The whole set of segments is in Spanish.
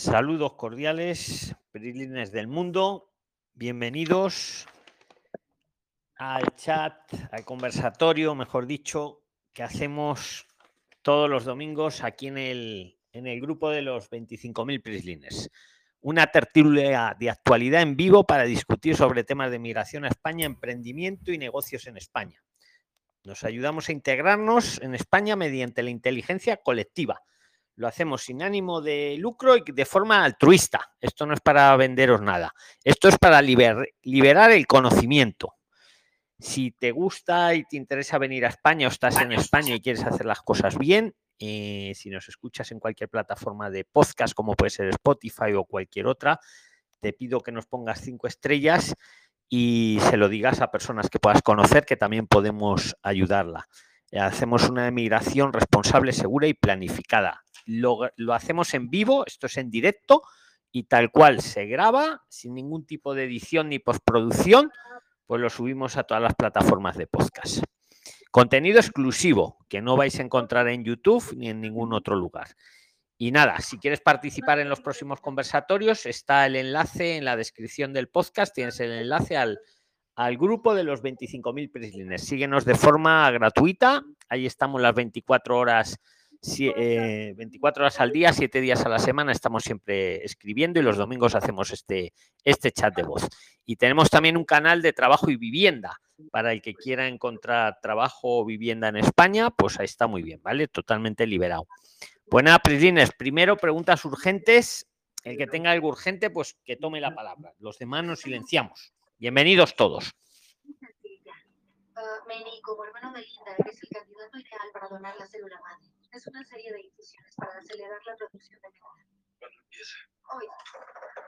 Saludos cordiales, peregrines del mundo. Bienvenidos al chat, al conversatorio, mejor dicho, que hacemos todos los domingos aquí en el, en el grupo de los 25.000 Prislines. Una tertulia de actualidad en vivo para discutir sobre temas de migración a España, emprendimiento y negocios en España. Nos ayudamos a integrarnos en España mediante la inteligencia colectiva lo hacemos sin ánimo de lucro y de forma altruista. Esto no es para venderos nada. Esto es para liberar el conocimiento. Si te gusta y te interesa venir a España o estás en España y quieres hacer las cosas bien, eh, si nos escuchas en cualquier plataforma de podcast, como puede ser Spotify o cualquier otra, te pido que nos pongas cinco estrellas y se lo digas a personas que puedas conocer que también podemos ayudarla. Hacemos una emigración responsable, segura y planificada lo, hacemos en vivo, esto es en directo y tal cual se graba sin ningún tipo de edición ni postproducción, pues lo subimos a todas las plataformas de podcast. Contenido exclusivo que no vais a encontrar en YouTube ni en ningún otro lugar. Y nada, si quieres participar en los próximos conversatorios, está el enlace en la descripción del podcast, tienes el enlace al, al grupo de los 25.000 Prislines. Síguenos de forma gratuita, ahí estamos las 24 horas 24 eh, horas al día, 7 días a la semana estamos siempre escribiendo y los domingos hacemos este, este chat de voz. Y tenemos también un canal de trabajo y vivienda. Para el que quiera encontrar trabajo o vivienda en España, pues ahí está muy bien, ¿vale? Totalmente liberado. Buena, Prislines. Primero, preguntas urgentes. El que tenga algo urgente, pues que tome la palabra. Los demás nos silenciamos. Bienvenidos todos. Uh, Meni, como hermano de Linda, eres el candidato ideal para donar la célula madre es una serie de infusiones para acelerar la producción de metanol. ¿Cuándo empieza? Hoy.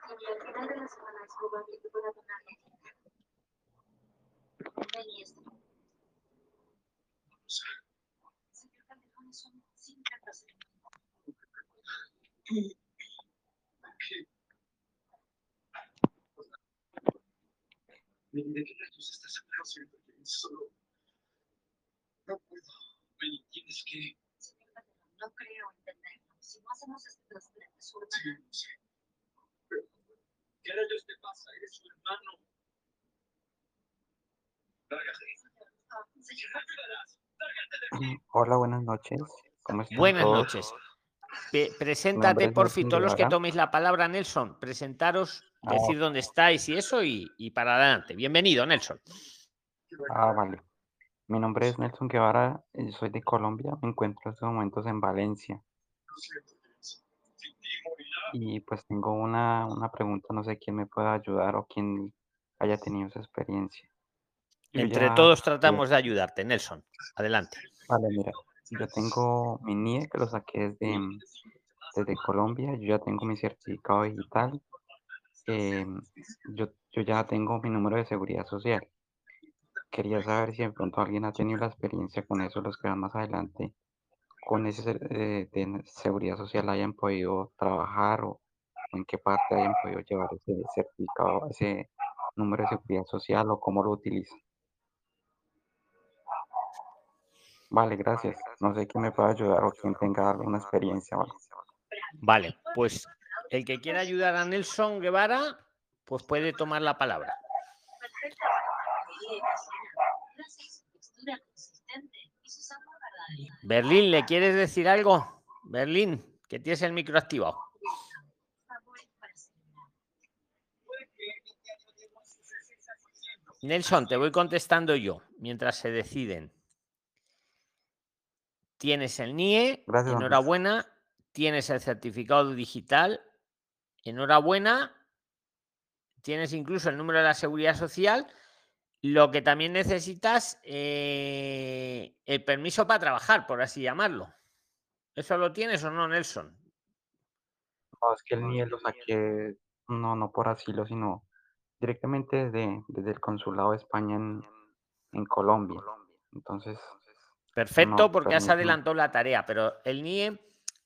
Y al final de la semana es probable que pueda donar Ven y esto. Señor Calderón, son sin cartas. ¿De qué rayos estás hablando? Solo no puedo. Tienes que no creo entenderlo. Si no hacemos este trasplante, su hermano. Sí, sí. ¿Qué rayos te pasa? Eres su hermano. Hola, buenas noches. ¿Cómo están buenas todos? noches. preséntate, por fin, todos los que toméis la palabra, Nelson. Presentaros, ah, decir dónde estáis y eso, y, y para adelante. Bienvenido, Nelson. Ah, vale. Mi nombre es Nelson Guevara, eh, soy de Colombia, me encuentro en estos momentos en Valencia. Y pues tengo una, una pregunta, no sé quién me pueda ayudar o quién haya tenido esa experiencia. Entre todos tratamos de ayudarte, Nelson. Adelante. Vale, mira, yo tengo mi NIE que lo saqué desde, desde Colombia, yo ya tengo mi certificado digital, em, yo, yo ya tengo mi número de seguridad social quería saber si de pronto alguien ha tenido la experiencia con eso, los que van más adelante, con ese eh, de seguridad social hayan podido trabajar o en qué parte hayan podido llevar ese certificado, ese número de seguridad social o cómo lo utilizan. Vale, gracias. No sé quién me puede ayudar o quién tenga alguna experiencia. Vale, vale pues el que quiera ayudar a Nelson Guevara, pues puede tomar la palabra. Berlín, ¿le quieres decir algo? Berlín, que tienes el micro activado. Nelson, te voy contestando yo mientras se deciden. Tienes el NIE, enhorabuena. Tienes el certificado digital, enhorabuena. Tienes incluso el número de la seguridad social lo que también necesitas, eh, el permiso para trabajar, por así llamarlo. ¿Eso lo tienes o no, Nelson? No, es que el NIE lo saqué, no, no por asilo, sino directamente desde, desde el consulado de España en, Colombia. Entonces. Perfecto, porque has adelantado la tarea, pero el NIE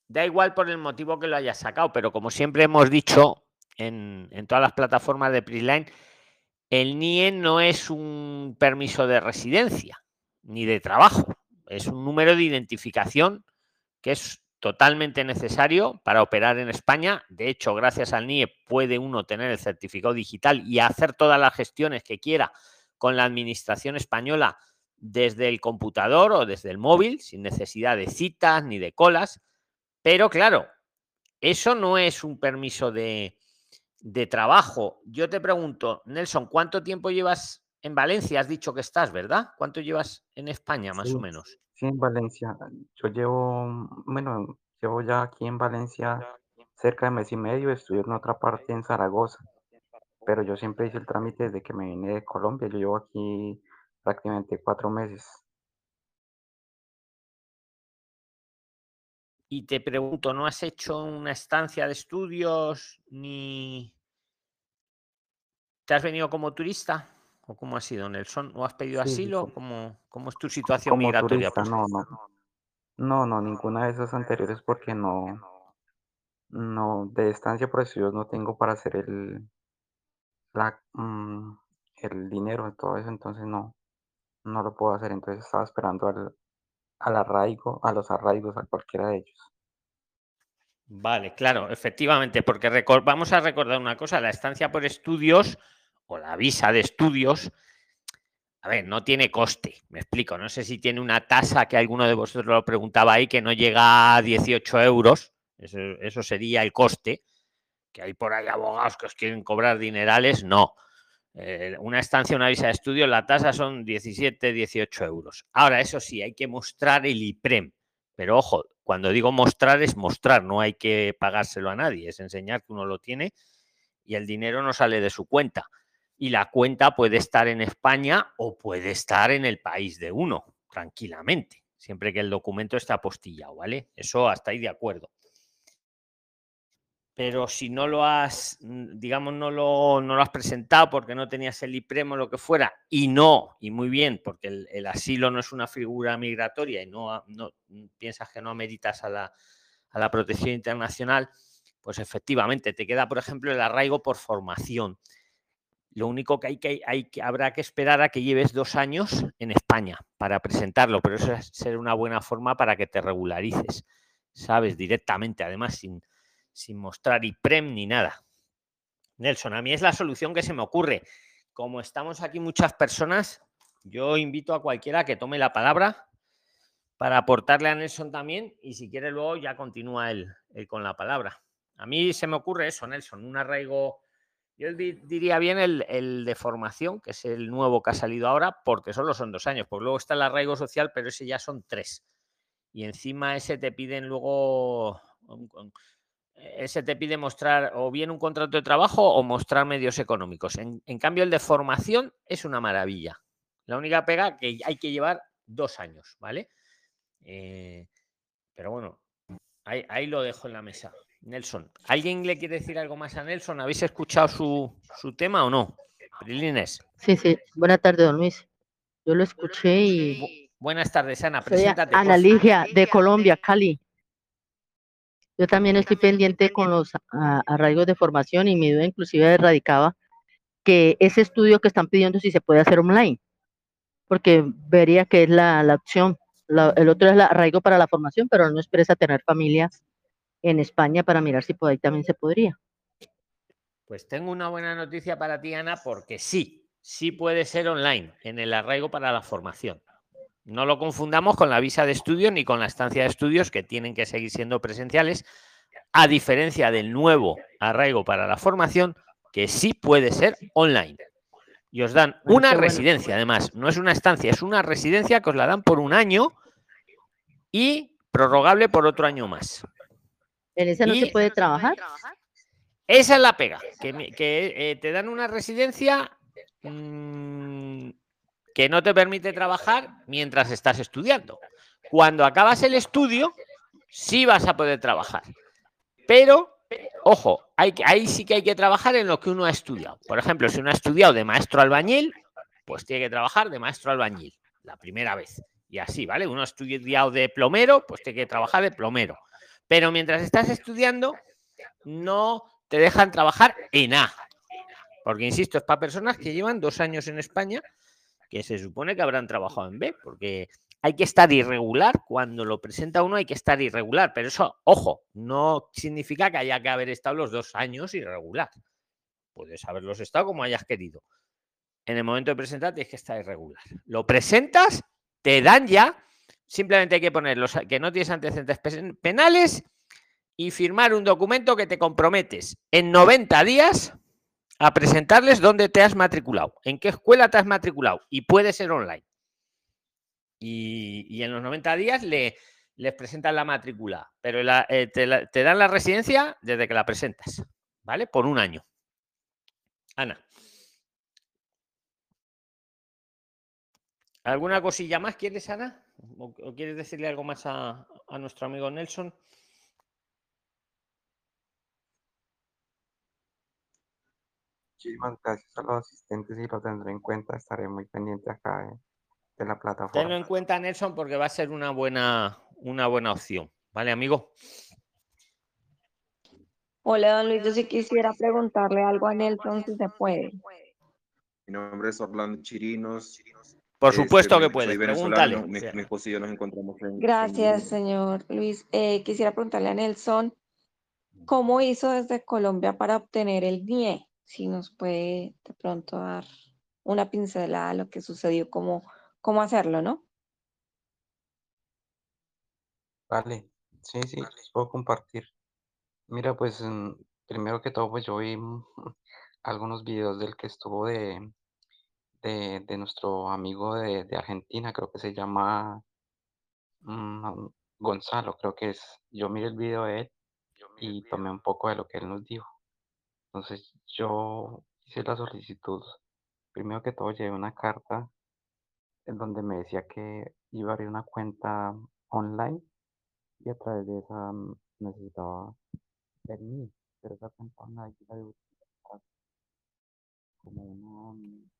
da igual por el motivo que lo hayas sacado, pero como siempre hemos dicho en, en todas las plataformas de Prisline, el NIE no es un permiso de residencia ni de trabajo, es un número de identificación que es totalmente necesario para operar en España. De hecho, gracias al NIE puede uno tener el certificado digital y hacer todas las gestiones que quiera con la administración española desde el computador o desde el móvil, sin necesidad de citas ni de colas. Pero claro, eso no es un permiso de, de trabajo. Yo te pregunto, Nelson, ¿cuánto tiempo llevas en Valencia? Has dicho que estás, ¿verdad? ¿Cuánto llevas en España, más o menos? sí, en Valencia. Yo llevo, bueno, llevo ya aquí en Valencia cerca de mes y medio, estudio en otra parte en Zaragoza, pero yo siempre hice el trámite desde que me vine de Colombia. Yo llevo aquí prácticamente cuatro meses. Y te pregunto, ¿no has hecho una estancia de estudios ni te has venido como turista? ¿O cómo ha sido, Nelson? ¿O has pedido Sí, asilo? ¿Cómo, cómo es tu situación como migratoria? turista, no, no, no, no, ninguna de esas anteriores porque no, no, de estancia por estudios no tengo para hacer el, la, mm, el dinero, todo eso, entonces no, no lo puedo hacer. Entonces estaba esperando al, al arraigo, a los arraigos, a cualquiera de ellos. Vale, claro, efectivamente, porque vamos a recordar una cosa, la estancia por estudios o la visa de estudios, a ver, no tiene coste, me explico, no sé si tiene una tasa que alguno de vosotros lo preguntaba ahí, que no llega a 18 euros, eso, eso sería el coste, que hay por ahí abogados que os quieren cobrar dinerales, no. Eh, una estancia, una visa de estudio, la tasa son 17, 18 euros. Ahora, eso sí, hay que mostrar el IPREM, pero ojo, cuando digo mostrar es mostrar, no hay que pagárselo a nadie, es enseñar que uno lo tiene y el dinero no sale de su cuenta. Y la cuenta puede estar en España o puede estar en el país de uno, tranquilamente, siempre que el documento esté apostillado, ¿vale? Eso hasta ahí de acuerdo. Pero si no lo has, mm, digamos, no lo, no lo has presentado porque no tenías el IPREM o lo que fuera, y no, y muy bien, porque el, el asilo no es una figura migratoria y no, no piensas que no ameritas a la, a la protección internacional, pues efectivamente te queda, por ejemplo, el arraigo por formación. Lo único que hay que, habrá que esperar a que lleves dos años en España para presentarlo, pero eso será una buena forma para que te regularices, ¿sabes? Directamente, además, sin, sin mostrar IPREM ni nada. Nelson, a mí es la solución que se me ocurre. Como estamos aquí muchas personas, yo invito a cualquiera que tome la palabra para aportarle a Nelson también y si quiere luego ya continúa él, él con la palabra. A mí se me ocurre eso, Nelson, un arraigo, yo diría bien el, de formación, que es el nuevo que ha salido ahora, porque solo son dos años, porque luego está el arraigo social, pero ese ya son tres. Y encima ese te piden luego, ese te pide mostrar o bien un contrato de trabajo o mostrar medios económicos. En, en cambio, el de formación es una maravilla. La única pega que hay que llevar dos años, ¿vale? Eh, pero bueno, ahí, ahí, lo dejo en la mesa. Nelson, ¿alguien le quiere decir algo más a Nelson? ¿Habéis escuchado su, su tema o no? Prilines. Sí, sí. Buenas tardes, don Luis. Yo lo escuché y. Bu Buenas tardes, Ana. Soy Preséntate. Ana Ligia, de Colombia, Cali. Yo también estoy pendiente con los arraigos de formación y mi duda inclusive radicaba que ese estudio que están pidiendo si se puede hacer online, porque vería que es la, la opción. La, el otro es el arraigo para la formación, pero no expresa tener familia en España para mirar si por ahí también se podría. Pues tengo una buena noticia para ti, Ana, porque sí, sí puede ser online en el arraigo para la formación. No lo confundamos con la visa de estudio ni con la estancia de estudios que tienen que seguir siendo presenciales, a diferencia del nuevo arraigo para la formación, que sí puede ser online. Y os dan una residencia, además, no es una estancia, es una residencia que os la dan por un año y prorrogable por otro año más. ¿En esa no y se puede trabajar? Esa es la pega, que, que eh, te dan una residencia mmm, que no te permite trabajar mientras estás estudiando. Cuando acabas el estudio, sí vas a poder trabajar. Pero, ojo, hay ahí sí que hay que trabajar en lo que uno ha estudiado. Por ejemplo, si uno ha estudiado de maestro albañil, pues tiene que trabajar de maestro albañil la primera vez. Y así, ¿vale? Uno ha estudiado de plomero, pues tiene que trabajar de plomero. Pero mientras estás estudiando, no te dejan trabajar en A. Porque, insisto, es para personas que llevan dos años en España, que se supone que habrán trabajado en B, porque hay que estar irregular. Cuando lo presenta uno hay que estar irregular. Pero eso, ojo, no significa que haya que haber estado los dos años irregular. Puedes haberlos estado como hayas querido. En el momento de presentar tienes que estar irregular. Lo presentas, te dan ya. Simplemente hay que poner los que no tienes antecedentes pen- penales y firmar un documento que te comprometes en 90 días a presentarles dónde te has matriculado, en qué escuela te has matriculado y puede ser online. Y, en los 90 días le, les presentan la matrícula, pero eh, te, te dan la residencia desde que la presentas, ¿vale? Por un año. Ana. ¿Alguna cosilla más quieres, Ana? ¿O, o quieres decirle algo más a, a nuestro amigo Nelson? Muchísimas gracias a los asistentes y lo tendré en cuenta. Estaré muy pendiente acá de, de la Tenlo plataforma. en cuenta, Nelson, porque va a ser una buena, una buena opción. ¿Vale, amigo? Hola, don Luis, yo sí quisiera preguntarle algo a Nelson si se puede. Mi nombre es Orlando Chirinos. Por este, supuesto que venezolano, Pregúntale. Mi, mi esposo y yo nos encontramos en. en- Gracias, señor Luis. Eh, quisiera preguntarle a Nelson, ¿cómo hizo desde Colombia para obtener el NIE? Si nos puede de pronto dar una pincelada de lo que sucedió, cómo, cómo hacerlo, ¿no? Vale, sí, sí, les puedo compartir. Mira, pues mm, primero que todo, pues yo vi mm, algunos videos del que estuvo de, de, de nuestro amigo de, de Argentina, creo que se llama mm, Gonzalo, creo que es. Yo miré el video de él y tomé un poco de lo que él nos dijo. Entonces yo hice la solicitud. Primero que todo llevé una carta en donde me decía que iba a abrir una cuenta online y a través de esa mm, necesitaba NIE, pero esa cuenta online yo la debo utilizar como una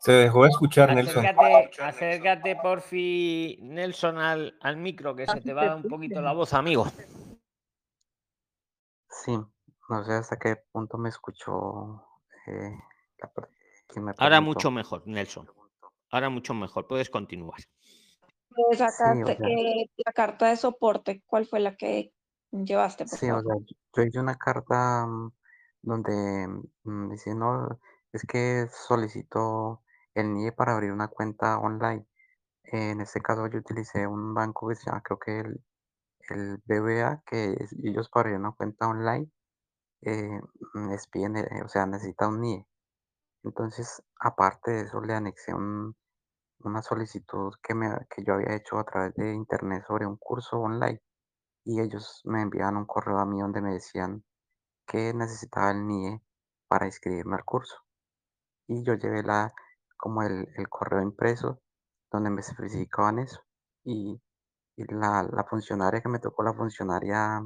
Se dejó de escuchar, Nelson. Acércate, acércate, porfi, Nelson, al, al micro, que se te va un poquito la voz, amigo. Sí, no sé hasta qué punto me escuchó eh, la me Ahora mucho mejor, Nelson. Ahora mucho mejor. Puedes continuar. Sí, o carta, sea- eh, la carta de soporte, ¿cuál fue la que llevaste, por Sí, o favor? sea, yo- hice una carta mm, donde mm, dice, no, es que solicito el NIE para abrir una cuenta online. En este caso yo utilicé un banco que se llama, creo que el, el BBA, que ellos para abrir una cuenta online eh, les piden, eh, o sea, necesita un NIE. Entonces, aparte de eso, le anexé un- una solicitud que, me, que yo había hecho a través de internet sobre un curso online y ellos me enviaban un correo a mí donde me decían que necesitaba el NIE para inscribirme al curso. Y yo llevé la, como el, el correo impreso donde me especificaban eso. Y, la, la funcionaria que me tocó, la funcionaria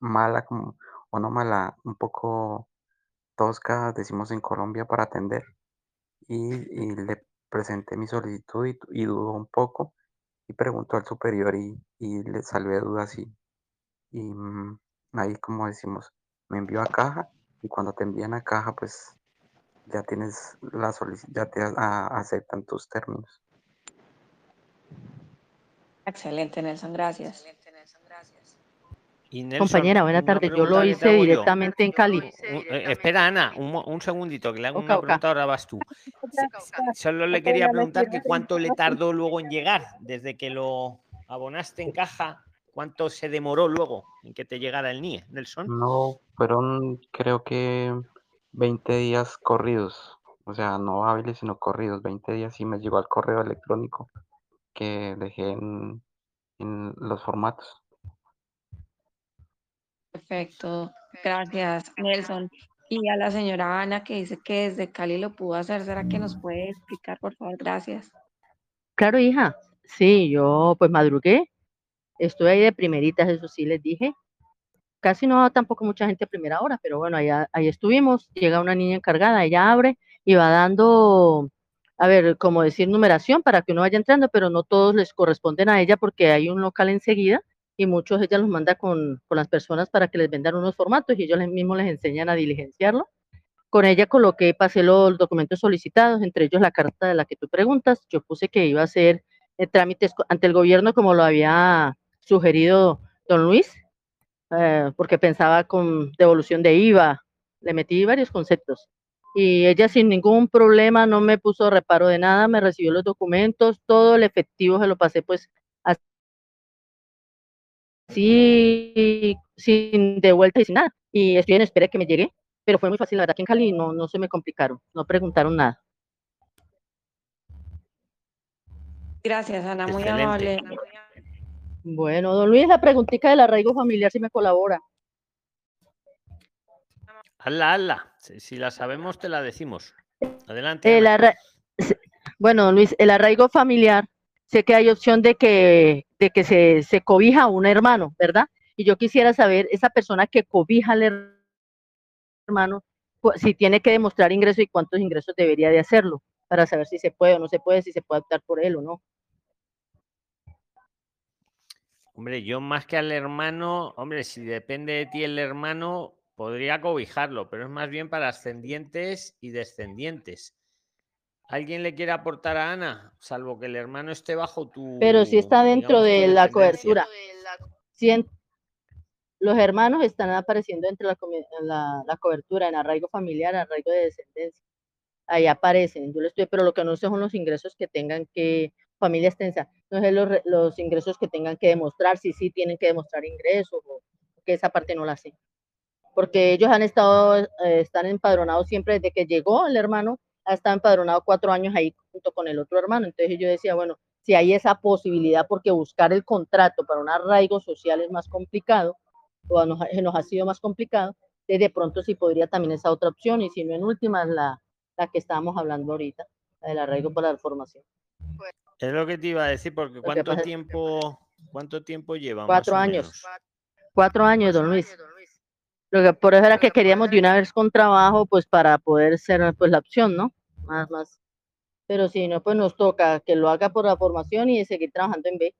mala, como, o no mala, un poco tosca, decimos en Colombia, para atender. Y, y le presenté mi solicitud y, y dudó un poco y preguntó al superior y, le de dudas y, y mm, ahí como decimos, me envió a caja y cuando te envían a caja pues ya tienes la solicitud, ya te a- aceptan tus términos. Excelente, Nelson, gracias. Y Nelson, Compañera, buena tarde. Yo lo hice yo. directamente en Cali. Un- eh, espera, Ana, un, un segundito, que le hago Oca, una oca. pregunta, ahora vas tú. Solo le quería preguntar que cuánto le tardó luego en llegar, desde que lo abonaste en caja, cuánto se demoró luego en que te llegara el NIE, Nelson. No, fueron creo que 20 días corridos, o sea, no hábiles sino corridos, 20 días y me llegó al correo electrónico que dejé en, en los formatos. Perfecto, gracias, Nelson. Y a la señora Ana que dice que desde Cali lo pudo hacer, ¿será que nos puede explicar, por favor? Gracias. Claro, hija. Sí, yo pues madrugué. Estuve ahí de primeritas, eso sí les dije. Casi no tampoco mucha gente a primera hora, pero bueno, allá, ahí estuvimos. Llega una niña encargada, ella abre y va dando, a ver, como decir numeración para que uno vaya entrando, pero no todos les corresponden a ella porque hay un local enseguida y muchos ella los manda con, con las personas para que les vendan unos formatos y ellos mismos les enseñan a diligenciarlo Con ella coloqué, pasé los documentos solicitados, entre ellos la carta de la que tú preguntas. Yo puse que iba a hacer eh, trámites ante el gobierno como lo había sugerido don Luis, eh, porque pensaba con devolución de IVA. Le metí varios conceptos. Y ella sin ningún problema no me puso reparo de nada, me recibió los documentos, todo el efectivo se lo pasé pues así, sin de vuelta y sin nada. Y estoy en espera de que me llegue, pero fue muy fácil, la verdad, aquí en Cali no, no se me complicaron, no preguntaron nada. Gracias, Ana, muy Excelente. amable. Bueno, don Luis, la preguntita del arraigo familiar si me colabora. Hazla, hazla. Si, si la sabemos, te la decimos. Adelante. El arra- bueno, don Luis, el arraigo familiar, sé que hay opción de que, de que se, se cobija a un hermano, ¿verdad? Y yo quisiera saber, esa persona que cobija al her- hermano, si tiene que demostrar ingreso y cuántos ingresos debería de hacerlo, para saber si se puede o no se puede, si se puede optar por él o no. Hombre, yo más que al hermano, hombre, si depende de ti el hermano, podría cobijarlo, pero es más bien para ascendientes y descendientes. ¿Alguien le quiere aportar a Ana? Salvo que el hermano esté bajo tu. Pero si está dentro digamos, de la cobertura. Si en- los hermanos están apareciendo entre la, la cobertura, en arraigo familiar, arraigo de descendencia. Ahí aparecen. Yo lo estoy, pero lo que no sé son los ingresos que tengan que, familia extensa, sé los, los ingresos que tengan que demostrar, si sí tienen que demostrar ingresos, o que esa parte no la sé. Porque ellos han estado, eh, están empadronados siempre desde que llegó el hermano, ha estado empadronado cuatro años ahí junto con el otro hermano. Entonces yo decía, bueno, si hay esa posibilidad, porque buscar el contrato para un arraigo social es más complicado, o nos, ha- nos ha sido más complicado, de, de pronto sí podría también esa otra opción, y si no en últimas la, la que estábamos hablando ahorita, la del arraigo para la formación. Es lo que te iba a decir, porque que ¿cuánto tiempo, cuánto tiempo lleva? más Cuatro años. Cuatro años, don Luis. Lo que por eso era que queríamos de una vez con trabajo, pues para poder ser pues la opción, ¿no? Más, más. Pero si no, pues nos toca que lo haga por la formación y seguir trabajando en B.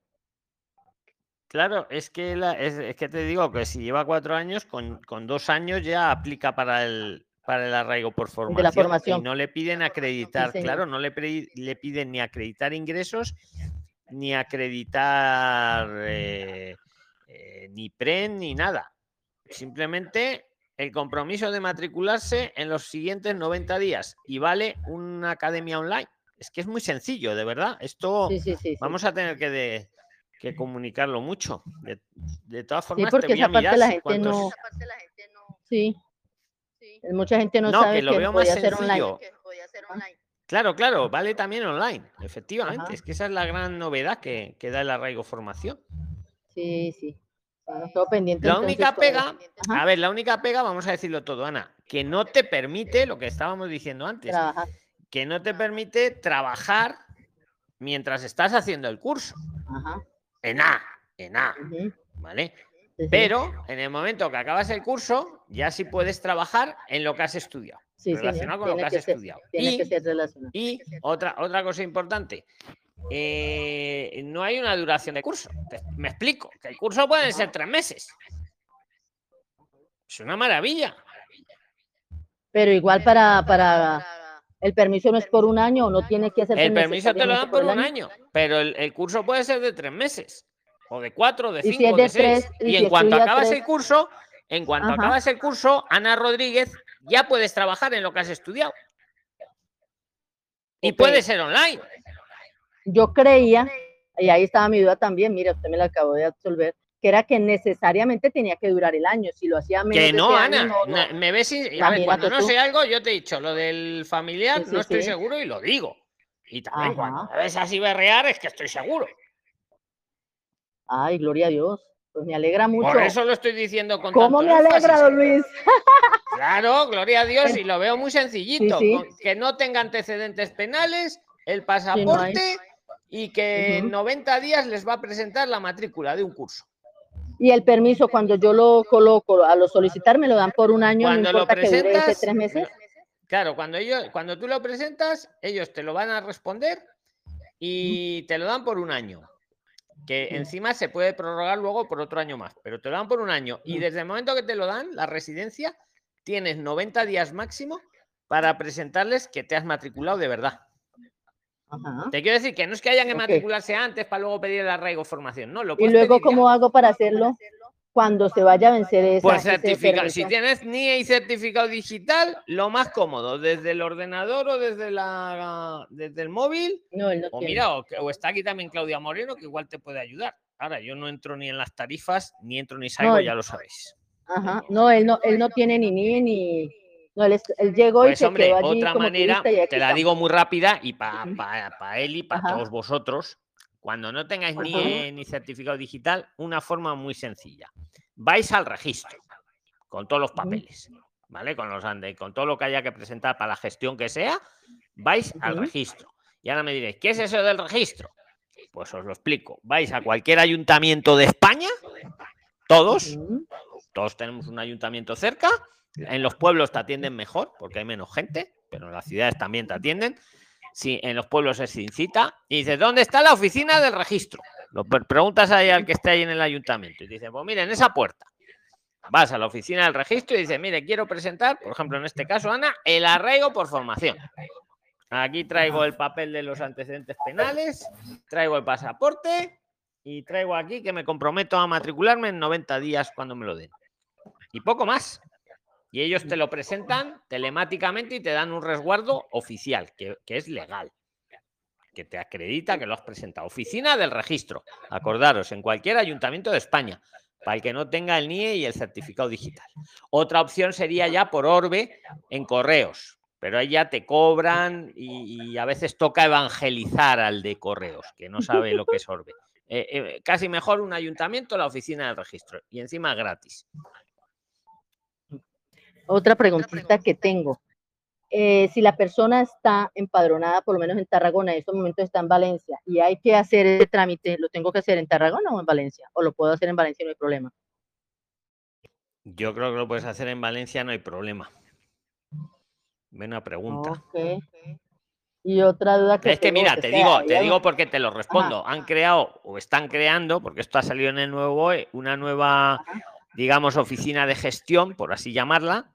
Claro, es que, la- es, es que te digo que si lleva cuatro años, con, con dos años ya aplica para el, para el arraigo por formación. de la formación. Y no le piden acreditar, claro, no le, le piden ni acreditar ingresos, ni acreditar eh, eh, ni PREN, ni nada. Simplemente el compromiso de matricularse en los siguientes 90 días y vale una academia online. Es que es muy sencillo, de verdad. Esto Sí, sí, sí. sí. vamos a tener que, de- que comunicarlo mucho. De, de todas Sí, formas, porque te voy esa a parte mirar la gente cuántos- no. Sí. Mucha gente no, No, sabe que lo que veo más podía hacer online. sencillo. Claro, claro, vale también online, efectivamente. Ajá. Es que esa es la gran novedad que, que da el arraigo formación. Sí, sí. Bueno, todo pendiente. La única pega, a ver, la única pega, vamos a decirlo todo, Ana, que no te permite lo que estábamos diciendo antes, Trabajar. que no te permite trabajar mientras estás haciendo el curso. Ajá. En A, en A, ¿vale? Sí, sí. Pero en el momento que acabas el curso, ya sí puedes trabajar en lo que has estudiado, Sí, relacionado con lo que has ser- estudiado. Y- que. Y otra, otra cosa importante, eh, no hay una duración de curso. Me explico, que el curso puede ser tres meses. Es una maravilla. Pero igual para, para el permiso no es por un año no tiene que hacer El permiso te lo dan por un año, pero el, el curso puede ser de tres meses, o de cuatro, de si cinco, de, seis. y Y si en cuanto acabas tres- el curso, en cuanto Ajá. acabas el curso, Ana Rodríguez, ya puedes trabajar en lo que has estudiado. Y puede ser online. Yo creía, y ahí estaba mi duda también, mira, usted me la acabó de absolver, que era que necesariamente tenía que durar el año. Si lo hacía menos Que de no, año, Ana. no, no. na- Me ves sin- a ver, Imagínate cuando no tú. sé algo, yo te he dicho, lo del familiar Sí, sí, no estoy sí. seguro y lo digo. Y también Ajá. cuando me ves así berrear, es que estoy seguro. Ay, gloria a Dios. Pues me alegra mucho. Por eso lo estoy diciendo con ¿Cómo tanto me alegra, don Luis? Claro, gloria a Dios, y lo veo muy sencillito. sí. que no tenga antecedentes penales, el pasaporte y que en Ujú. 90 días les va a presentar la matrícula de un curso. Y el permiso, cuando yo lo coloco, a lo solicitar me lo dan por un año, Cuando no lo importa que dure ese presentas, tres meses. Claro, cuando ellos, cuando tú lo presentas, ellos te lo van a responder y te lo dan por un año. Que encima se puede prorrogar luego por otro año más, pero te lo dan por un año. Y Ujú. desde el momento que te lo dan, la residencia, tienes 90 días máximo para presentarles que te has matriculado de verdad. Ajá. Te quiero decir que no es que hayan que matricularse antes para luego pedir el arraigo formación. No, lo Y luego. ¿cómo hago para hacerlo cuando se vaya a vencer esa, Pues ese certificado. Si tienes NIE y certificado digital, lo más cómodo, desde el ordenador o desde, la, desde el móvil. No, él no O tiene. mira, o, está aquí también Claudia Moreno, que igual te puede ayudar. Ahora, yo no entro ni en las tarifas, ni entro ni salgo, No, ya lo sabéis. Ajá. No, él no, él no tiene ni NIE ni. No, él, es- él llegó y Pues se hombre, quedó allí otra como manera, te la digo muy rápida y para Ujú. él y para todos vosotros, cuando no tengáis ni, eh, ni certificado digital, una forma muy sencilla. Vais al registro con todos los papeles, ¿vale? Con, los ande- con todo lo que haya que presentar para la gestión que sea, vais al registro. Y ahora me diréis, ¿qué es eso del registro? Pues os lo explico. Vais a cualquier ayuntamiento de España, todos, todos tenemos un ayuntamiento cerca. En los pueblos te atienden mejor porque hay menos gente, pero en las ciudades también te atienden. Sí, en los pueblos es sin cita. Y dices, ¿dónde está la oficina del registro? Lo pre- preguntas ahí al que esté ahí en el ayuntamiento y dice, pues mire, en esa puerta. Vas a la oficina del registro y dices, mire, quiero presentar, por ejemplo, en este caso, Ana, el arraigo por formación. Aquí traigo el papel de los antecedentes penales, traigo el pasaporte y traigo aquí que me comprometo a matricularme en 90 días cuando me lo den. Y poco más. Y ellos te lo presentan telemáticamente y te dan un resguardo oficial, que, que es legal, que te acredita que lo has presentado. Oficina del registro. Acordaros, en cualquier ayuntamiento de España, para el que no tenga el NIE y el certificado digital. Otra opción sería ya por Orbe en correos, pero ahí ya te cobran y, y a veces toca evangelizar al de correos, que no sabe lo que es Orbe. Eh, eh, casi mejor un ayuntamiento, la oficina del registro, y encima gratis. Otra preguntita que tengo. Eh, si la persona está empadronada, por lo menos en Tarragona, en estos momentos está en Valencia, y hay que hacer ese trámite, ¿lo tengo que hacer en Tarragona o en Valencia? ¿O lo puedo hacer en Valencia y no hay problema? Yo creo que lo puedes hacer en Valencia, no hay problema. Buena pregunta. Ok. Y otra duda que Es que mira, que te sea, digo, te digo porque te lo respondo. Han creado o están creando, porque esto ha salido en el nuevo BOE, una nueva, digamos, oficina de gestión, por así llamarla,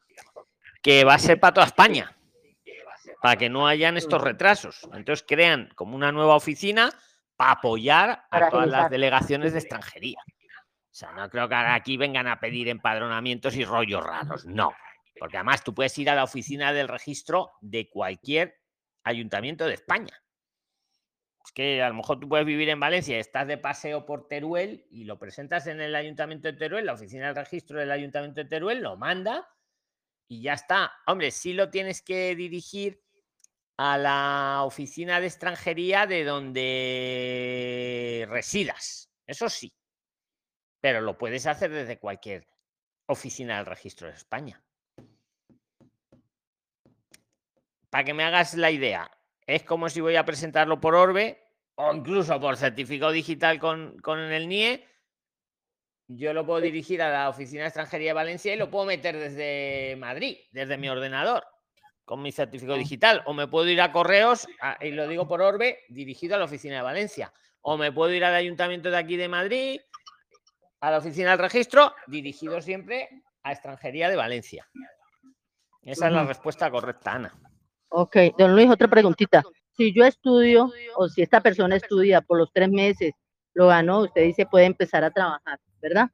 que va a ser para toda España, para que no hayan estos retrasos. Entonces crean como una nueva oficina para apoyar a todas las delegaciones de extranjería. O sea, no creo que ahora aquí vengan a pedir empadronamientos y rollos raros, no. Porque además tú puedes ir a la oficina del registro de cualquier ayuntamiento de España. Es que a lo mejor tú puedes vivir en Valencia, estás de paseo por Teruel y lo presentas en el ayuntamiento de Teruel, la oficina del registro del ayuntamiento de Teruel lo manda y ya está. Hombre, sí lo tienes que dirigir a la oficina de extranjería de donde residas. Eso sí. Pero lo puedes hacer desde cualquier oficina del registro de España. Para que me hagas la idea, es como si voy a presentarlo por Orbe o incluso por certificado digital con, con el NIE. Yo lo puedo dirigir a la oficina de extranjería de Valencia y lo puedo meter desde Madrid, desde mi ordenador, con mi certificado digital. O me puedo ir a correos, a- y lo digo por Orbe, dirigido a la oficina de Valencia. O me puedo ir al ayuntamiento de aquí de Madrid, a la oficina del registro, dirigido siempre a extranjería de Valencia. Esa es la respuesta correcta, Ana. Ok, don Luis, otra preguntita. Si yo estudio o si esta persona estudia por los tres meses, lo ganó, usted dice puede empezar a trabajar, ¿verdad?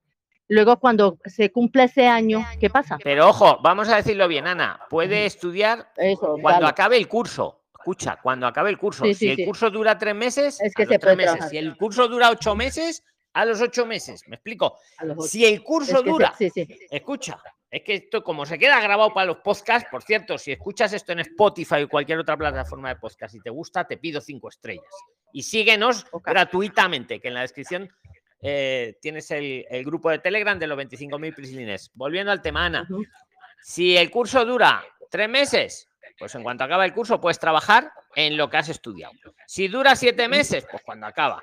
Luego cuando se cumple ese año, ¿qué pasa? Pero ojo, vamos a decirlo bien, Ana. Puede estudiar Eso, cuando acabe el curso. Escucha, cuando acabe el curso. Sí, si sí, el sí. curso dura tres meses, Es a que los se tres meses. trabajar. Si el curso dura ocho meses, a los ocho meses. ¿Me explico? Si el Es curso que dura, sí, sí. escucha, es que esto como se queda grabado para los podcasts, por cierto, si escuchas esto en Spotify o cualquier otra plataforma de podcast y te gusta, te pido cinco estrellas. Y síguenos gratuitamente, que en la descripción eh, tienes el, el grupo de Telegram de los 25.000 prislines. Volviendo al tema, Ana. Si el curso dura tres meses, pues en cuanto acaba el curso puedes trabajar en lo que has estudiado. Si dura siete meses, pues cuando acaba.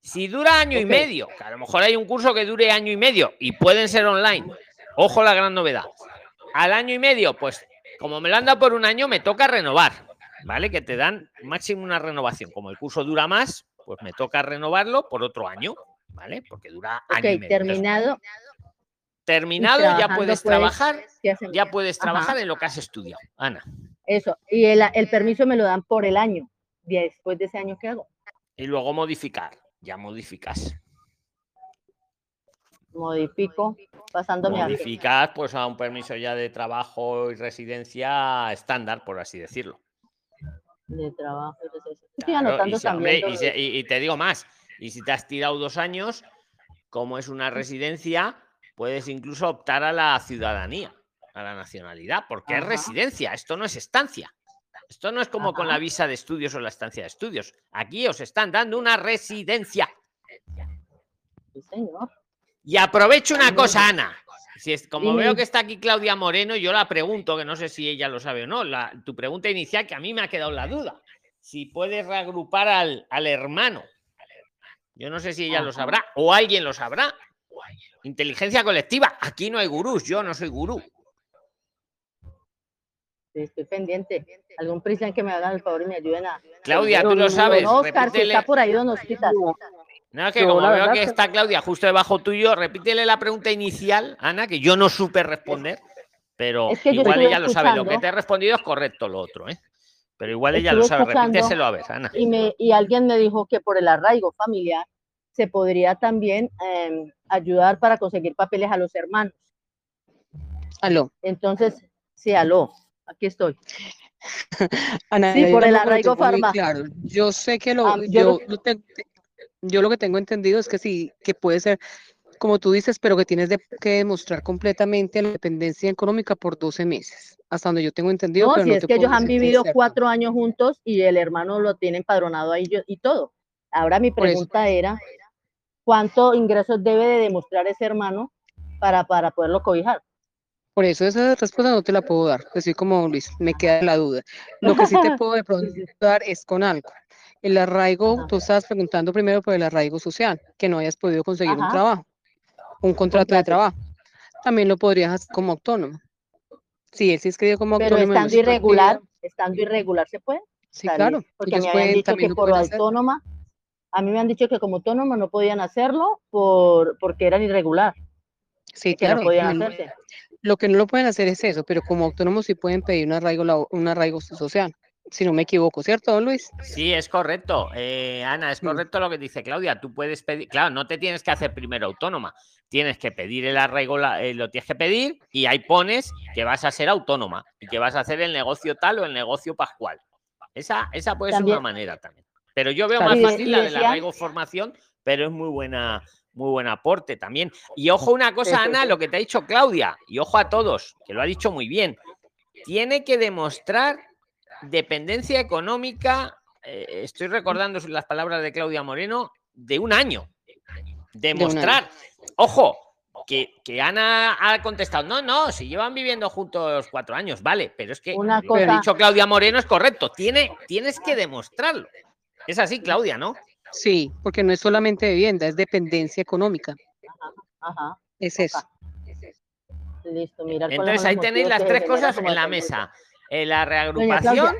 Si dura año y medio, que a lo mejor hay un curso que dure año y medio y pueden ser online. Ojo la gran novedad. Al año y medio, pues como me lo han dado por un año, me toca renovar, ¿vale? Que te dan máximo una renovación. Como el curso dura más, pues me toca renovarlo por otro año, ¿vale? Porque dura año y medio. Entonces, terminado. terminado, ya trabajando, puedes pues, trabajar ya puedes Ajá. trabajar en lo que has estudiado. Ana. Eso. Y el, el permiso me lo dan por el año. Después de ese año, ¿qué hago? Y luego modificar. Ya modificas. Modifico, pasándome a... Modificas pues a un permiso ya de trabajo y residencia estándar, por así decirlo. De trabajo. y residencia. Estoy Claro, anotando y, si- hombre, también. y se- y- y te digo más, y si te has tirado dos años, como es una residencia, puedes incluso optar a la ciudadanía, a la nacionalidad, porque es residencia, esto no es estancia. Esto no es como con la visa de estudios o la estancia de estudios. Aquí os están dando una residencia. Sí, señor. Y aprovecho una cosa, Ana. Si es, como veo que está aquí Claudia Moreno, yo la pregunto, que no sé si ella lo sabe o no, la, tu pregunta inicial, que a mí me ha quedado la duda. Si puedes reagrupar al, al hermano. Yo no sé si ella lo sabrá o alguien lo sabrá. Inteligencia colectiva. Aquí no hay gurús, yo no soy gurú. Estoy pendiente. Algún prisión que me hagan el favor y me ayuden a. Claudia, tú lo sabes. Don Oscar, si está por ahí, don Osquitas. No, es que Yo, como veo que está Claudia justo debajo tuyo, repítele la pregunta inicial, Ana, que yo no supe responder, pero Es que yo igual ella lo sabe. Lo que te he respondido es correcto lo otro, ¿eh? Pero igual ella lo sabe. Repíteselo a ver, Ana. Y, me, y alguien me dijo que por el arraigo familiar se podría también em, ayudar para conseguir papeles a los hermanos. Aló. Entonces, sí, aló, aquí estoy. Ana, Sí, por el arraigo tengo muy farma- Claro, yo sé que lo, Ah, yo yo, lo- lo te- te- yo lo que tengo entendido es que sí, que puede ser, como tú dices, pero que tienes de- que demostrar completamente la dependencia económica por 12 meses, hasta donde yo tengo entendido, No, pero si no es que ellos han decir vivido cuatro años juntos y el hermano lo tiene empadronado ahí y todo. Ahora mi pregunta era, ¿cuánto ingresos debe de demostrar ese hermano para, para poderlo cobijar? Por eso esa respuesta no te la puedo dar, así como Luis, me queda la duda. Lo que sí te puedo de pronto dar es con algo. El arraigo, Ajá. tú estabas preguntando primero por el arraigo social, que no hayas podido conseguir un trabajo, un contrato de trabajo. También lo podrías hacer como autónomo. Sí, él se inscribió como Pero autónomo. no estando irregular, estando irregular, ¿se puede? Sí, claro. Porque ellos me habían pueden- dicho también que por hacer. autónoma, a mí me han dicho que como autónoma no podían hacerlo por, porque eran irregular, Sí, que claro. no podían también- hacerse. Lo que no lo pueden hacer es eso, pero como autónomos sí pueden pedir un arraigo, un arraigo social, si no me equivoco, ¿cierto, don Luis? Sí, es correcto. Eh, Ana, es Mm. correcto lo que dice Claudia. Tú puedes pedir, claro, no te tienes que hacer primero autónoma. Tienes que pedir el arraigo, la- eh, lo tienes que pedir y ahí pones que vas a ser autónoma y que vas a hacer el negocio tal o el negocio pascual. Esa, esa puede ser una manera también. Pero yo veo más fácil la del arraigo formación, pero es muy buena, muy buen aporte también. Y ojo una cosa, Ana, lo que te ha dicho Claudia, y ojo a todos, que lo ha dicho muy bien. Tiene que demostrar dependencia económica, eh, estoy recordando las palabras de Claudia Moreno, de un año. Demostrar. Ojo, que, que Ana ha contestado, no, no, si llevan viviendo juntos cuatro años, vale, pero es que Una lo que ha dicho Claudia Moreno es correcto, tiene, tienes que demostrarlo. Es así, Claudia, ¿no? Sí, porque no es solamente vivienda, es dependencia económica. Ajá, Es eso. listo, cuáles Entonces ahí tenéis las tres cosas en la mesa. Eh, la reagrupación.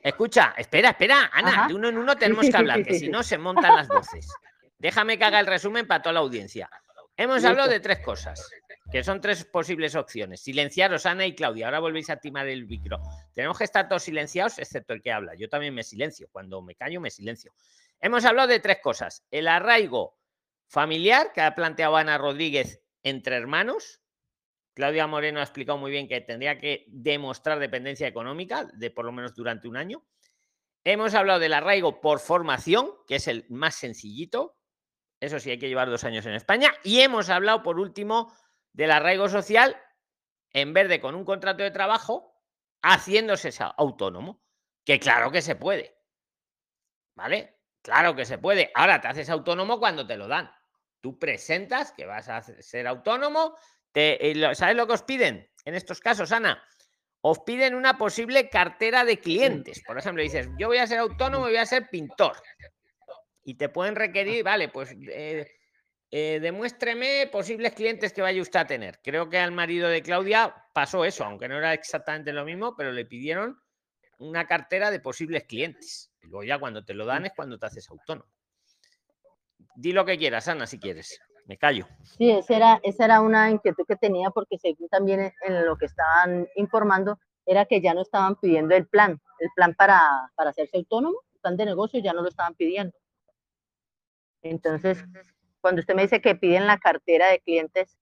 Escucha, espera, espera, Ana, Ajá. de uno en uno tenemos que hablar, que si no se montan las voces. Déjame que haga el resumen para toda la audiencia. Hemos hablado de tres cosas, que son tres posibles opciones. Silenciaros, Ana y Claudia. Ahora volvéis a timar el micro. Tenemos que estar todos silenciados, excepto el que habla. Yo también me silencio. Cuando me callo, me silencio. Hemos hablado de tres cosas. El arraigo familiar, que ha planteado Ana Rodríguez entre hermanos. Claudia Moreno ha explicado muy bien que tendría que demostrar dependencia económica de por lo menos durante un año. Hemos hablado del arraigo por formación, que es el más sencillito. Eso sí, hay que llevar dos años en España. Y hemos hablado, por último, del arraigo social en vez de con un contrato de trabajo, haciéndose autónomo. Que claro que se puede. ¿Vale? Claro que se puede. Ahora te haces autónomo cuando te lo dan. Tú presentas que vas a ser autónomo. Te, eh, ¿Sabes lo que os piden en estos casos, Ana? Os piden una posible cartera de clientes. Por ejemplo, dices, yo voy a ser autónomo y voy a ser pintor. Y te pueden requerir, vale, pues eh, eh, demuéstreme posibles clientes que vaya usted a tener. Creo que al marido de Claudia pasó eso, aunque no era exactamente lo mismo, pero le pidieron una cartera de posibles clientes. Y luego ya cuando te lo dan es cuando te haces autónomo. Di lo que quieras, Ana, si quieres. Me callo. Sí, esa era, esa era una inquietud que tenía porque según también en- lo que estaban informando, era que ya no estaban pidiendo el plan, el plan para, para hacerse autónomo, el plan de negocio ya no lo estaban pidiendo. Entonces, cuando usted me dice que piden la cartera de clientes,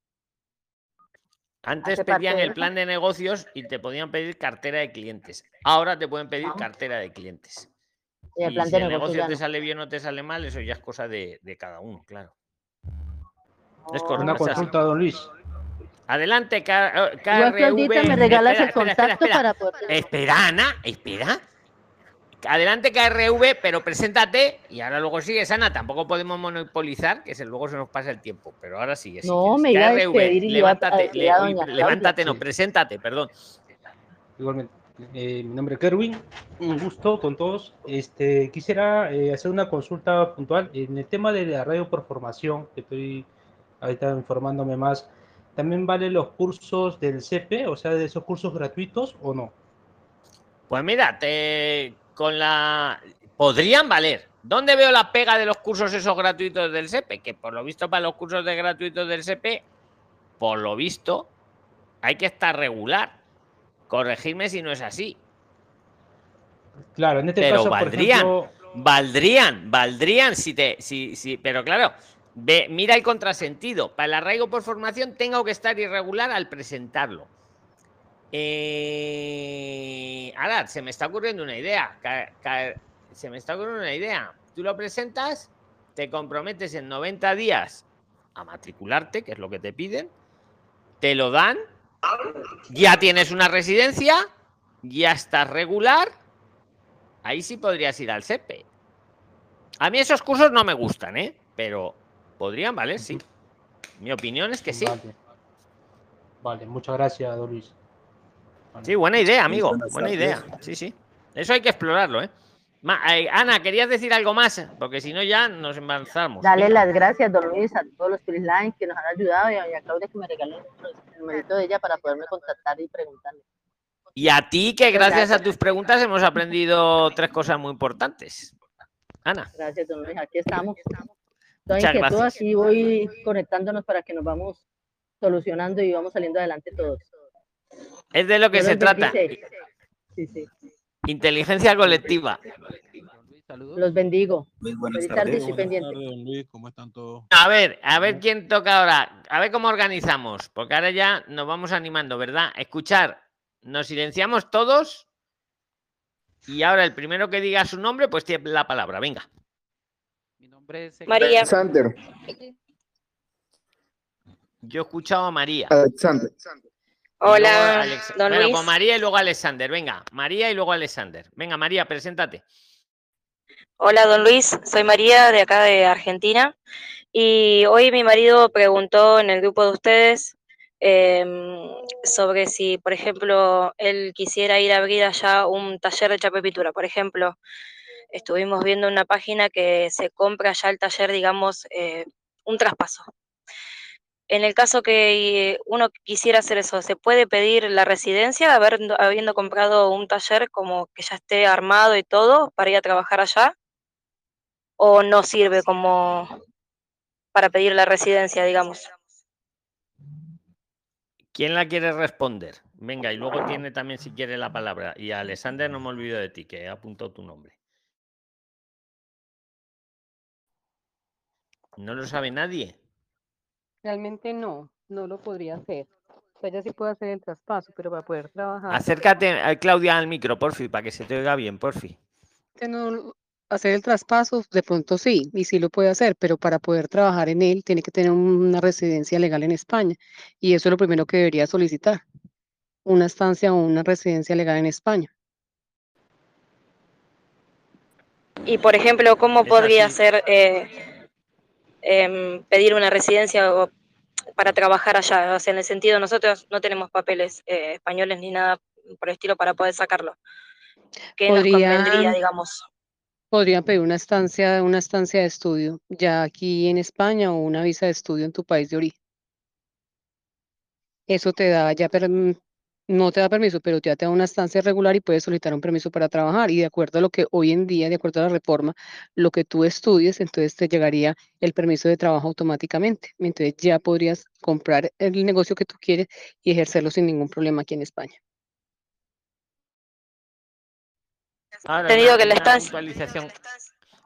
Antes pedían el plan de negocios y te podían pedir cartera de clientes. Ahora te pueden pedir Ah. cartera de clientes. y el Y plan si de el negocio te no. sale bien o te sale mal, eso ya es cosa de, de cada uno, claro. Es correcto. Una consulta, don Luis. Adelante, eh, KRV. Claudita, me regalas Espera, el espera, espera, contacto espera. para poder... Espera, Ana, espera. Adelante, KRV, pero preséntate y ahora luego sigues, Ana. Tampoco podemos monopolizar, que se, luego se nos pasa el tiempo, pero ahora sigue. si No, me iba a despedir levántate, levántate, no, Sí. preséntate, perdón. Igualmente. Eh, mi nombre es Kerwin, un gusto con todos. Este, quisiera eh, hacer una consulta puntual en el tema de la radio por formación, que estoy ahorita informándome más. ¿También valen los cursos del CP, o sea, de esos cursos gratuitos o no? Pues mira, te, con la. Podrían valer. ¿Dónde veo la pega de los cursos esos gratuitos del SEPE? Que por lo visto, para los cursos de gratuitos del SEPE, por lo visto, hay que estar regular. Corregirme si no es así. Claro, en este Pero caso, valdrían. por ejemplo, Valdrían, valdrían si te. Si, si, pero claro, mira el contrasentido. Para el arraigo por formación tengo que estar irregular al presentarlo. Eh, ahora, se me está ocurriendo una idea. se me está ocurriendo una idea. Tú lo presentas, te comprometes en 90 días a matricularte, que es lo que te piden, te lo dan, ya tienes una residencia, ya estás regular, ahí sí podrías ir al SEPE. A mí esos cursos no me gustan, ¿eh? Pero podrían valer, sí. Mi opinión es que sí. Vale. Vale, muchas gracias, don Luis. Vale. Sí, buena idea, amigo. Buena idea. Sí, sí. Eso hay que explorarlo, ¿eh? Ma- eh, Ana, ¿querías decir algo más? Porque si no ya nos embarazamos. Darle las gracias, don Luis, a todos los Line que nos han ayudado y a doña Claudia que me regaló el numerito de ella para poderme contactar y preguntarle. Y a ti, que gracias a tus preguntas hemos aprendido tres cosas muy importantes. Ana, Gracias, don Luis. Aquí estamos. Toda Muchas inquietud, gracias. aquí voy conectándonos para que nos vamos solucionando y vamos saliendo adelante todos. es de lo que se trata. bendice. Sí, sí. Inteligencia colectiva. Los bendigo. Muy buenas tardes. Luis, ¿cómo están todos? A ver, a ver quién toca ahora. A ver cómo organizamos. Porque ahora ya nos vamos animando, ¿verdad? Escuchar. Nos silenciamos todos. Y ahora el primero que diga su nombre, pues tiene la palabra. Venga. Mi nombre es María. Alexander. Yo he escuchado a María. Alexander. Hola, Alex- don Bueno, Luis. pues María y luego Alexander. Venga, María y luego Alexander. Venga, María, preséntate. Hola, don Luis. Soy María de acá de Argentina. Y hoy mi marido preguntó en el grupo de ustedes em, sobre si, por ejemplo, él quisiera ir a abrir allá un taller de pintura. Por ejemplo, estuvimos viendo una página que se compra ya el taller, digamos, eh, un traspaso. En el caso que eh, uno quisiera hacer eso, ¿se puede pedir la residencia, haber, habiendo comprado un taller como que ya esté armado y todo para ir a trabajar allá? ¿O no sirve como para pedir la residencia, digamos? ¿Quién la quiere responder? Venga, y luego tiene también, si quiere, la palabra. Y Alexander, no me olvido de ti, que he apuntado tu nombre. ¿No lo sabe nadie? Realmente no, no lo podría hacer. O sea, ella sí puede hacer el traspaso, pero para poder trabajar, Acércate, eh, Claudia, al micro, porfi, para que se te oiga bien, porfi. que no hacer el traspaso, de pronto sí, y sí lo puede hacer, pero para poder trabajar en él tiene que tener una residencia legal en España. Y eso es lo primero que debería solicitar, una estancia o una residencia legal en España. Y, por ejemplo, ¿cómo podría ser eh, em, pedir una residencia o- para trabajar allá? O sea, en el sentido, nosotros no tenemos papeles eh, españoles ni nada por el estilo para poder sacarlo. ¿Qué nos convendría, digamos? Podrían pedir una estancia, una estancia de estudio, ya aquí en España o una visa de estudio en tu país de origen. Eso te da ya, no te da permiso, pero ya te da una estancia regular y puedes solicitar un permiso para trabajar. Y de acuerdo a lo que hoy en día, de acuerdo a la reforma, lo que tú estudies, entonces te llegaría el permiso de trabajo automáticamente. Entonces ya podrías comprar el negocio que tú quieres y ejercerlo sin ningún problema aquí en España. Ahora, entendido una, que la estancia... puntualización.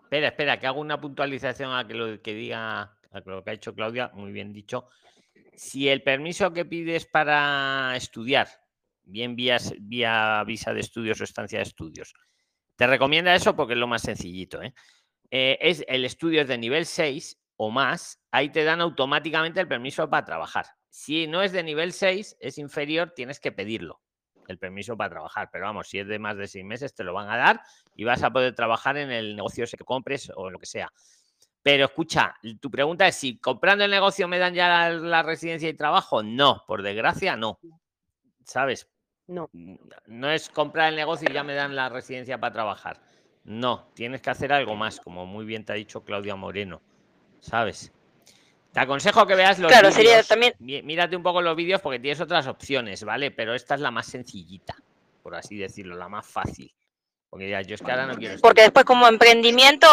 Espera, espera, que hago una puntualización a que lo que diga a lo que ha hecho Claudia, muy bien dicho. Si el permiso que pides para estudiar, bien vía, vía visa de estudios o estancia de estudios, te recomienda eso porque es lo más sencillito. ¿eh? Eh, es el estudio es de nivel 6 o más, ahí te dan automáticamente el permiso para trabajar. Si no es de nivel 6, es inferior, tienes que pedirlo, el permiso para trabajar. Pero vamos, si es de más de seis meses, te lo van a dar y vas a poder trabajar en el negocio ese que compres o lo que sea. Pero escucha, tu pregunta es si comprando el negocio me dan ya la residencia y trabajo. No, por desgracia, no. ¿Sabes? No. No es comprar el negocio y ya me dan la residencia para trabajar. No, tienes que hacer algo más, como muy bien te ha dicho Claudia Moreno. ¿Sabes? Te aconsejo que veas los Claro, vídeos. sería también- Mí- Mírate un poco los vídeos porque tienes otras opciones, ¿vale? Pero esta es la más sencillita, por así decirlo, la más fácil. Porque ya, yo es que ahora no quiero Porque después como emprendimiento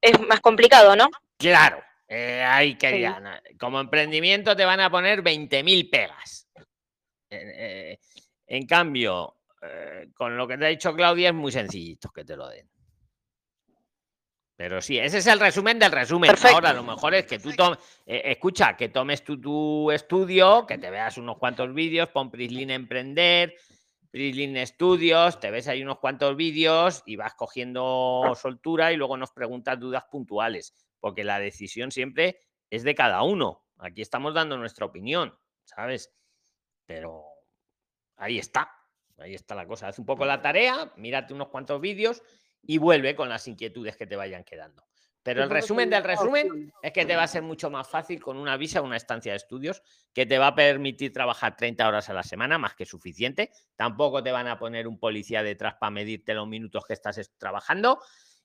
es más complicado, ¿no? Claro, eh, ahí quería. Como emprendimiento te van a poner 20.000 pegas. Eh, eh, en cambio, eh, con lo que te ha dicho Claudia es muy sencillito que te lo den. Pero sí, ese es el resumen del resumen. Ahora, lo mejor es que tú tomes, escucha, que tomes tú tu estudio, que te veas unos cuantos vídeos, pon Prislin Emprender, Prislin Estudios, te ves ahí unos cuantos vídeos y vas cogiendo soltura y luego nos preguntas dudas puntuales, porque la decisión siempre es de cada uno. Aquí estamos dando nuestra opinión, ¿sabes? Pero ahí está, ahí está la cosa. Haz un poco la tarea, mírate unos cuantos vídeos y vuelve con las inquietudes que te vayan quedando. Pero el resumen del resumen es que te va a ser mucho más fácil con una visa, una estancia de estudios, que te va a permitir trabajar 30 horas a la semana, más que suficiente. Tampoco te van a poner un policía detrás para medirte los minutos que estás es- trabajando.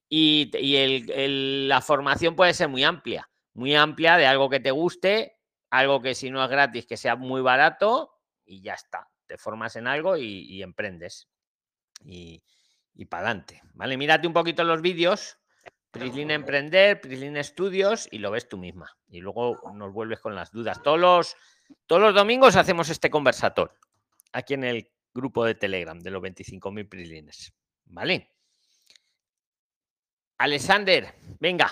Y, te- y el- el- la formación puede ser muy amplia, muy amplia de algo que te guste, algo que si no es gratis, que sea muy barato y ya está. Te formas en algo y, y emprendes. Y, y para adelante. ¿Vale? Mírate un poquito los vídeos. Prislin Emprender, Prislin Estudios y lo ves tú misma. Y luego nos vuelves con las dudas. Todos los, todos los domingos hacemos este conversatorio aquí en el grupo de Telegram de los 25.000 Prislines. ¿Vale? Alexander, venga.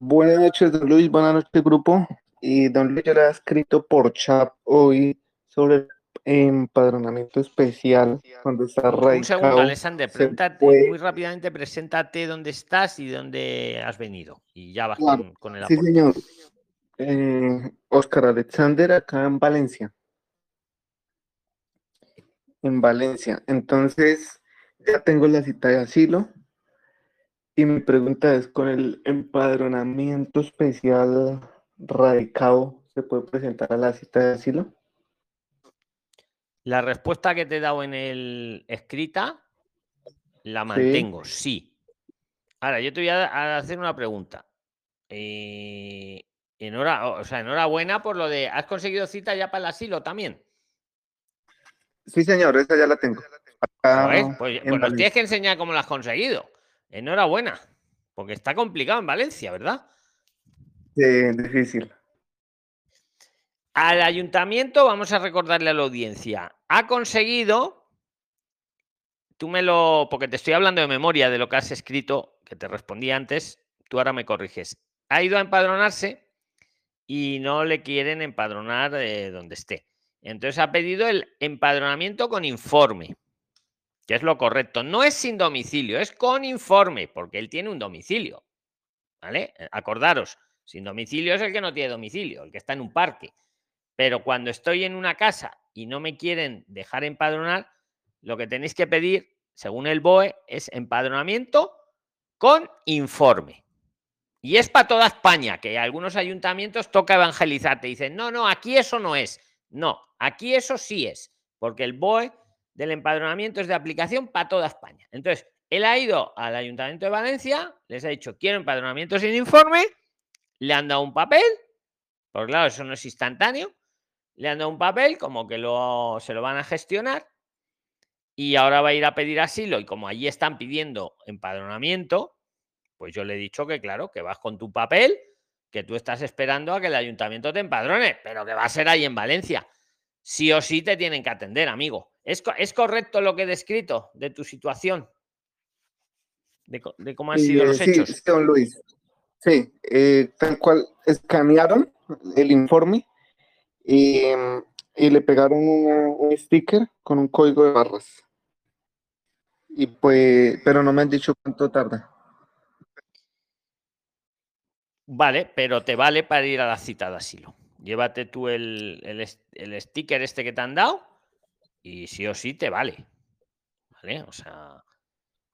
Buenas noches, don Luis. Buenas noches, grupo. Y don Luis, yo le he escrito por chat hoy sobre el empadronamiento especial cuando está Un segundo, radicado. Alexander, se preséntate puede- muy rápidamente, preséntate dónde estás y dónde has venido. Y ya vas Claro, con, con el Sí, aporte. señor. Eh, Oscar Alexander, acá en Valencia. En Valencia. Entonces, ya tengo la cita de asilo. Y mi pregunta es, ¿con el empadronamiento especial radicado se puede presentar a la cita de asilo? La respuesta que te he dado en el escrita la mantengo, sí. Ahora, yo te voy a, hacer una pregunta. Eh, enhora- o sea, enhorabuena por lo de. ¿Has conseguido cita ya para el asilo también? Sí, señor, esa ya la tengo. Acá Joder, pues, pues nos tienes que enseñar cómo lo has conseguido. Enhorabuena. Porque está complicado en Valencia, ¿verdad? Sí, difícil. Al ayuntamiento, vamos a recordarle a la audiencia, ha conseguido, tú me lo, porque te estoy hablando de memoria de lo que has escrito, que te respondí antes, tú ahora me corriges. Ha ido a empadronarse y no le quieren empadronar eh, donde esté. Entonces ha pedido el empadronamiento con informe, que es lo correcto. No es sin domicilio, es con informe, porque él tiene un domicilio. ¿Vale? Eh, Acordaros, sin domicilio es el que no tiene domicilio, el que está en un parque. Pero cuando estoy en una casa y no me quieren dejar empadronar, lo que tenéis que pedir, según el BOE, es empadronamiento con informe. Y es para toda España, que algunos ayuntamientos toca evangelizar. Te dicen, no, no, aquí eso no es. No, aquí eso sí es, porque el BOE del empadronamiento es de aplicación para toda España. Entonces, él ha ido al Ayuntamiento de Valencia, les ha dicho, quiero empadronamiento sin informe, le han dado un papel, porque claro, eso no es instantáneo, le han dado un papel como que lo, se lo van a gestionar y ahora va a ir a pedir asilo y como allí están pidiendo empadronamiento, pues yo le he dicho que claro, que vas con tu papel, que tú estás esperando a que el ayuntamiento te empadrone, pero que va a ser ahí en Valencia. Sí o sí te tienen que atender, amigo. ¿Es, es correcto lo que he descrito de tu situación? De, cómo han sido Eh, los hechos. sí, don Luis. Sí, eh, tal cual escanearon el informe y, em, y le pegaron un sticker con un código de barras. Y pues, pero no me han dicho cuánto tarda. Vale, pero te vale para ir a la cita de asilo. Llévate tú el, el el sticker este que te han dado y sí o sí te vale. ¿Vale? O sea,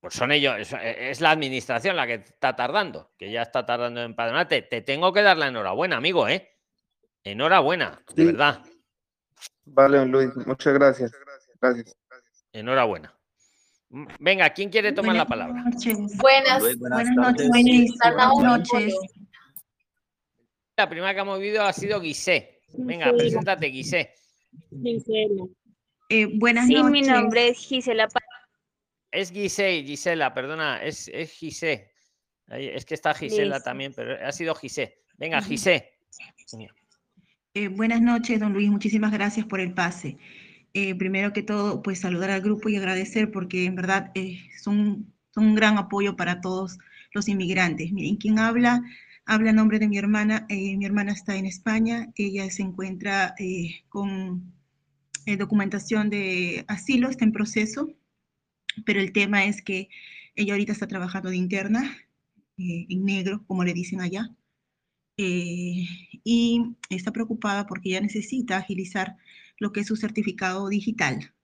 pues son ellos, es, es la administración la que está tardando, que ya está tardando en empadronarte. Te tengo que dar la enhorabuena, amigo, ¿eh? Enhorabuena, de verdad, Vale, don Luis, muchas gracias. Gracias. enhorabuena. Venga, ¿quién quiere tomar la palabra? Buenas, Buenas buenas noches. Buenas noches. La primera que hemos oído ha sido Guisé. Venga, Gisela. preséntate, Guisé. Eh, buenas Sí, noches. mi nombre es Gisela. Es Gisé, Gisela, perdona, es, es Gisé. Es que está Gisela Listo. también, pero ha sido Gisé. Venga. Gisé. Eh, buenas noches, don Luis. Muchísimas gracias por el pase. Eh, primero que todo, pues saludar al grupo y agradecer porque en verdad eh, son, son un gran apoyo para todos los inmigrantes. Miren, quien habla, habla en nombre de mi hermana. Eh, mi hermana está en España. Ella se encuentra eh, con eh, documentación de asilo, está en proceso, pero el tema es que ella ahorita está trabajando de interna, en negro, como le dicen allá eh, y está preocupada porque ella necesita agilizar lo que es su certificado digital.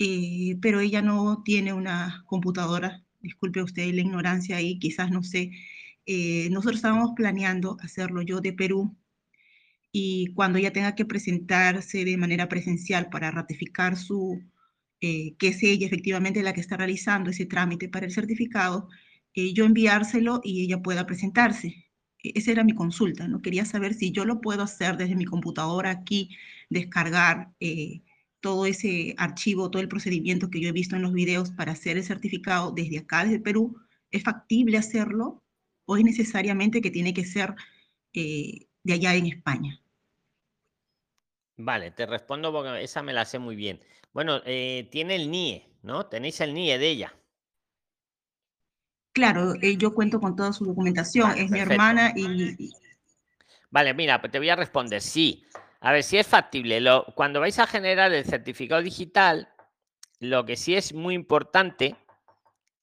Eh, pero ella no tiene una computadora, disculpe usted la ignorancia ahí, quizás no sé. Eh, nosotros estábamos planeando hacerlo yo de Perú y cuando ella tenga que presentarse de manera presencial para ratificar su, eh, que es ella efectivamente la que está realizando ese trámite para el certificado, yo enviárselo y ella pueda presentarse. E- Esa era mi consulta, ¿no? Quería saber si yo lo puedo hacer desde mi computadora aquí, descargar eh, todo ese archivo, todo el procedimiento que yo he visto en los videos para hacer el certificado desde acá, desde Perú. ¿Es factible hacerlo o es necesariamente que tiene que ser eh, de allá en España? Vale, te respondo porque esa me la sé muy bien. Bueno, eh, tiene el NIE, ¿no? Tenéis el NIE de ella. Claro, eh, yo cuento con toda su documentación, Vale, es mi hermana y, y- Vale, mira, pues te voy a responder sí. A ver, si es factible. Lo, cuando vais a generar el certificado digital, lo que sí es muy importante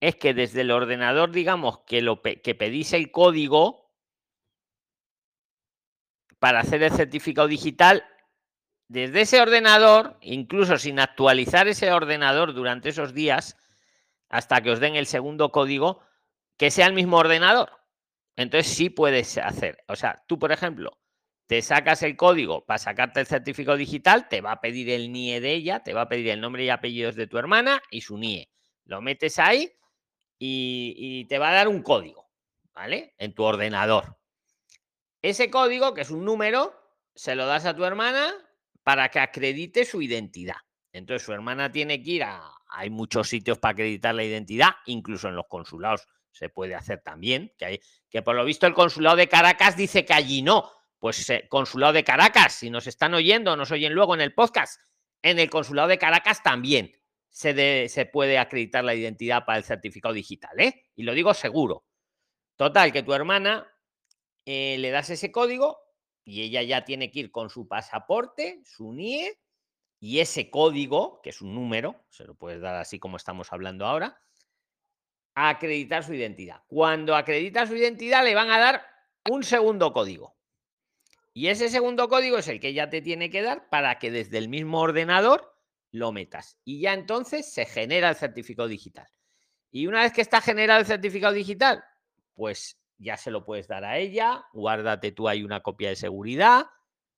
es que desde el ordenador, digamos, que, lo, que pedís el código para hacer el certificado digital, desde ese ordenador, incluso sin actualizar ese ordenador durante esos días, hasta que os den el segundo código, que sea el mismo ordenador. Entonces sí puedes hacer. O sea, tú, por ejemplo, te sacas el código para sacarte el certificado digital, te va a pedir el NIE de ella, te va a pedir el nombre y apellidos de tu hermana y su NIE. Lo metes ahí y, te va a dar un código, ¿vale? En tu ordenador. Ese código, que es un número, se lo das a tu hermana para que acredite su identidad. Entonces su hermana tiene que ir a... Hay muchos sitios para acreditar la identidad, incluso en los consulados se puede hacer también, que, hay, que por lo visto el consulado de Caracas dice que allí no. Pues eh, consulado de Caracas, si nos están oyendo, nos oyen luego en el podcast, en el consulado de Caracas también se, de- se puede acreditar la identidad para el certificado digital, ¿eh? Y lo digo seguro. Total, que tu hermana eh, le das ese código y ella ya tiene que ir con su pasaporte, su NIE y ese código, que es un número, se lo puedes dar así como estamos hablando ahora, acreditar su identidad. Cuando acredita su identidad le van a dar un segundo código. Y ese segundo código es el que ya te tiene que dar para que desde el mismo ordenador lo metas. Y ya entonces se genera el certificado digital. Y una vez que está generado el certificado digital, pues ya se lo puedes dar a ella, guárdate tú ahí una copia de seguridad.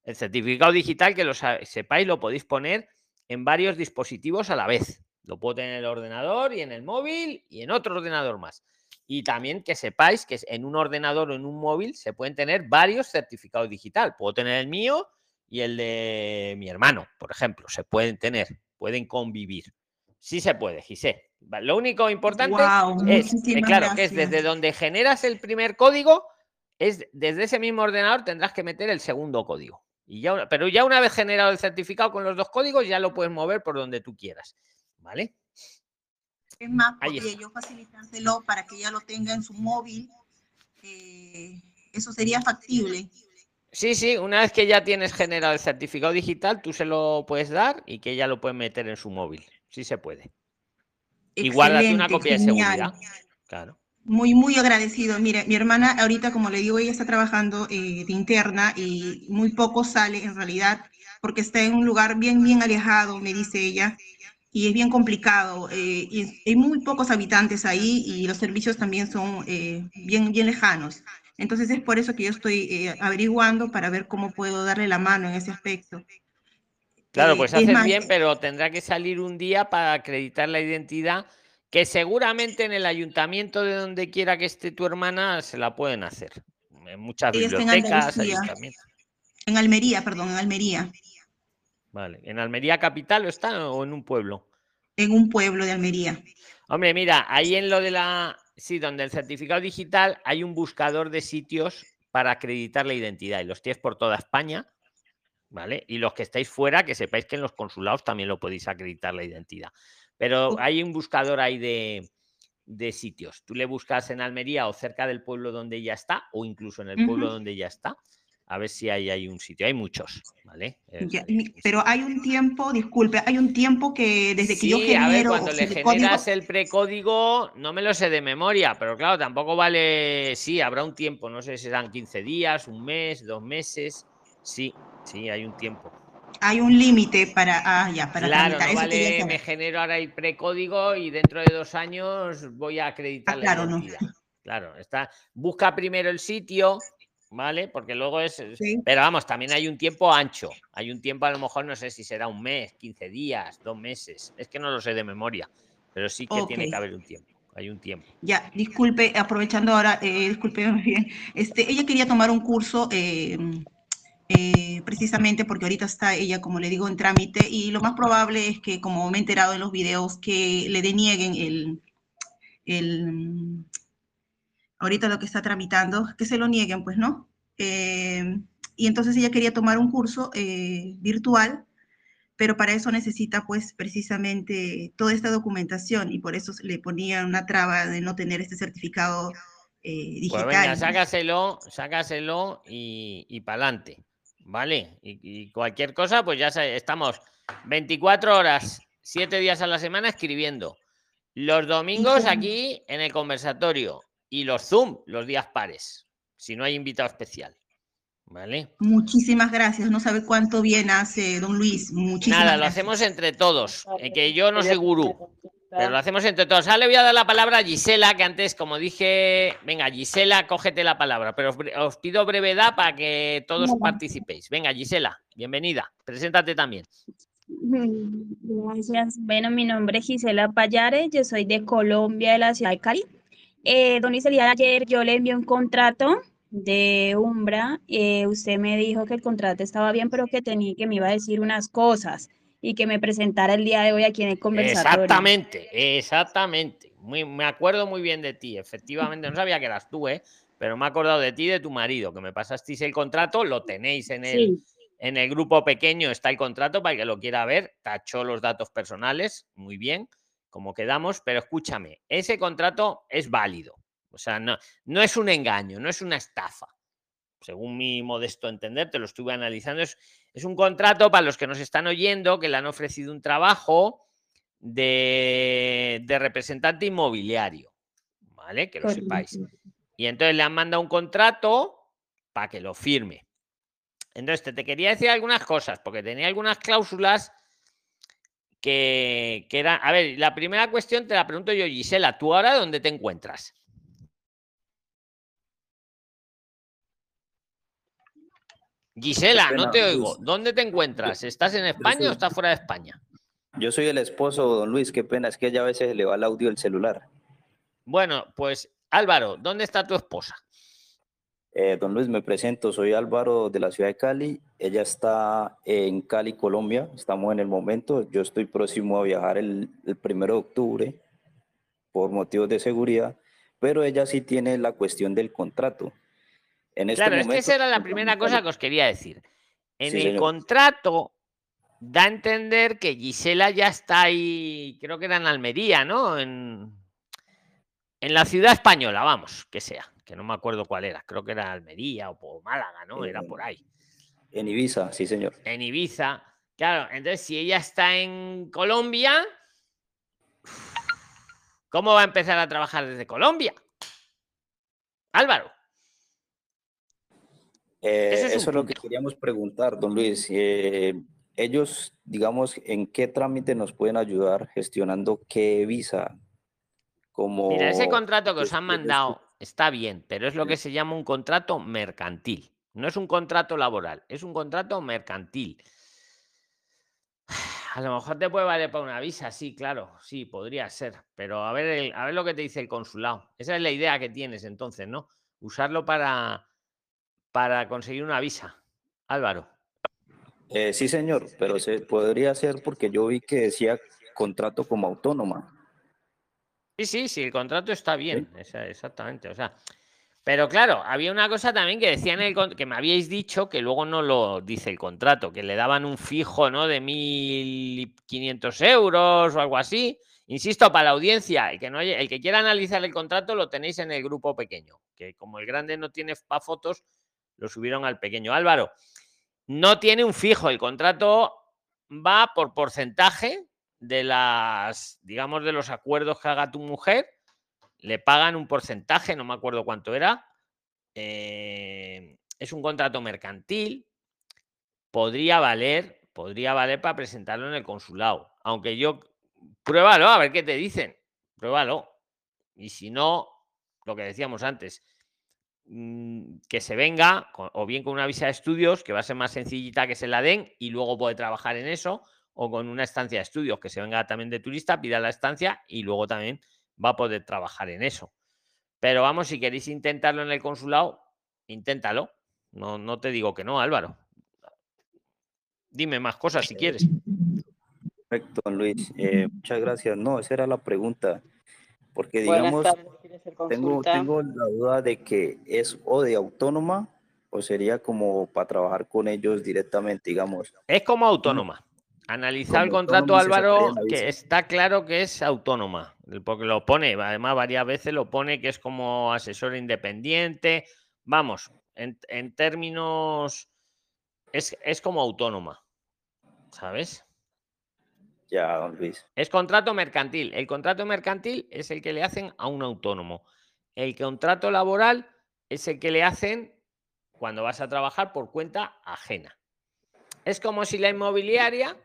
El certificado digital, que lo sepáis, lo podéis poner en varios dispositivos a la vez. Lo puedo tener en el ordenador y en el móvil y en otro ordenador más. Y también que sepáis que en un ordenador o en un móvil se pueden tener varios certificados digital. Puedo tener el mío y el de mi hermano, por ejemplo. Se pueden tener, pueden convivir. Sí se puede, Gisé. Lo único importante es, eh, claro, que es desde donde generas el primer código, es desde ese mismo ordenador tendrás que meter el segundo código. Y ya, pero ya una vez generado el certificado con los dos códigos, ya lo puedes mover por donde tú quieras. ¿Vale? Es más, podría yo facilitárselo para que ella lo tenga en su móvil. eh, eso sería factible. Sí, sí, una vez que ya tienes generado el certificado digital, tú se lo puedes dar y que ella lo puede meter en su móvil. Sí se puede. Y guárdate una Excelente, copia de genial. seguridad. Claro. Muy, muy agradecido. Mire, mi hermana ahorita, como le digo, ella está trabajando eh, de interna y muy poco sale en realidad porque está en un lugar bien, bien alejado, me dice ella, y es bien complicado. eh, y hay muy pocos habitantes ahí y los servicios también son eh, bien, bien lejanos. Entonces es por eso que yo estoy eh, averiguando para ver cómo puedo darle la mano en ese aspecto. Claro, Eh, pues es haces más, bien, pero tendrá que salir un día para acreditar la identidad, que seguramente en el ayuntamiento de donde quiera que esté tu hermana se la pueden hacer. En muchas en bibliotecas, ayuntamientos. En Almería, perdón, en Almería, Vale. ¿En Almería capital o está o en un pueblo? en un pueblo de Almería. Hombre, mira, ahí en lo de la. Sí, donde el certificado digital hay un buscador de sitios para acreditar la identidad y los tienes por toda España, ¿vale? Y los que estáis fuera, que sepáis que en los consulados también lo podéis acreditar la identidad. Pero hay un buscador ahí de, de sitios. Tú le buscas en Almería o cerca del pueblo donde ella está, o incluso en el pueblo donde ella está, a ver si hay, hay un sitio. Hay muchos, ¿vale? Ya, pero hay un tiempo, disculpe, hay un tiempo que desde que yo Sí, a ver, genero cuando le el código, generas el precódigo, no me lo sé de memoria, pero claro, tampoco vale. Sí, habrá un tiempo, no sé si serán 15 días, un mes, dos meses. Sí, sí, hay un tiempo. hay un límite para, ah, ya, para Claro, no vale, me genero ahora el precódigo y dentro de dos años voy a acreditar Ah, la claro, no. Claro, está. Busca primero el sitio, ¿vale? Porque luego es. Sí. Pero vamos, también hay un tiempo ancho. Hay un tiempo, a lo mejor, no sé si será un mes, 15 días, dos meses. Es que no lo sé de memoria, pero sí que tiene que haber un tiempo. Hay un tiempo. Ya, disculpe, aprovechando ahora, eh, disculpe bien, este, ella quería tomar un curso eh, eh, precisamente porque ahorita está ella, como le digo, en trámite y lo más probable es que, como me he enterado en los videos, que le denieguen el, el, ahorita lo que está tramitando, que se lo nieguen, pues, ¿no? Eh, y entonces ella quería tomar un curso eh, virtual, pero para eso necesita, pues, precisamente toda esta documentación y por eso le ponía una traba de no tener este certificado eh, Pues digital. venga, sácaselo, sácaselo y, y para adelante. ¿Vale? Y, y cualquier cosa, pues ya estamos 24 horas, 7 días a la semana escribiendo. Los domingos aquí en el conversatorio y los Zoom los días pares, si no hay invitado especial. ¿Vale? Muchísimas gracias. No sabe cuánto bien hace don Luis. Muchísimas Nada, lo hacemos entre todos. eh, que yo no soy gurú, pero lo hacemos entre todos. Ahora le voy a dar la palabra a Gisela, que antes, como dije, venga, Gisela, cógete la palabra, pero os, pido brevedad para que todos participéis. Venga, Gisela, bienvenida. Preséntate también. Gracias. Bueno, mi nombre es Gisela Payares, yo soy de Colombia, de la ciudad de Cali. Eh, don de ayer yo le envié un contrato de Umbra. eh, usted me dijo que el contrato estaba bien, pero que tenía que me iba a decir unas cosas y que me presentara el día de hoy aquí en el conversatorio. Exactamente, exactamente. Muy, me acuerdo muy bien de ti, efectivamente. No sabía que eras tú, ¿eh? Pero me he acordado de ti y de tu marido, que me pasasteis el contrato, lo tenéis en el, Sí. en el grupo pequeño, está el contrato para el que lo quiera ver. Tachó los datos personales, muy bien, como quedamos, pero escúchame, ese contrato es válido. O sea, no, no es un engaño, no es una estafa. Según mi modesto entender, te lo estuve analizando. Es, es un contrato para los que nos están oyendo, que le han ofrecido un trabajo de, de representante inmobiliario. ¿Vale? Que lo sepáis. Y entonces le han mandado un contrato para que lo firme. Entonces, te, te quería decir algunas cosas, porque tenía algunas cláusulas que, que eran. A ver, la primera cuestión te la pregunto yo, Gisela, ¿tú ahora dónde te encuentras? Gisela, no pena, te oigo. ¿Dónde te encuentras? ¿Estás en España o estás fuera de España? Yo soy el esposo, don Luis, qué pena, es que ella a veces le va el audio del celular. Bueno, pues Álvaro, ¿dónde está tu esposa? Eh, don Luis, me presento, soy Álvaro de la ciudad de Cali, ella está en Cali, Colombia, estamos en el momento, yo estoy próximo a viajar el, el primero de octubre por motivos de seguridad, pero ella sí tiene la cuestión del contrato. En este Claro, es que momento, esa era la primera cosa que os quería decir. En Sí, el señor. contrato da a entender que Gisela ya está ahí, creo que era en Almería, ¿no? En, en la ciudad española, vamos, que sea, que no me acuerdo cuál era, creo que era Almería o por Málaga, ¿no? Era por ahí. En Ibiza, sí, señor. En Ibiza. Claro, entonces si ella está en Colombia, ¿cómo va a empezar a trabajar desde Colombia? Álvaro. Eh, es eso es lo que queríamos preguntar, don Luis. Eh, ellos, digamos, ¿en qué trámite nos pueden ayudar gestionando qué visa? Como Mira, ese contrato que os han mandado está bien, pero es lo que se llama un contrato mercantil. No es un contrato laboral, es un contrato mercantil. A lo mejor te puede valer para una visa, sí, claro, sí, podría ser. Pero a ver, el- a ver lo que te dice el consulado. Esa es la idea que tienes entonces, ¿no? Usarlo para, para conseguir una visa. Álvaro. Eh, sí, señor, pero se podría hacer porque yo vi que decía contrato como autónoma. Sí, sí, sí, el contrato está bien, esa- exactamente. O sea, pero claro, había una cosa también que decían el que me habíais dicho que luego no lo dice el contrato, que le daban un fijo, ¿no? De 1.500 euros o algo así. Insisto, para la audiencia, el que, no el que quiera analizar el contrato lo tenéis en el grupo pequeño, que como el grande no tiene para fotos, lo subieron al pequeño. Álvaro, no tiene un fijo, el contrato va por porcentaje de las, digamos, de los acuerdos que haga tu mujer, le pagan un porcentaje, no me acuerdo cuánto era. eh, es un contrato mercantil, podría valer, podría valer para presentarlo en el consulado. Aunque yo, pruébalo, a ver qué te dicen, pruébalo. Y si no, lo que decíamos antes, mm, que se venga, o bien con una visa de estudios, que va a ser más sencillita que se la den y luego puede trabajar en eso, o con una estancia de estudios, que se venga también de turista, pida la estancia y luego también va a poder trabajar en eso. Pero vamos, si queréis intentarlo en el consulado, inténtalo. No, no te digo que no, Álvaro. Dime más cosas si quieres. Perfecto, don Luis. Eh, muchas gracias. No, esa era la pregunta. Porque digamos, tardes, ¿quiere hacer tengo, tengo la duda de que es o de autónoma o sería como para trabajar con ellos directamente, digamos. Es como autónoma. Analizado el contrato, Álvaro, que está claro que es autónoma, porque lo pone, además varias veces lo pone que es como asesor independiente. Vamos, en, en términos, es, es como autónoma, ¿sabes? Ya, don Luis. Es contrato mercantil. El contrato mercantil es el que le hacen a un autónomo. El contrato laboral es el que le hacen cuando vas a trabajar por cuenta ajena. Es como si la inmobiliaria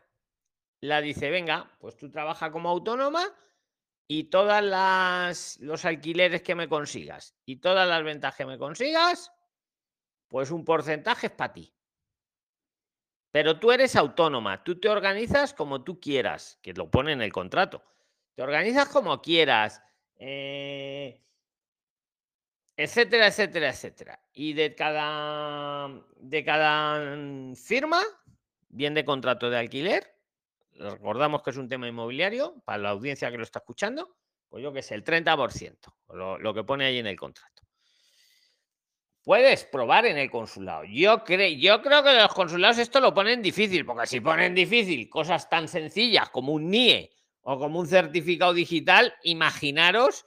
la dice, venga, pues tú trabajas como autónoma y todas las los alquileres que me consigas y todas las ventas que me consigas, pues un porcentaje es para ti. Pero tú eres autónoma, tú te organizas como tú quieras, que lo pone en el contrato. Te organizas como quieras, eh, etcétera, etcétera, etcétera. Y de cada, de cada firma, bien de contrato de alquiler, recordamos que es un tema inmobiliario, para la audiencia que lo está escuchando, pues yo que sé, el 30%, lo, lo que pone ahí en el contrato. Puedes probar en el consulado. Yo, creo yo creo que los consulados esto lo ponen difícil, porque si ponen difícil cosas tan sencillas como un NIE o como un certificado digital, imaginaros,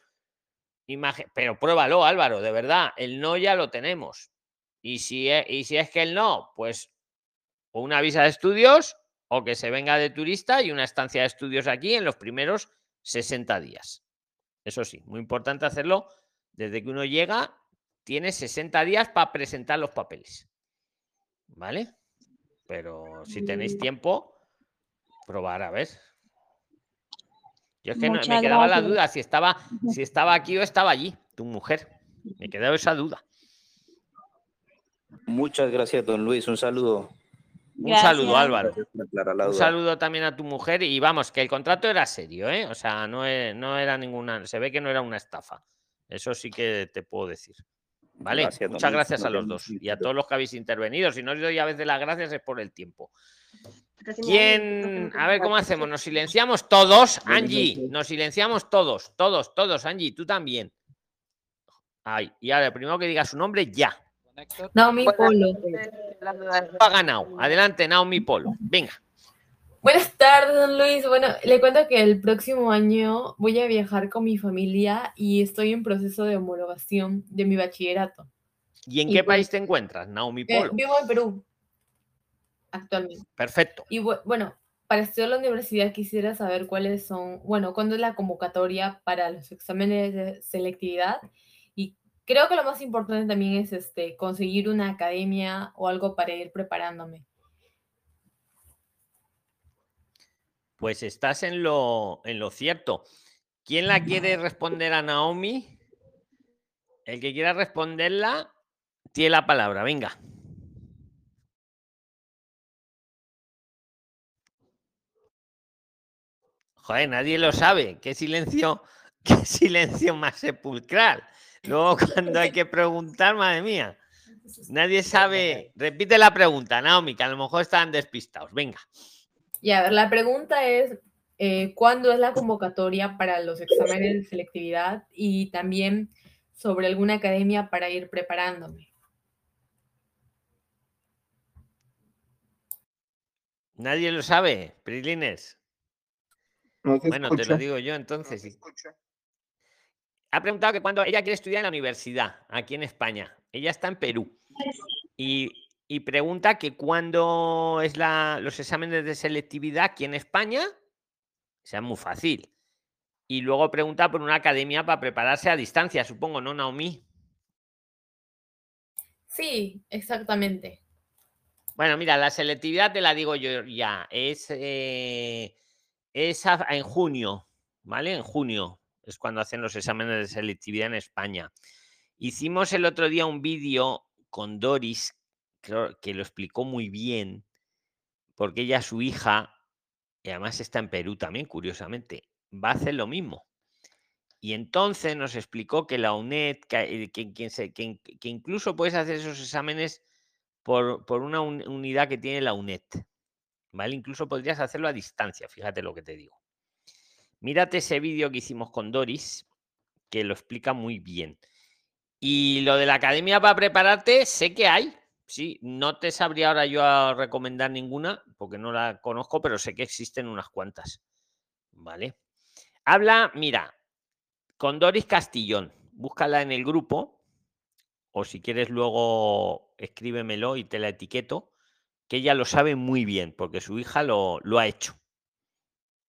imagi- pero pruébalo, Álvaro, de verdad, el no ya lo tenemos. Y si, e- y si es que el no, pues una visa de estudios o que se venga de turista y una estancia de estudios aquí en los primeros 60 días. Eso sí, muy importante hacerlo desde que uno llega, tiene 60 días para presentar los papeles. ¿Vale? Pero si tenéis tiempo, probar a ver. Yo es que no- me quedaba la duda si estaba, si estaba aquí o estaba allí, tu mujer. Me quedaba esa duda. Muchas gracias, don Luis. Un saludo. Un saludo. Álvaro. Un saludo también a tu mujer y vamos, que el contrato era serio, ¿eh? O sea, no, e- no era ninguna, se ve que no era una estafa. Eso sí que te puedo decir. ¿Vale? Gracias, Muchas gracias a los dos y a todos los que habéis intervenido. Si no os doy a veces las gracias es por el tiempo. ¿Quién? A ver cómo hacemos. Nos silenciamos todos, Angie. Nos silenciamos todos, todos, todos, Angie. Tú también. Ay, y ahora, primero que diga su nombre, ya. Naomi Polo. Ha ganado. Adelante, Naomi Polo. Venga. Buenas tardes, don Luis. Bueno, le cuento que el próximo año voy a viajar con mi familia y estoy en proceso de homologación de mi bachillerato. ¿Y en Y qué pues- país te encuentras, Naomi Eh, Polo? vivo en Perú actualmente. Perfecto. Y bu- bueno, para estudiar la universidad quisiera saber cuáles son, bueno, cuándo es la convocatoria para los exámenes de selectividad. Creo que lo más importante también es este, conseguir una academia o algo para ir preparándome. Pues estás en lo, en lo cierto. ¿Quién la quiere responder a Naomi? El que quiera responderla tiene la palabra. Venga. Joder, nadie lo sabe. Qué silencio, qué silencio más sepulcral. Luego cuando hay que preguntar, madre mía. Nadie sabe. Repite la pregunta, Naomi, que a lo mejor están despistados. Venga. Y a ver, la pregunta es, eh, ¿cuándo es la convocatoria para los exámenes de selectividad? Y también sobre alguna academia para ir preparándome. Nadie lo sabe, Prilines. No Bueno, te lo digo yo entonces. Ha preguntado que cuando ella quiere estudiar en la universidad, aquí en España. Ella está en Perú. Y, y pregunta que cuándo es la, los exámenes de selectividad aquí en España. Sea, muy fácil. Y luego pregunta por una academia para prepararse a distancia, supongo, ¿no, Naomi? Sí, exactamente. Bueno, mira, la selectividad te la digo yo ya. Es, eh, es a- en junio, ¿vale? En junio es cuando hacen los exámenes de selectividad en España. Hicimos el otro día un vídeo con Doris que lo explicó muy bien, porque ella, su hija, y además está en Perú también, curiosamente, va a hacer lo mismo. Y entonces nos explicó que la UNED, que, eh, incluso puedes hacer esos exámenes por, por una un- unidad que tiene la UNED. ¿Vale? Incluso podrías hacerlo a distancia, fíjate lo que te digo. Mírate ese vídeo que hicimos con Doris, que lo explica muy bien. Y lo de la academia para prepararte, sé que hay. Sí, no te sabría ahora yo a recomendar ninguna, porque no la conozco, pero sé que existen unas cuantas. ¿Vale? Habla, mira, con Doris Castillón. Búscala en el grupo, o si quieres luego escríbemelo y te la etiqueto, que ella lo sabe muy bien, porque su hija lo, lo ha hecho.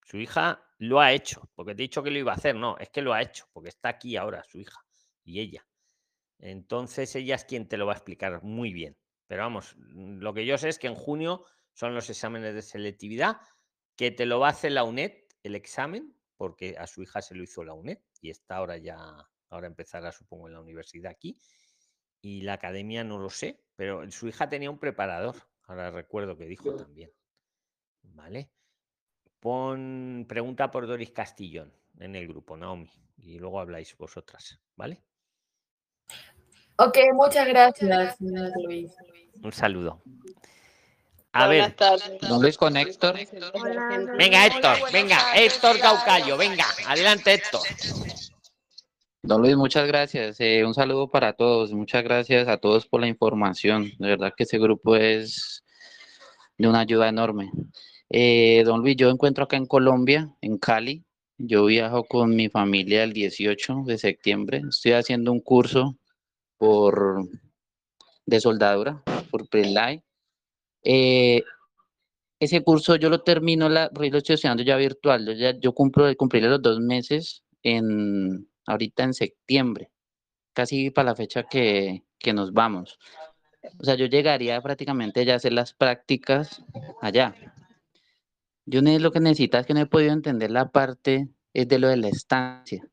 Su hija lo ha hecho, porque te he dicho que lo iba a hacer, no, es que lo ha hecho, porque está aquí ahora su hija y ella. Entonces ella es quien te lo va a explicar muy bien. Pero vamos, mm, lo que yo sé es que en junio son los exámenes de selectividad, que te lo va a hacer la UNED, el examen, porque a su hija se lo hizo la UNED y está ahora ya, ahora empezará supongo en la universidad aquí. Y la academia no lo sé, pero su hija tenía un preparador, ahora recuerdo que dijo también. ¿Vale? Pon pregunta por Doris Castillón en el grupo, Naomi, y luego habláis vosotras, ¿vale? Ok, muchas gracias, señor Luis. Un saludo. A ver, Don Luis con Héctor. venga Héctor, venga, Héctor Caucayo, venga, adelante Héctor. Don Luis, muchas gracias. Eh, un saludo para todos. Muchas gracias a todos por la información. De verdad que ese grupo es de una ayuda enorme. Eh, don Luis, yo encuentro acá en Colombia, en Cali. Yo viajo con mi familia el 18 de septiembre. Estoy haciendo un curso por de soldadura, por Prelay. Eh, ese curso yo lo termino, la, lo estoy estudiando ya virtual. Yo, ya, yo cumplo, cumpliré los dos meses en, ahorita en septiembre, casi para la fecha que, que nos vamos. O sea, yo llegaría prácticamente ya a hacer las prácticas allá. Yo lo que necesitas que no he podido entender la parte es de lo de la estancia.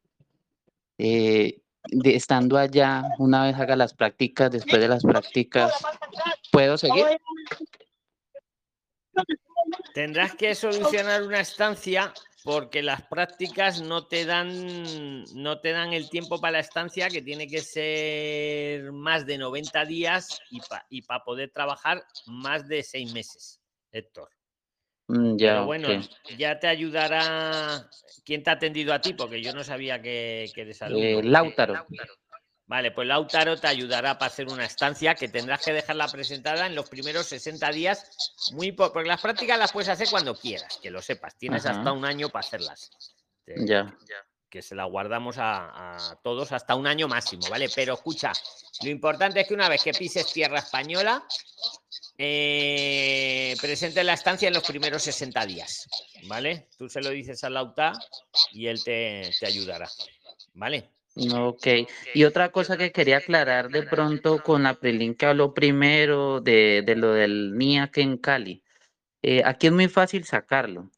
Eh, de, estando allá, una vez haga las prácticas, después de las prácticas, ¿puedo seguir? Tendrás que solucionar una estancia porque las prácticas no te dan no te dan el tiempo para la estancia que tiene que ser más de 90 días y para poder trabajar más de seis meses, Héctor. Mm, ya, Pero bueno, ya te ayudará. ¿Quién te ha atendido a ti? Porque yo no sabía que, que eres alumno. Eh, Lautaro. Vale, pues Lautaro te ayudará para hacer una estancia que tendrás que dejarla presentada en los primeros 60 días. Muy po- porque las prácticas las puedes hacer cuando quieras, que lo sepas. Tienes Ajá. hasta un año para hacerlas. Te- Ya. que se la guardamos a, a todos hasta un año máximo, ¿vale? Pero escucha, lo importante es que una vez que pises tierra española, eh, presentes la estancia en los primeros 60 días, ¿vale? Tú se lo dices a Lauta y él te, te ayudará, ¿vale? Ok. Y otra cosa que quería aclarar de pronto con la Prilín que habló primero de, de lo del NIAC en Cali. Eh, aquí es muy fácil sacarlo.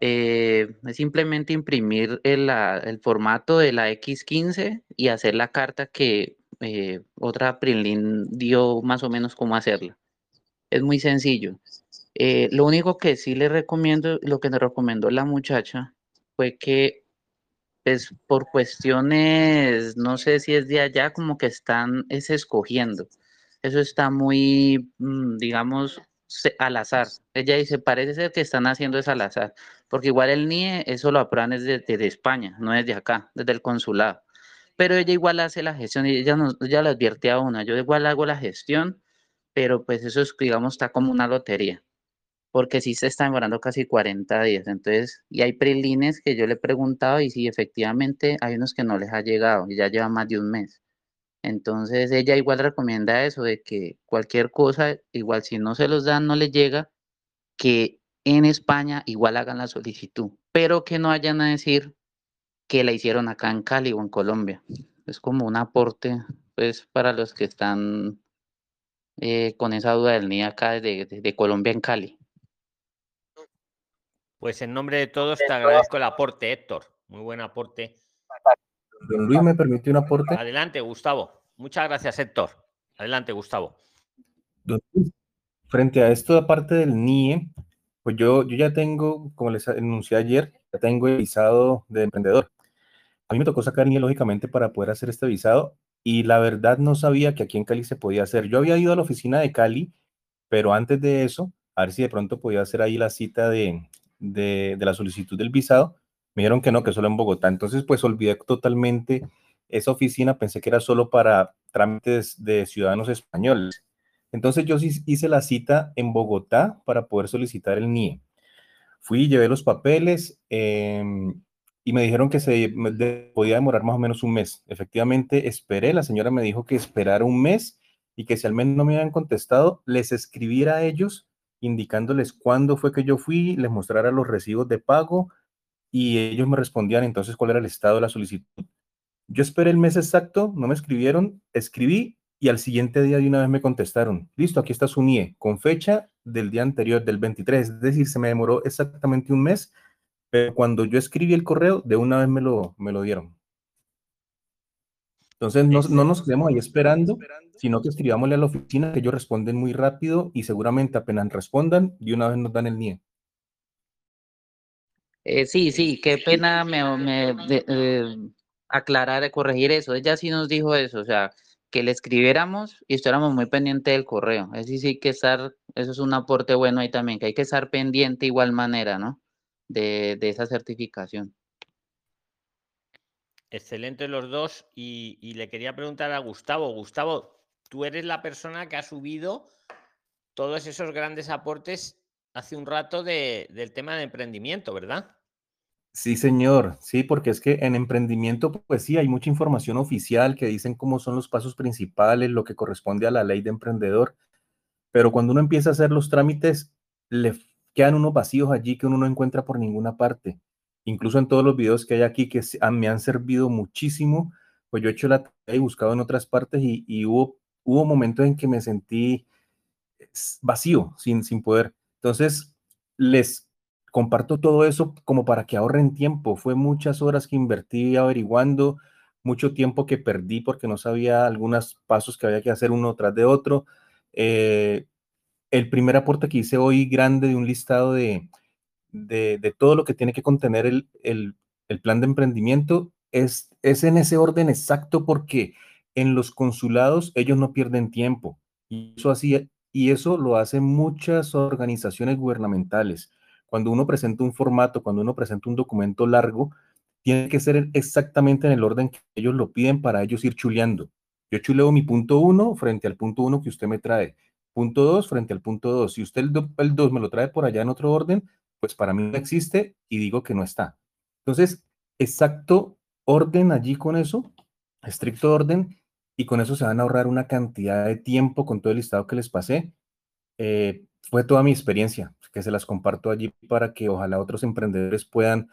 Eh, es simplemente imprimir el, la- el formato de la X15 y hacer la carta que eh, otra Prilín dio más o menos cómo hacerla. Es muy sencillo. Eh, lo único que sí le recomiendo, lo que nos recomendó la muchacha, fue que pues por cuestiones, no sé si es de allá, como que están es escogiendo. Eso está muy, mm, digamos, al azar. Ella dice, parece ser que están haciendo es al azar, porque igual el NIE, eso lo aprueban desde, desde España, no desde acá, desde el consulado. Pero ella igual hace la gestión y ella, nos, ella le advierte a una, yo igual hago la gestión, pero pues eso es, digamos, está como una lotería porque sí se está demorando casi 40 días. Entonces, y hay prelines que yo le he preguntado y sí, efectivamente hay unos que no les ha llegado y ya lleva más de un mes. Entonces, ella igual recomienda eso, de que cualquier cosa, igual si no se los dan, no les llega, que en España igual hagan la solicitud, pero que no vayan a decir que la hicieron acá en Cali o en Colombia. Es como un aporte, pues, para los que están eh, con esa duda del NIE acá de, de- de Colombia en Cali. Pues en nombre de todos te agradezco el aporte, Héctor. Muy buen aporte. Don Luis, ¿me permite un aporte? Adelante, Gustavo. Muchas gracias, Héctor. Adelante, Gustavo. Don Luis, frente a esto, aparte del NIE, pues yo, yo ya tengo, como les anuncié ayer, ya tengo el visado de emprendedor. A mí me tocó sacar NIE, lógicamente, para poder hacer este visado y la verdad no sabía que aquí en Cali se podía hacer. Yo había ido a la oficina de Cali, pero antes de eso, a ver si de pronto podía hacer ahí la cita de, de, la solicitud del visado. Me dijeron que no, que solo en Bogotá. Entonces, pues olvidé totalmente esa oficina, pensé que era solo para trámites de ciudadanos españoles. Entonces yo hice la cita en Bogotá para poder solicitar el NIE. Fui, llevé los papeles em, y me dijeron que se podía demorar más o menos un mes. Efectivamente, esperé, la señora me dijo que esperara un mes y que si al menos no me habían contestado, les escribiera a ellos indicándoles cuándo fue que yo fui, les mostrara los recibos de pago y ellos me respondían entonces cuál era el estado de la solicitud. Yo esperé el mes exacto, no me escribieron, escribí y al siguiente día de una vez me contestaron, listo, aquí está su NIE, con fecha del día anterior, del 23, es decir, se me demoró exactamente un mes, pero cuando yo escribí el correo, de una vez me lo, me lo dieron. Entonces, no, no nos quedemos ahí esperando, sino que escribámosle a la oficina, que ellos responden muy rápido y seguramente apenas respondan, de una vez nos dan el NIE. Eh, sí, sí, qué pena me, me- de- eh, aclarar, corregir eso. Ella sí nos dijo eso, o sea, que le escribiéramos y estuviéramos muy pendiente del correo. Es decir, sí que estar, eso es un aporte bueno ahí también, que hay que estar pendiente igual manera, ¿no? De, de esa certificación. Excelentes los dos. Y, y le quería preguntar a Gustavo. Gustavo, tú eres la persona que ha subido todos esos grandes aportes hace un rato de- del tema de emprendimiento, ¿verdad? Sí, señor. Sí, porque es que en emprendimiento, pues sí, hay mucha información oficial que dicen cómo son los pasos principales, lo que corresponde a la ley de emprendedor, pero cuando uno empieza a hacer los trámites, le quedan unos vacíos allí que uno no encuentra por ninguna parte. Incluso en todos los videos que hay aquí que me han servido muchísimo, pues yo he hecho la tarea y buscado en otras partes y, hubo, hubo momentos en que me sentí s- vacío, sin, sin poder. Entonces, les comparto todo eso como para que ahorren tiempo. Fue muchas horas que invertí averiguando, mucho tiempo que perdí porque no sabía algunos pasos que había que hacer uno tras de otro. Eh, el primer aporte que hice hoy grande de un listado de, de, todo lo que tiene que contener el, el- el plan de emprendimiento es, es en ese orden exacto porque en los consulados ellos no pierden tiempo. Y eso, así, y eso lo hacen muchas organizaciones gubernamentales. Cuando uno presenta un formato, cuando uno presenta un documento largo, tiene que ser exactamente en el orden que ellos lo piden para ellos ir chuleando. Yo chuleo mi punto 1 frente al punto 1 que usted me trae. Punto 2 frente al punto 2. Si usted el 2 me lo trae por allá en otro orden, pues para mí no existe y digo que no está. Entonces, exacto orden allí con eso, estricto orden, y con eso se van a ahorrar una cantidad de tiempo con todo el listado que les pasé. Eh, fue toda mi experiencia, que se las comparto allí para que ojalá otros emprendedores puedan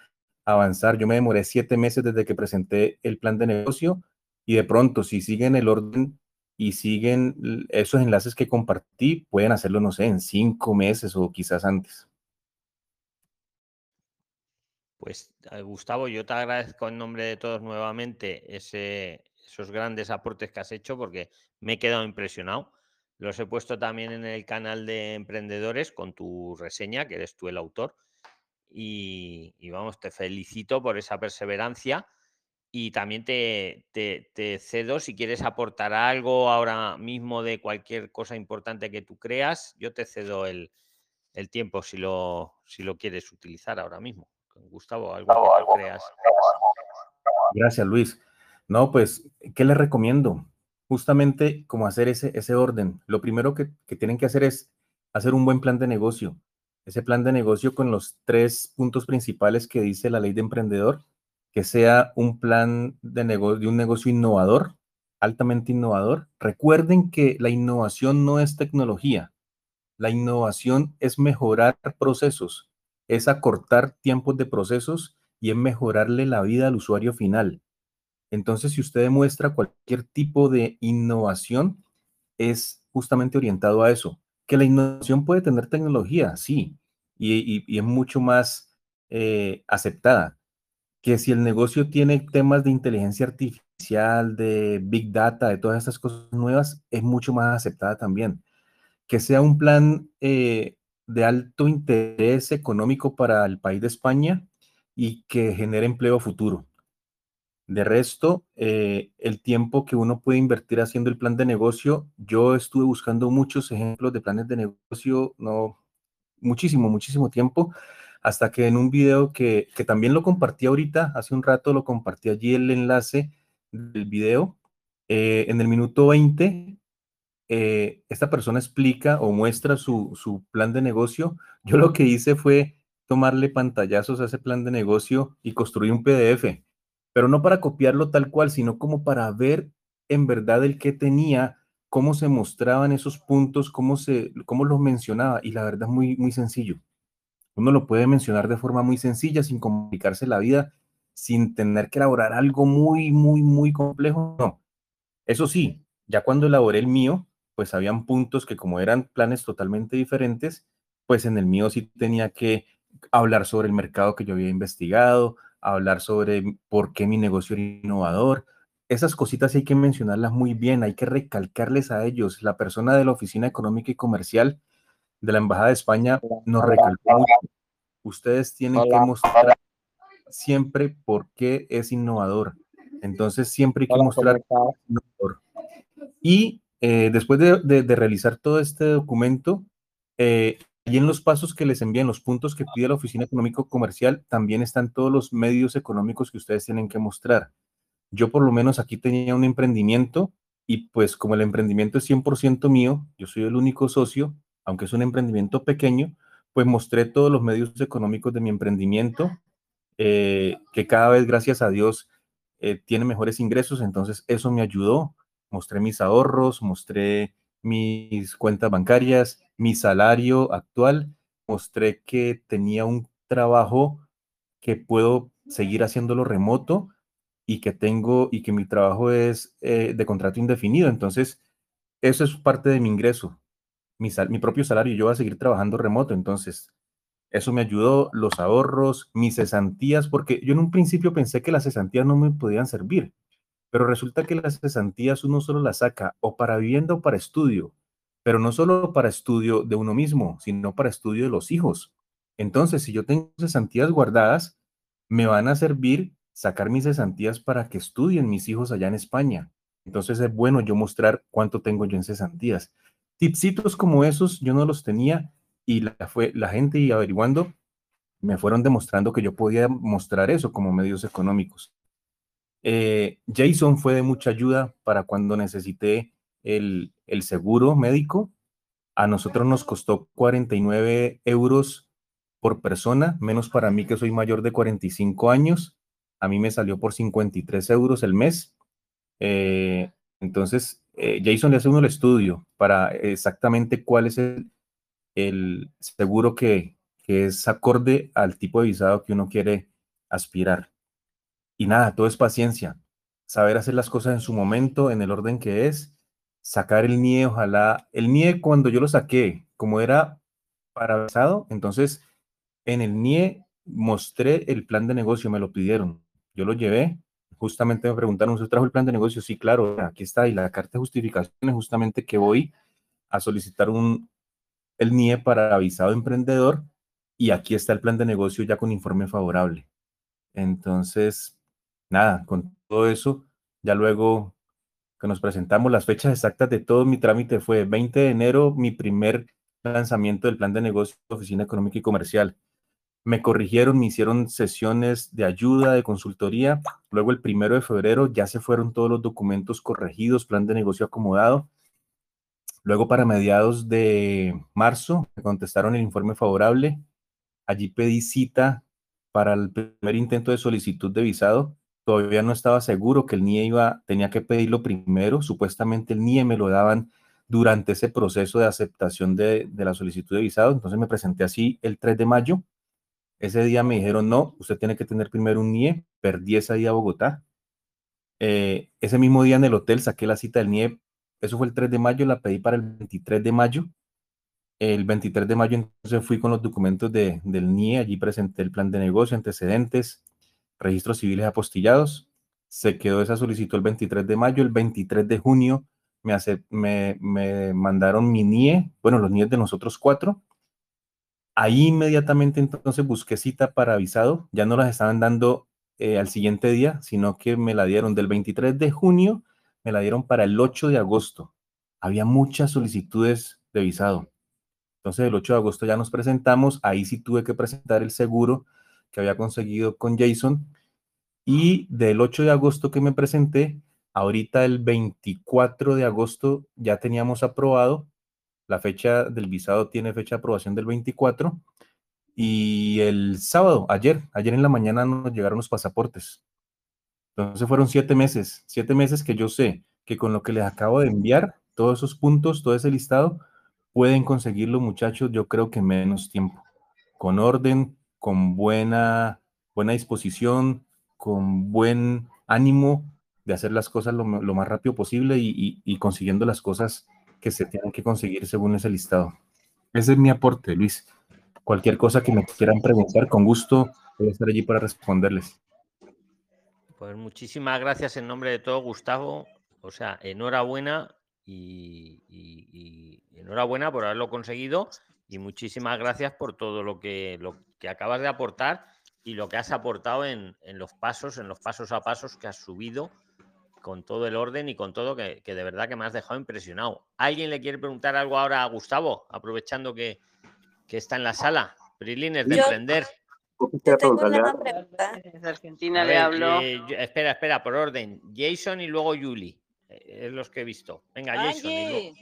avanzar. Yo me demoré siete meses desde que presenté el plan de negocio y de pronto, si siguen el orden y siguen esos enlaces que compartí, pueden hacerlo, no sé, en cinco meses o quizás antes. Pues eh, Gustavo, yo te agradezco en nombre de todos nuevamente esos grandes aportes que has hecho porque me he quedado impresionado. Los he puesto también en el canal de emprendedores con tu reseña, que eres tú el autor. Y vamos, te felicito por esa perseverancia y también te, cedo si quieres aportar algo ahora mismo de cualquier cosa importante que tú creas, yo te cedo el, tiempo si lo, si lo quieres utilizar ahora mismo. Gustavo, algo que creas. Gracias, Luis. No, pues, ¿qué les recomiendo? Justamente como hacer ese, orden. Lo primero que tienen que hacer es hacer un buen plan de negocio. Ese plan de negocio con los tres puntos principales que dice la ley de emprendedor que sea un plan de, de un negocio innovador, altamente innovador. Recuerden que la innovación no es tecnología. La innovación es mejorar procesos, es acortar tiempos de procesos y es mejorarle la vida al usuario final. Entonces, si usted demuestra cualquier tipo de innovación, es justamente orientado a eso. Que la innovación puede tener tecnología, sí, y, y, es mucho más eh, aceptada que si el negocio tiene temas de inteligencia artificial, de big data, de todas estas cosas nuevas, es mucho más aceptada también. Que sea un plan eh, de alto interés económico para el país de España y que genere empleo futuro. De resto, eh, el tiempo que uno puede invertir haciendo el plan de negocio, yo estuve buscando muchos ejemplos de planes de negocio, no, muchísimo, muchísimo tiempo hasta que en un video que, que también lo compartí ahorita, hace un rato lo compartí allí el enlace del video, eh, en el minuto 20, eh, esta persona explica o muestra su, su plan de negocio. Yo lo que hice fue tomarle pantallazos a ese plan de negocio y construir un PDF, pero no para copiarlo tal cual, sino como para ver en verdad el que tenía, cómo se mostraban esos puntos, cómo, se, cómo los mencionaba, y la verdad es muy, muy sencillo. Uno lo puede mencionar de forma muy sencilla, sin complicarse la vida, sin tener que elaborar algo muy, muy, muy complejo. No. Eso sí, ya cuando elaboré el mío, pues habían puntos que como eran planes totalmente diferentes, pues en el mío sí tenía que hablar sobre el mercado que yo había investigado, hablar sobre por qué mi negocio era innovador. Esas cositas hay que mencionarlas muy bien, hay que recalcarles a ellos. La persona de la Oficina Económica y Comercial de la Embajada de España nos recalcó Ustedes tienen que mostrar siempre por qué es innovador. Entonces, siempre hay que mostrar innovador. Y eh, después de, realizar todo este documento, eh, y en los pasos que les envían, los puntos que pide la Oficina Económico Comercial, también están todos los medios económicos que ustedes tienen que mostrar. Yo por lo menos aquí tenía un emprendimiento y pues como el emprendimiento es 100% mío, yo soy el único socio, aunque es un emprendimiento pequeño, pues mostré todos los medios económicos de mi emprendimiento, eh, que cada vez, gracias a Dios, eh, tiene mejores ingresos, entonces eso me ayudó. Mostré mis ahorros, mostré mis cuentas bancarias, mi salario actual, mostré que tenía un trabajo que puedo seguir haciéndolo remoto y que tengo y que mi trabajo es eh, de contrato indefinido. Entonces, eso es parte de mi ingreso mi, propio salario, yo voy a seguir trabajando remoto, entonces eso me ayudó, los ahorros, mis cesantías, porque yo en un principio pensé que las cesantías no me podían servir, pero resulta que las cesantías uno solo las saca o para vivienda o para estudio, pero no solo para estudio de uno mismo, sino para estudio de los hijos. Entonces, si yo tengo cesantías guardadas, me van a servir sacar mis cesantías para que estudien mis hijos allá en España. Entonces es bueno yo mostrar cuánto tengo yo en cesantías. Tipsitos como esos yo no los tenía y la, fue, la gente y averiguando me fueron demostrando que yo podía mostrar eso como medios económicos. Eh, Jason fue de mucha ayuda para cuando necesité el, el seguro médico. A nosotros nos costó 49 euros por persona, menos para mí que soy mayor de 45 años. A mí me salió por 53 euros el mes. Eh, entonces, eh, Jason le hace uno el estudio para exactamente cuál es el, seguro que, que es acorde al tipo de visado que uno quiere aspirar. Y nada, todo es paciencia. Saber hacer las cosas en su momento, en el orden que es. Sacar el NIE, ojalá. El NIE, cuando yo lo saqué, como era para visado, entonces en el NIE mostré el plan de negocio, me lo pidieron. Yo lo llevé. Justamente me preguntaron, ¿usted trajo el plan de negocio? Sí, claro, aquí está. Y la carta de justificación es justamente que voy a solicitar un, el NIE para avisado emprendedor y aquí está el plan de negocio ya con informe favorable. Entonces, nada, con todo eso, ya luego que nos presentamos, las fechas exactas de todo mi trámite fue 20 de enero, mi primer lanzamiento del plan de negocio de Oficina Económica y Comercial. Me corrigieron, me hicieron sesiones de ayuda, de consultoría. Luego el primero de febrero ya se fueron todos los documentos corregidos, plan de negocio acomodado. Luego para mediados de marzo me contestaron el informe favorable. Allí pedí cita para el primer intento de solicitud de visado. Todavía no estaba seguro que el NIE iba, tenía que pedirlo primero. Supuestamente el NIE me lo daban durante ese proceso de aceptación de, la solicitud de visado. Entonces me presenté así el 3 de mayo. Ese día me dijeron, no, usted tiene que tener primero un NIE. Perdí ese día a Bogotá. Eh, ese mismo día en el hotel saqué la cita del NIE. Eso fue el 3 de mayo, la pedí para el 23 de mayo. El 23 de mayo entonces fui con los documentos de, del NIE, allí presenté el plan de negocio, antecedentes, registros civiles apostillados. Se quedó esa solicitud el 23 de mayo, el 23 de junio me, me, me mandaron mi NIE, bueno, los NIE de nosotros cuatro. Ahí inmediatamente entonces busqué cita para avisado, ya no las estaban dando eh, al siguiente día, sino que me la dieron del 23 de junio, me la dieron para el 8 de agosto. Había muchas solicitudes de visado. Entonces el 8 de agosto ya nos presentamos, ahí sí tuve que presentar el seguro que había conseguido con Jason y del 8 de agosto que me presenté, ahorita el 24 de agosto ya teníamos aprobado, la fecha del visado tiene fecha de aprobación del 24 y el sábado, ayer, ayer en la mañana nos llegaron los pasaportes. Entonces fueron siete meses, siete meses que yo sé que con lo que les acabo de enviar, todos esos puntos, todo ese listado, pueden conseguirlo, muchachos, yo creo que menos tiempo, con orden, con buena, buena disposición, con buen ánimo de hacer las cosas lo, más rápido posible y, consiguiendo las cosas que se tienen que conseguir según ese listado. Ese es mi aporte, Luis. Cualquier cosa que me quieran preguntar, con gusto voy a estar allí para responderles. Pues muchísimas gracias en nombre de todo, Gustavo. O sea, enhorabuena y, enhorabuena por haberlo conseguido y muchísimas gracias por todo lo que, lo que acabas de aportar y lo que has aportado en, los pasos, en los pasos a pasos que has subido con todo el orden y con todo que, de verdad que me has dejado impresionado. ¿Alguien le quiere preguntar algo ahora a Gustavo, aprovechando que, está en la sala? Prilines de emprender. Argentina le hablo. Eh, espera, espera, por orden. Jason y luego Yuli. Eh, es los que he visto. Venga, Jason.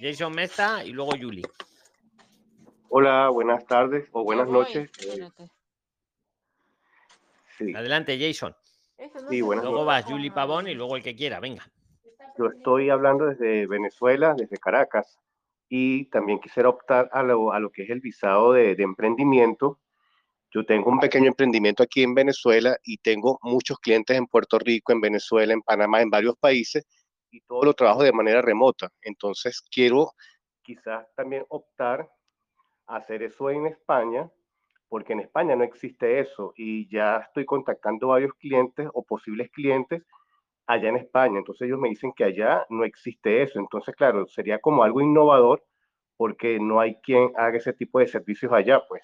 Jason Meza y luego Yuli. Hola, buenas tardes o buenas noches. Adelante, Jason. Sí, luego vas Yuli Pavón y luego el que quiera, venga. Yo estoy hablando desde Venezuela, desde Caracas, y también quisiera optar a lo, a lo que es el visado de, de emprendimiento. Yo tengo un pequeño emprendimiento aquí en Venezuela y tengo muchos clientes en Puerto Rico, en Venezuela, en Panamá, en varios países, y todo lo trabajo de manera remota. Entonces quiero quizás también optar a hacer eso en España, porque en España no existe eso y ya estoy contactando varios clientes o posibles clientes allá en España. Entonces ellos me dicen que allá no existe eso. Entonces, claro, sería como algo innovador porque no hay quien haga ese tipo de servicios allá, pues.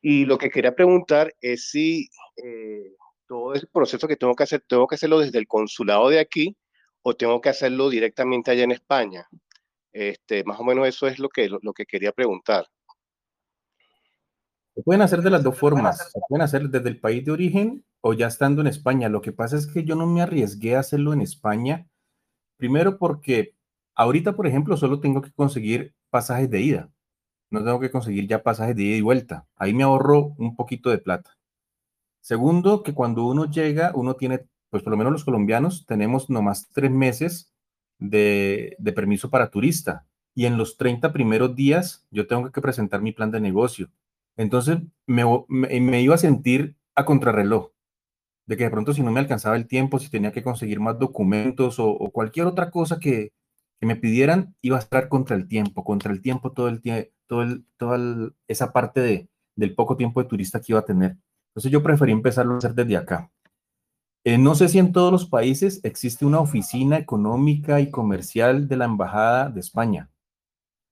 Y lo que quería preguntar es si eh, todo ese proceso que tengo que hacer, tengo que hacerlo desde el consulado de aquí o tengo que hacerlo directamente allá en España? Este, más o menos eso es lo que, lo, que quería preguntar. Se pueden hacer de las dos formas. Se pueden hacer desde el país de origen o ya estando en España. Lo que pasa es que yo no me arriesgué a hacerlo en España, primero porque ahorita, por ejemplo, solo tengo que conseguir pasajes de ida. No tengo que conseguir ya pasajes de ida y vuelta. Ahí me ahorro un poquito de plata. Segundo, que cuando uno llega, uno tiene, pues por lo menos los colombianos, tenemos nomás tres meses de, de permiso para turista. Y en los 30 primeros días yo tengo que presentar mi plan de negocio. Entonces me, iba a sentir a contrarreloj, de que de pronto si no me alcanzaba el tiempo, si tenía que conseguir más documentos o, cualquier otra cosa que, me pidieran, iba a estar contra el tiempo, contra el tiempo todo el tiempo, todo el, toda esa parte de, del poco tiempo de turista que iba a tener. Entonces yo preferí empezarlo a hacer desde acá. Eh, no sé si en todos los países existe una oficina económica y comercial de la Embajada de España.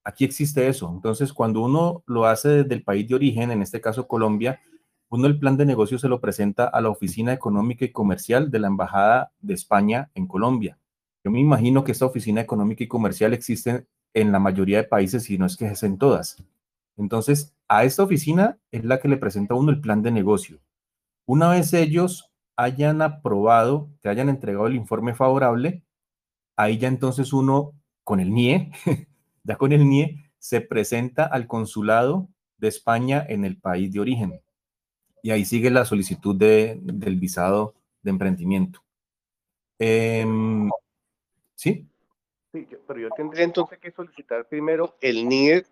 Aquí existe eso. Entonces, cuando uno lo hace desde el país de origen, en este caso Colombia, uno el plan de negocio se lo presenta a la oficina económica y comercial de la Embajada de España en Colombia. Yo me imagino que esta oficina económica y comercial existe en la mayoría de países, si no es que es en todas. Entonces, a esta oficina es la que le presenta uno el plan de negocio. Una vez ellos hayan aprobado, te hayan entregado el informe favorable, ahí ya entonces uno con el NIE, ya con el NIE, se presenta al consulado de España en el país de origen. Y ahí sigue la solicitud de, del visado de emprendimiento. Eh, ¿Sí? Sí, pero yo tendría entonces que solicitar primero el NIE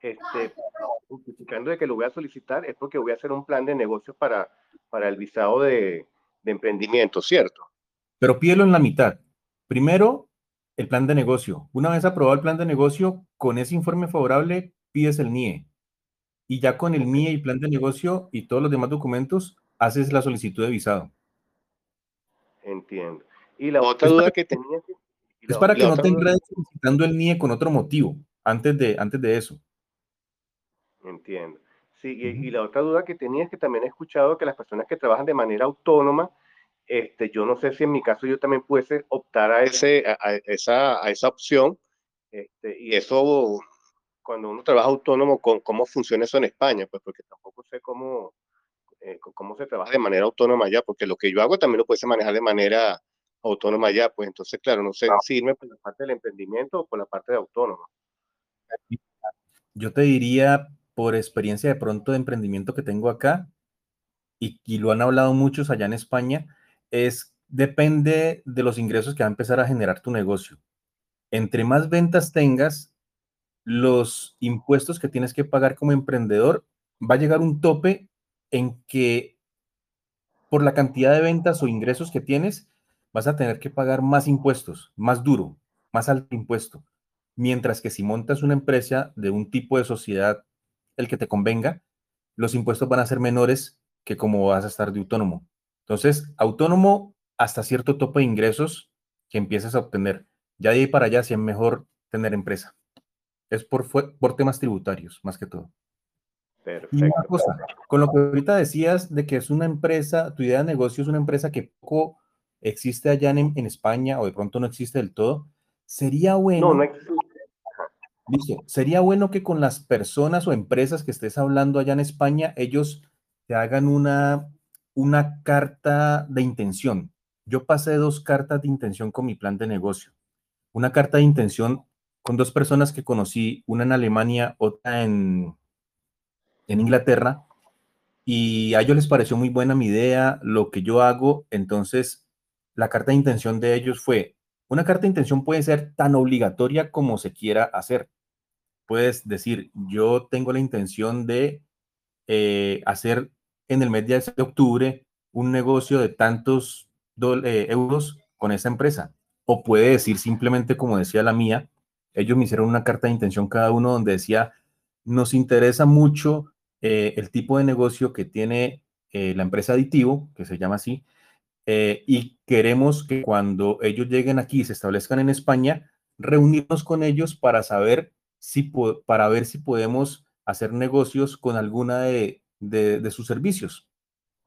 este, justificando de que lo voy a solicitar es porque voy a hacer un plan de negocio para, para el visado de, de emprendimiento, ¿cierto? Pero pídelo en la mitad. Primero, el plan de negocio. Una vez aprobado el plan de negocio, con ese informe favorable, pides el NIE. Y ya con el NIE y plan de negocio y todos los demás documentos, haces la solicitud de visado. Entiendo. Y la otra es duda que tenía... Es para que no te enredes solicitando el NIE con otro motivo, antes de, antes de eso. Entiendo. Sí, y, y, la otra duda que tenía es que también he escuchado que las personas que trabajan de manera autónoma, este, yo no sé si en mi caso yo también pudiese optar a, ese, a, a esa, a esa opción, este, y eso cuando uno trabaja autónomo, con, ¿cómo funciona eso en España? Pues porque tampoco sé cómo, eh, cómo se trabaja de manera autónoma allá, porque lo que yo hago también lo puede manejar de manera autónoma allá, pues entonces, claro, no sé si irme por la parte del emprendimiento o por la parte de autónomo. Yo te diría, por experiencia de pronto de emprendimiento que tengo acá, y, y, lo han hablado muchos allá en España, es depende de los ingresos que va a empezar a generar tu negocio. Entre más ventas tengas, los impuestos que tienes que pagar como emprendedor va a llegar un tope en que por la cantidad de ventas o ingresos que tienes, vas a tener que pagar más impuestos, más duro, más alto impuesto. Mientras que si montas una empresa de un tipo de sociedad, el que te convenga, los impuestos van a ser menores que como vas a estar de autónomo. Entonces, autónomo hasta cierto tope de ingresos que empieces a obtener. Ya de ahí para allá, si es mejor tener empresa. Es por, por temas tributarios, más que todo. Perfecto. Y una cosa, con lo que ahorita decías de que es una empresa, tu idea de negocio es una empresa que poco existe allá en, en España o de pronto no existe del todo, sería bueno. No, no existe. Dice, sería bueno que con las personas o empresas que estés hablando allá en España, ellos te hagan una, una carta de intención. Yo pasé dos cartas de intención con mi plan de negocio. Una carta de intención con dos personas que conocí, una en Alemania, otra en, en Inglaterra, y a ellos les pareció muy buena mi idea, lo que yo hago, entonces la carta de intención de ellos fue, una carta de intención puede ser tan obligatoria como se quiera hacer. Puedes decir, yo tengo la intención de eh, hacer en el mes de octubre un negocio de tantos eh, euros con esa empresa. O puede decir simplemente, como decía la mía, ellos me hicieron una carta de intención cada uno donde decía, nos interesa mucho eh, el tipo de negocio que tiene eh, la empresa aditivo, que se llama así, y queremos que cuando ellos lleguen aquí y se establezcan en España, reunirnos con ellos para saber si, para ver si podemos hacer negocios con alguna de, de, de sus servicios.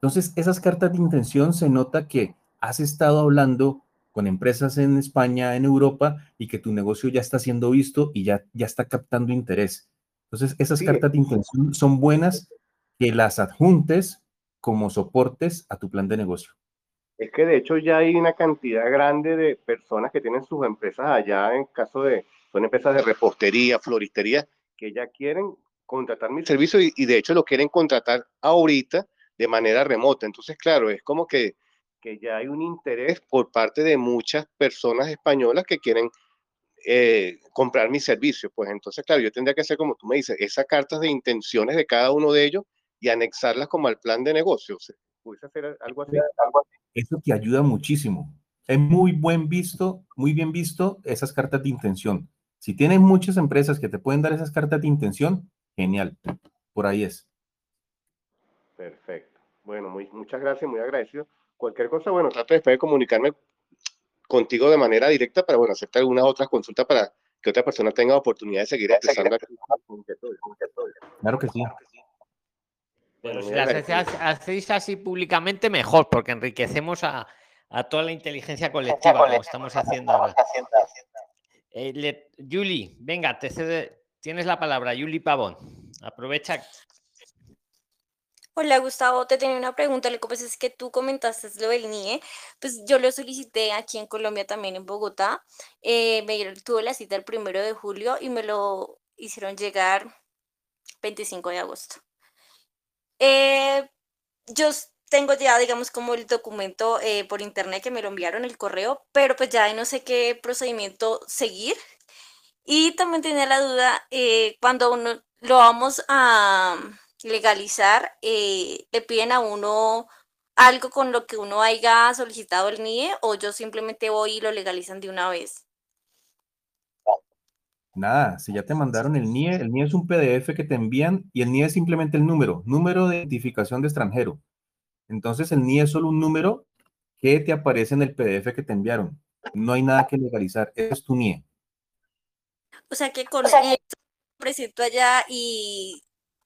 Entonces, esas cartas de intención se nota que has estado hablando con empresas en España, en Europa, y que tu negocio ya está siendo visto y ya, ya está captando interés. Entonces, esas Sí. cartas de intención son buenas que las adjuntes como soportes a tu plan de negocio. Es que de hecho ya hay una cantidad grande de personas que tienen sus empresas allá, en caso de, son empresas de repostería, floristería, que ya quieren contratar mi servicio y, y de hecho lo quieren contratar ahorita de manera remota. Entonces, claro, es como que, que ya hay un interés por parte de muchas personas españolas que quieren eh, comprar mi servicio. Pues entonces, claro, yo tendría que hacer como tú me dices, esas cartas de intenciones de cada uno de ellos y anexarlas como al plan de negocio. ¿Pudiese hacer algo así? Algo así. Eso te ayuda muchísimo. Es muy buen visto, muy bien visto esas cartas de intención. Si tienes muchas empresas que te pueden dar esas cartas de intención, genial. Por ahí es. Perfecto. Bueno, muy, muchas gracias, muy agradecido. Cualquier cosa, bueno, trato después de comunicarme contigo de manera directa para, bueno, hacerte algunas otras consultas para que otra persona tenga oportunidad de seguir expresando aquí. Claro que sí. Pero si las hacéis- así públicamente, mejor, porque enriquecemos a, a toda la inteligencia colectiva, como estamos haciendo ahora. Eh, le- Yuli, venga, te cede- tienes la palabra, Yuli Pavón. Aprovecha. Hola Gustavo, te tenía una pregunta. Lo que pasa es que tú comentaste lo del NIE, pues yo lo solicité aquí en Colombia, también en Bogotá. Eh, me tuve la cita el primero de julio y me lo hicieron llegar 25 de agosto. Eh, yo tengo ya, digamos, como el documento eh, por internet que me lo enviaron, el correo, pero pues ya no sé qué procedimiento seguir. Y también tenía la duda, eh, cuando uno lo vamos a legalizar, eh, le piden a uno algo con lo que uno haya solicitado el NIE o yo simplemente voy y lo legalizan de una vez. Nada, si ya te mandaron el NIE, el NIE es un PDF que te envían y el NIE es simplemente el número, número de identificación de extranjero. Entonces el NIE es solo un número que te aparece en el PDF que te enviaron. No hay nada que legalizar, es tu NIE. O sea que con eso presento allá y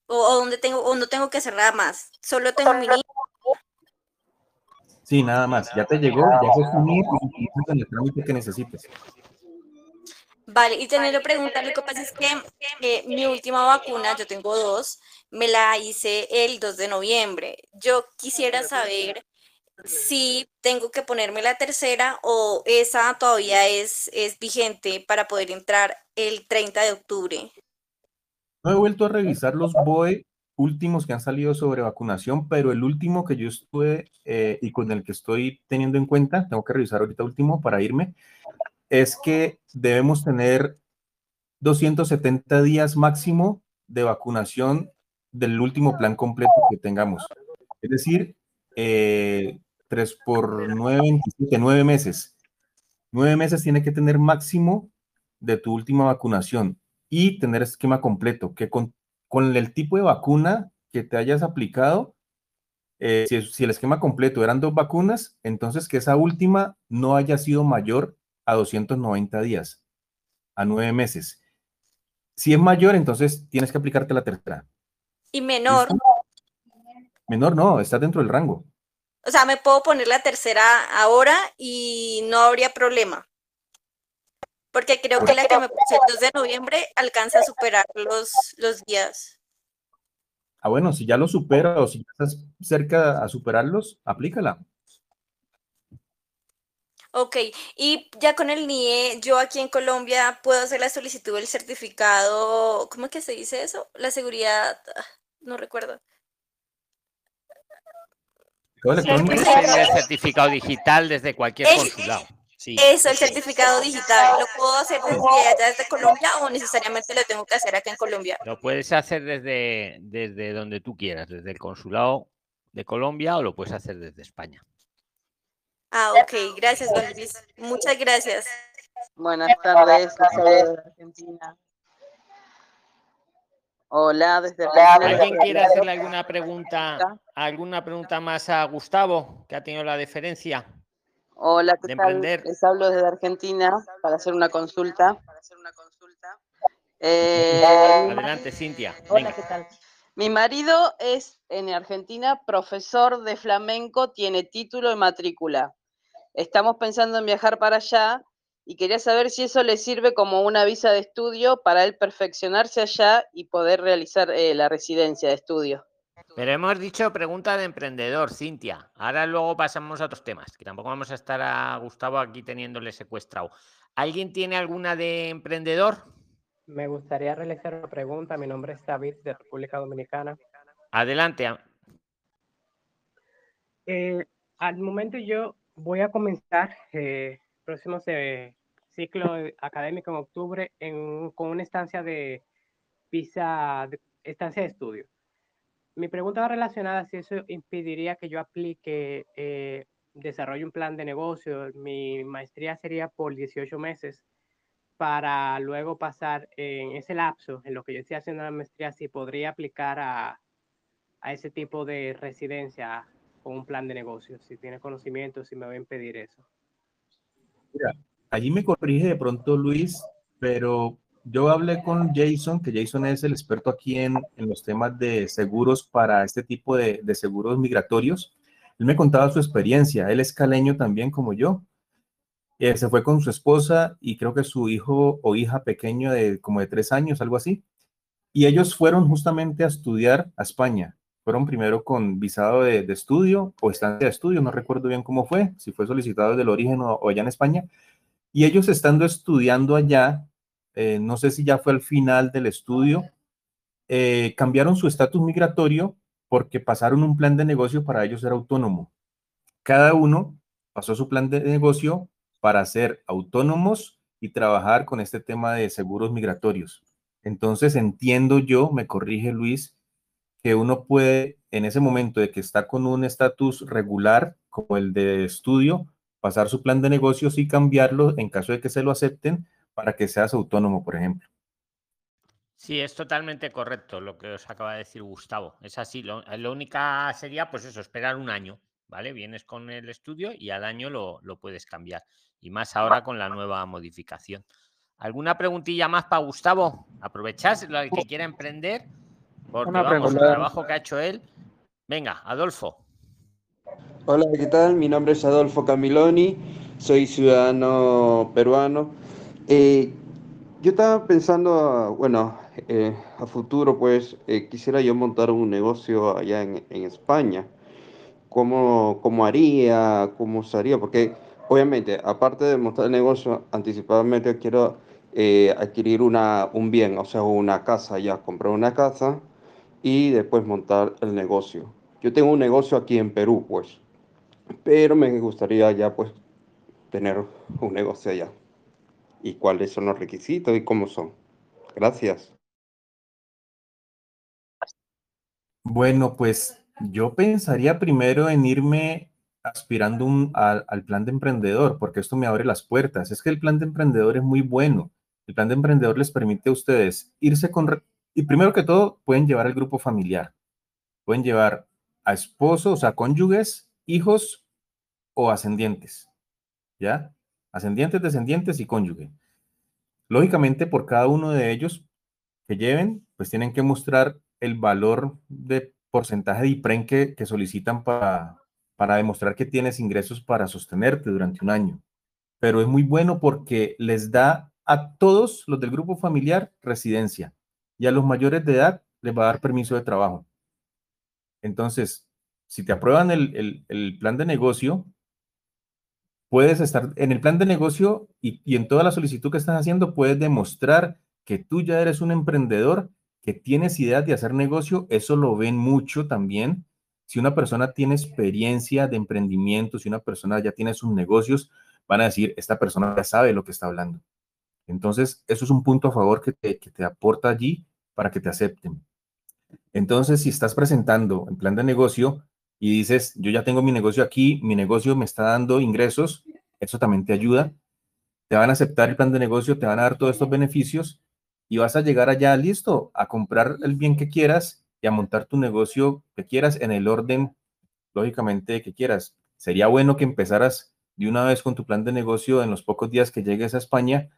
o, o donde tengo o no tengo que hacer nada más, solo tengo mi NIE. Sí, nada más, ya te llegó, ya es tu y en el trámite que necesites. Vale, y tenerlo preguntar, lo que pasa es que eh, mi última vacuna, yo tengo dos, me la hice el 2 de noviembre. Yo quisiera saber si tengo que ponerme la tercera o esa todavía es, es vigente para poder entrar el 30 de octubre. No he vuelto a revisar los BOE últimos que han salido sobre vacunación, pero el último que yo estuve eh, y con el que estoy teniendo en cuenta, tengo que revisar ahorita último para irme, es que debemos tener 270 días máximo de vacunación del último plan completo que tengamos. Es decir, eh, 3 por 9, 27, 9 meses. 9 meses tiene que tener máximo de tu última vacunación y tener esquema completo, que con, con el tipo de vacuna que te hayas aplicado, eh, si, si el esquema completo eran dos vacunas, entonces que esa última no haya sido mayor a 290 días, a 9 meses. Si es mayor, entonces tienes que aplicarte la tercera. Y menor, Menor no, está dentro del rango. O sea, me puedo poner la tercera ahora y no habría problema. Porque creo que la que me puse el 2 de noviembre alcanza a superar los, los días. Ah, bueno, si ya lo supera o si ya estás cerca a superarlos, aplícala. Ok, y ya con el NIE, yo aquí en Colombia puedo hacer la solicitud del certificado, ¿cómo es que se dice eso? La seguridad, ah, no recuerdo. Todo electrónico. el certificado digital desde cualquier Es- consulado. Sí. Eso, el certificado digital, ¿lo puedo hacer desde allá desde Colombia o necesariamente lo tengo que hacer acá en Colombia? Lo puedes hacer desde, desde donde tú quieras, desde el consulado de Colombia o lo puedes hacer desde España. Ah, ok, gracias, don Luis. Muchas gracias. Buenas tardes, Argentina. Hola, desde Argentina. ¿Alguien quiere hacerle alguna pregunta, alguna pregunta más a Gustavo, que ha tenido la deferencia? Hola, ¿qué de tal? emprender? Les hablo desde Argentina para hacer una consulta. Eh, mi Adelante, Cintia. Hola, venga. ¿qué tal? Mi marido es en Argentina profesor de flamenco, tiene título y matrícula. Estamos pensando en viajar para allá y quería saber si eso le sirve como una visa de estudio para él perfeccionarse allá y poder realizar eh, la residencia de estudio. Pero hemos dicho pregunta de emprendedor, Cintia. Ahora luego pasamos a otros temas, que tampoco vamos a estar a Gustavo aquí teniéndole secuestrado. ¿Alguien tiene alguna de emprendedor? Me gustaría realizar una pregunta. Mi nombre es David de República Dominicana. Adelante. Eh, al momento yo voy a comenzar eh, próximo se- ciclo académico en octubre en con una estancia de visa, de- estancia de estudio. Mi pregunta va relacionada si eso impediría que yo aplique, eh, desarrolle un plan de negocio. Mi maestría sería por 18 meses para luego pasar en ese lapso, en lo que yo estoy haciendo la maestría, si podría aplicar a, a ese tipo de residencia con un plan de negocio, si tiene conocimiento, si me va a impedir eso. Allí me corrige de pronto Luis, pero yo hablé con Jason, que Jason es el experto aquí en, en los temas de seguros para este tipo de, de seguros migratorios. Él me contaba su experiencia, él es caleño también como yo. Eh, se fue con su esposa y creo que su hijo o hija pequeño de como de tres años, algo así. Y ellos fueron justamente a estudiar a España. Fueron primero con visado de, de estudio o estancia de estudio, no recuerdo bien cómo fue, si fue solicitado desde el origen o, o allá en España. Y ellos estando estudiando allá, eh, no sé si ya fue al final del estudio, eh, cambiaron su estatus migratorio porque pasaron un plan de negocio para ellos ser autónomo. Cada uno pasó su plan de negocio para ser autónomos y trabajar con este tema de seguros migratorios. Entonces entiendo yo, me corrige Luis, que uno puede en ese momento de que está con un estatus regular como el de estudio, pasar su plan de negocios y cambiarlo en caso de que se lo acepten para que seas autónomo, por ejemplo. Sí, es totalmente correcto lo que os acaba de decir Gustavo. Es así. Lo, lo única sería, pues eso, esperar un año, ¿vale? Vienes con el estudio y al año lo, lo puedes cambiar. Y más ahora con la nueva modificación. ¿Alguna preguntilla más para Gustavo? Aprovechás lo que quiera emprender, porque Una vamos, el pregunta. trabajo que ha hecho él. Venga, Adolfo. Hola, ¿qué tal? Mi nombre es Adolfo Camiloni, soy ciudadano peruano. Eh, yo estaba pensando, a- bueno, eh, a futuro, pues eh, quisiera yo montar un negocio allá en, en España. ¿Cómo, cómo haría? ¿Cómo sería? Porque obviamente, aparte de montar el negocio, anticipadamente quiero eh, adquirir una, un bien, o sea, una casa ya, comprar una casa y después montar el negocio. Yo tengo un negocio aquí en Perú, pues pero me gustaría ya pues tener un negocio allá. ¿Y cuáles son los requisitos y cómo son? Gracias. Bueno, pues yo pensaría primero en irme aspirando al plan de emprendedor, porque esto me abre las puertas. Es que el plan de emprendedor es muy bueno. El plan de emprendedor les permite a ustedes irse con... Y primero que todo, pueden llevar al grupo familiar. Pueden llevar a esposos, sea, cónyuges, hijos o ascendientes. ¿Ya? Ascendientes, descendientes y cónyuge. Lógicamente, por cada uno de ellos que lleven, pues tienen que mostrar el valor de porcentaje de IPREN que, que solicitan para, para demostrar que tienes ingresos para sostenerte durante un año. Pero es muy bueno porque les da a todos los del grupo familiar residencia y a los mayores de edad les va a dar permiso de trabajo. Entonces, si te aprueban el, el- plan de negocio, puedes estar en el plan de negocio y, y en toda la solicitud que estás haciendo, puedes demostrar que tú ya eres un emprendedor, que tienes ideas de hacer negocio. Eso lo ven mucho también. Si una persona tiene experiencia de emprendimiento, si una persona ya tiene sus negocios, van a decir, esta persona ya sabe lo que está hablando. Entonces, eso es un punto a favor que te, que te aporta allí para que te acepten. Entonces, si estás presentando en plan de negocio y dices, yo ya tengo mi negocio aquí, mi negocio me está dando ingresos, eso también te ayuda. Te van a aceptar el plan de negocio, te van a dar todos estos beneficios y vas a llegar allá listo a comprar el bien que quieras y a montar tu negocio que quieras en el orden, lógicamente, que quieras. Sería bueno que empezaras de una vez con tu plan de negocio en los pocos días que llegues a España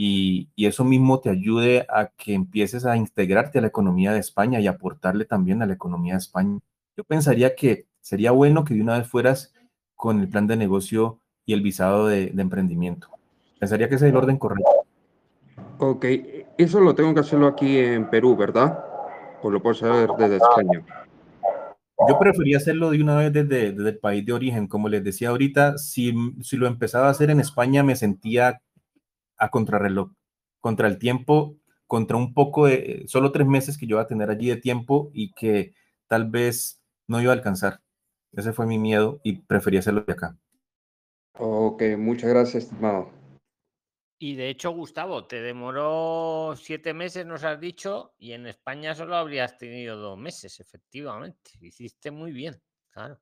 y, y eso mismo te ayude a que empieces a integrarte a la economía de España y aportarle también a la economía de España. Yo pensaría que sería bueno que de una vez fueras con el plan de negocio y el visado de, de emprendimiento. Pensaría que ese es el orden correcto. Ok, eso lo tengo que hacerlo aquí en Perú, ¿verdad? O lo puedo hacer desde España. Yo prefería hacerlo de una vez desde, desde el país de origen. Como les decía ahorita, si, si lo empezaba a hacer en España, me sentía a contrarreloj, contra el tiempo, contra un poco de, solo tres meses que yo iba a tener allí de tiempo y que tal vez no iba a alcanzar. Ese fue mi miedo y preferí hacerlo de acá. Ok, muchas gracias, estimado. Y de hecho, Gustavo, te demoró siete meses, nos has dicho, y en España solo habrías tenido dos meses, efectivamente. Hiciste muy bien, claro.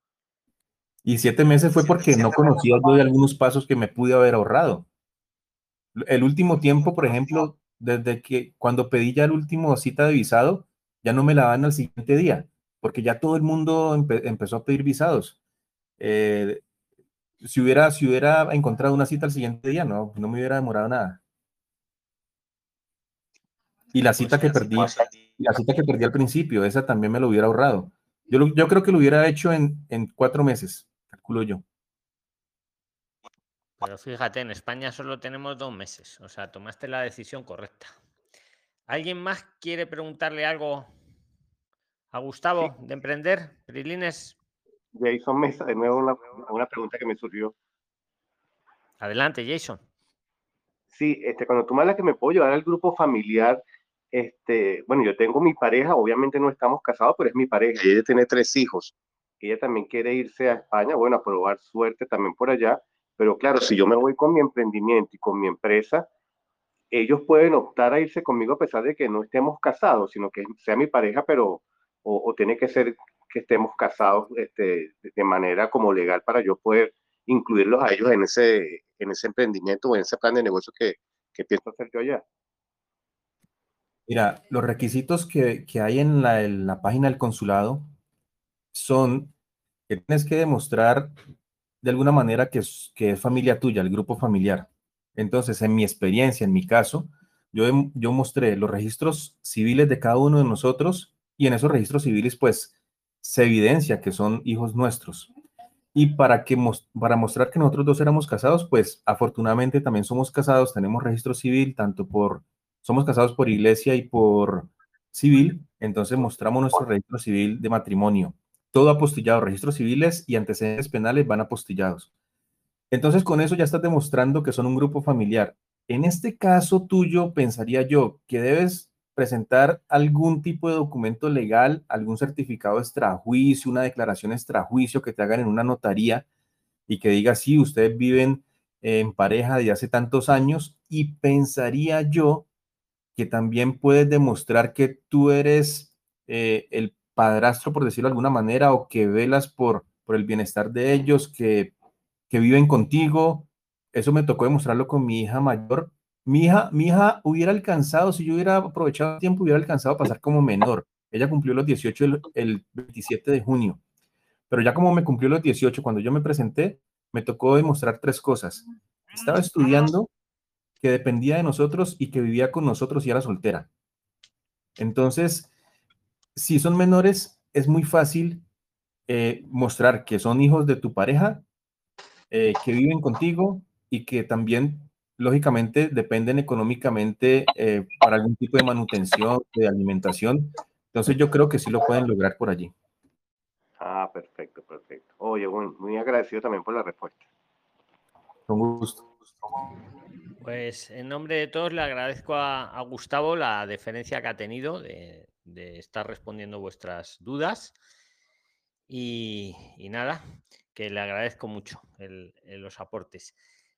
Y siete meses fue porque no conocía yo de algunos pasos que me pude haber ahorrado. El último tiempo, por ejemplo, desde que cuando pedí ya el último cita de visado, ya no me la dan al siguiente día, porque ya todo el mundo empe- empezó a pedir visados. Eh, si hubiera, si hubiera encontrado una cita al siguiente día, no, no me hubiera demorado nada. Y la cita que perdí, la cita que perdí al principio, esa también me lo hubiera ahorrado. Yo, yo creo que lo hubiera hecho en, en cuatro meses, calculo yo. Pero fíjate, en España solo tenemos dos meses, o sea, tomaste la decisión correcta. ¿Alguien más quiere preguntarle algo a Gustavo de emprender? Prilines, Jason Mesa, de nuevo una, una pregunta que me surgió. adelante, Jason. Sí, este, cuando tú me hablas que me puedo llevar al grupo familiar, este, bueno, yo tengo mi pareja, obviamente no estamos casados, pero es mi pareja y ella tiene tres hijos. Ella también quiere irse a España, bueno, a probar suerte también por allá, pero claro, si yo me voy con mi emprendimiento y con mi empresa, ellos pueden optar a irse conmigo a pesar de que no estemos casados, sino que sea mi pareja, pero o, tiene que ser que estemos casados este, de- de manera como legal para yo poder incluirlos a ellos en ese, en ese emprendimiento o en ese plan de negocio que, que pienso hacer yo allá. Mira, los requisitos que, que hay en la, en la página del consulado son que tienes que demostrar de alguna manera que es, que es familia tuya, el grupo familiar. Entonces, en mi experiencia, en mi caso, yo, yo mostré los registros civiles de cada uno de nosotros y en esos registros civiles, pues, se evidencia que son hijos nuestros. Y para, que, para mostrar que nosotros dos éramos casados, pues afortunadamente también somos casados, tenemos registro civil, tanto por, somos casados por iglesia y por civil, entonces mostramos nuestro registro civil de matrimonio. Todo apostillado, registros civiles y antecedentes penales van apostillados. Entonces con eso ya estás demostrando que son un grupo familiar. En este caso tuyo, pensaría yo que debes presentar algún tipo de documento legal, algún certificado extrajuicio, una declaración extrajuicio que te hagan en una notaría y que diga, sí, ustedes viven en pareja de hace tantos años y pensaría yo que también puedes demostrar que tú eres eh, el padrastro, por decirlo de alguna manera, o que velas por, por el bienestar de ellos, que, que viven contigo. Eso me tocó demostrarlo con mi hija mayor. Mi hija, mi hija hubiera alcanzado, si yo hubiera aprovechado el tiempo, hubiera alcanzado a pasar como menor. Ella cumplió los 18 el, el 27 de junio. Pero ya como me cumplió los 18, cuando yo me presenté, me tocó demostrar tres cosas. Estaba estudiando, que dependía de nosotros y que vivía con nosotros y era soltera. Entonces, si son menores, es muy fácil eh, mostrar que son hijos de tu pareja, eh, que viven contigo y que también, lógicamente, dependen económicamente eh, para algún tipo de manutención, de alimentación. Entonces, yo creo que sí lo pueden lograr por allí. Ah, perfecto, perfecto. Oye, muy agradecido también por la respuesta. Con gusto. Pues en nombre de todos le agradezco a, a Gustavo la deferencia que ha tenido de, de estar respondiendo vuestras dudas. Y, y nada, que le agradezco mucho el- el- los aportes.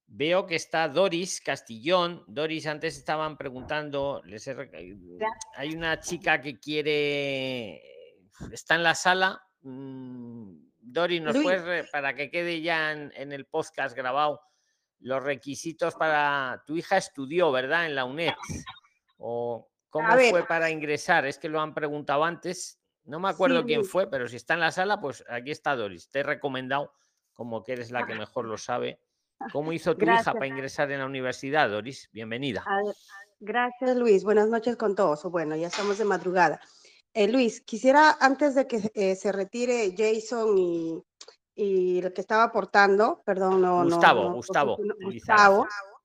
Veo que está Doris Castillón. Doris, antes estaban preguntando, les he rec- hay una chica que quiere, está en la sala. Mm, Doris, ¿nos Luis. puedes, para que quede ya en, en el podcast grabado, los requisitos para, tu hija estudió, ¿verdad? En la UNED. ¿O cómo fue para ingresar? Es que lo han preguntado antes. No me acuerdo Sí, quién fue, pero si está en la sala, pues aquí está Doris. Te he recomendado, como que eres la que mejor lo sabe. ¿Cómo hizo tu hija para ingresar en la universidad, Doris? Bienvenida. Ver, Gracias, Luis. Buenas noches con todos. o Bueno, ya estamos de madrugada. Eh, Luis, quisiera antes de que eh, se retire Jason y, y el que estaba aportando, perdón, no, Gustavo, no- Gustavo, no- Lizarazo. Gustavo.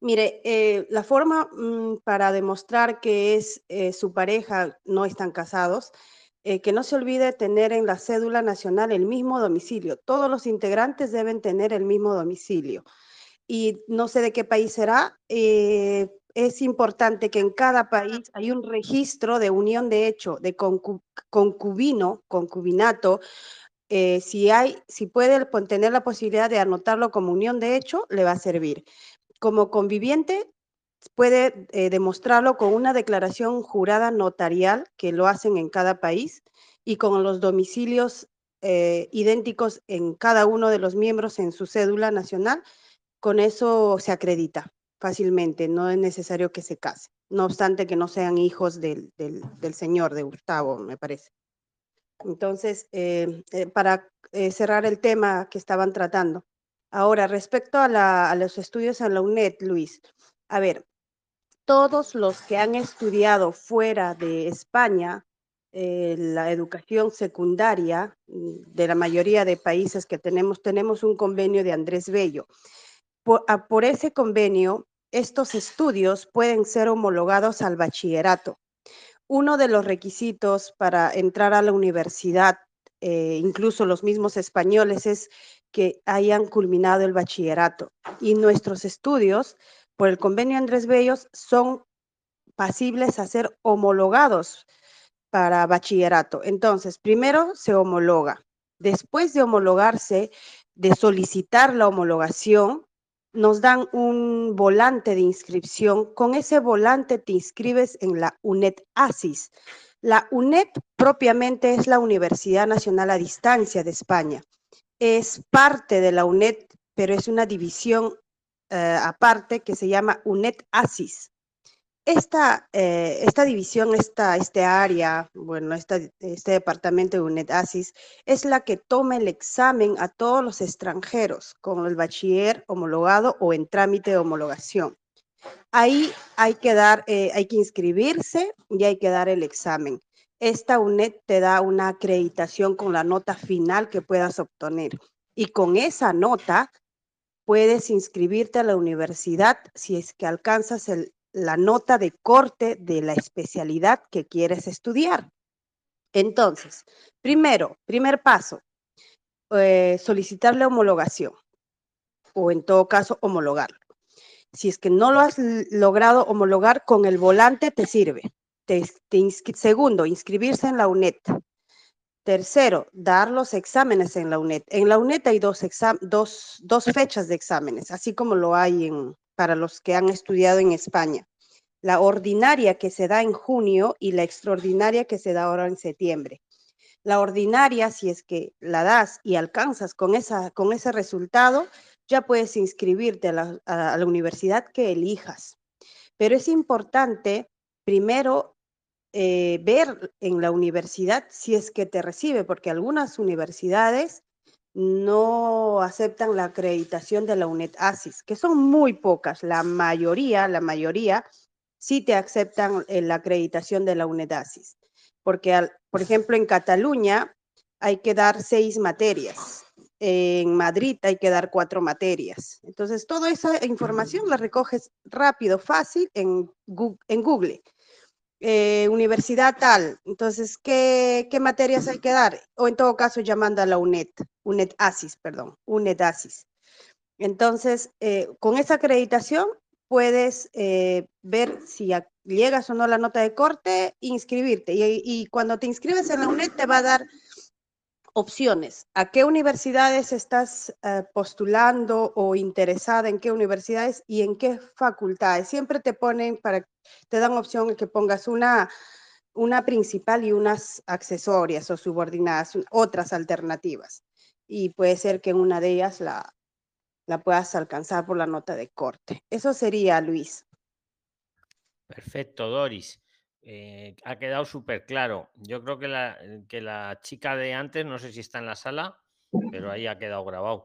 Mire, eh, la forma mm, para demostrar que es eh, su pareja, no están casados, eh, que no se olvide tener en la cédula nacional el mismo domicilio. Todos los integrantes deben tener el mismo domicilio. Y no sé de qué país será. es importante que en cada país hay un registro de unión de hecho, de concu- concubino, concubinato. si hay, si puede tener la posibilidad de anotarlo como unión de hecho, le va a servir. Como conviviente, puede eh, demostrarlo con una declaración jurada notarial que lo hacen en cada país y con los domicilios eh, idénticos en cada uno de los miembros en su cédula nacional. Con eso se acredita fácilmente, no es necesario que se case, no obstante que no sean hijos del, del- señor, de Gustavo, me parece. Entonces, eh, para cerrar el tema que estaban tratando. Ahora, respecto a, los estudios en la UNED, Luis, a ver, todos los que han estudiado fuera de España, eh, la educación secundaria mm, de la mayoría de países que tenemos, tenemos un convenio de Andrés Bello. Por, a- por ese convenio, estos estudios pueden ser homologados al bachillerato. Uno de los requisitos para entrar a la universidad, eh, incluso los mismos españoles, es que hayan culminado el bachillerato. Y nuestros estudios, por el convenio Andrés Bellos, son pasibles a ser homologados para bachillerato. Entonces, primero se homologa. Después de homologarse, de solicitar la homologación, nos dan un volante de inscripción. Con ese volante te inscribes en la UNED ASIS. La UNED propiamente es la Universidad Nacional a Distancia de España. Es parte de la UNED, pero es una división eh, aparte que se llama UNED ASIS. Esta, eh, esta división, esta, este área, bueno, esta, este departamento de UNED-ASIS es la que toma el examen a todos los extranjeros con el bachiller homologado o en trámite de homologación. Ahí hay que dar, eh, hay que inscribirse y hay que dar el examen. Esta UNED te da una acreditación con la nota final que puedas obtener. Y con esa nota puedes inscribirte a la universidad si es que alcanzas la nota de corte de la especialidad que quieres estudiar. Entonces, primero, primer paso, eh, solicitar la homologación o en todo caso homologarlo. Si es que no lo has logrado homologar con el volante, te sirve. Segundo, inscribirse en la UNED. Tercero, dar los exámenes en la UNED. En la UNED hay dos, dos, dos fechas de exámenes, así como lo hay en, para los que han estudiado en España. La ordinaria que se da en junio y la extraordinaria que se da ahora en septiembre. La ordinaria, si es que la das y alcanzas con, esa, con ese resultado, ya puedes inscribirte a la, a la universidad que elijas. Pero es importante primero eh, ver en la universidad si es que te recibe, porque algunas universidades no aceptan la acreditación de la UNED ASIS, que son muy pocas, la mayoría, la mayoría sí te aceptan eh, la acreditación de la UNED ASIS, porque al- por ejemplo en Cataluña hay que dar seis materias, en Madrid hay que dar cuatro materias. Entonces, toda esa información la recoges rápido, fácil en Gu- en Google eh, universidad tal, entonces, ¿qué, ¿qué materias hay que dar? O en todo caso, llamando a la UNED, UNED ASIS, perdón, UNED ASIS. Entonces, eh, con esa acreditación puedes eh, ver si llegas o no a la nota de corte, inscribirte. Y, y cuando te inscribes en la UNED te va a dar opciones. ¿A qué universidades estás eh, postulando o interesada en qué universidades y en qué facultades? Siempre te ponen para, te dan opción que pongas una, una principal y unas accesorias o subordinadas, otras alternativas. Y puede ser que en una de ellas la, la puedas alcanzar por la nota de corte. Eso sería, Luis. Perfecto, Doris. Eh, ha quedado súper claro. Yo creo que la, que la chica de antes, no sé si está en la sala, pero ahí ha quedado grabado.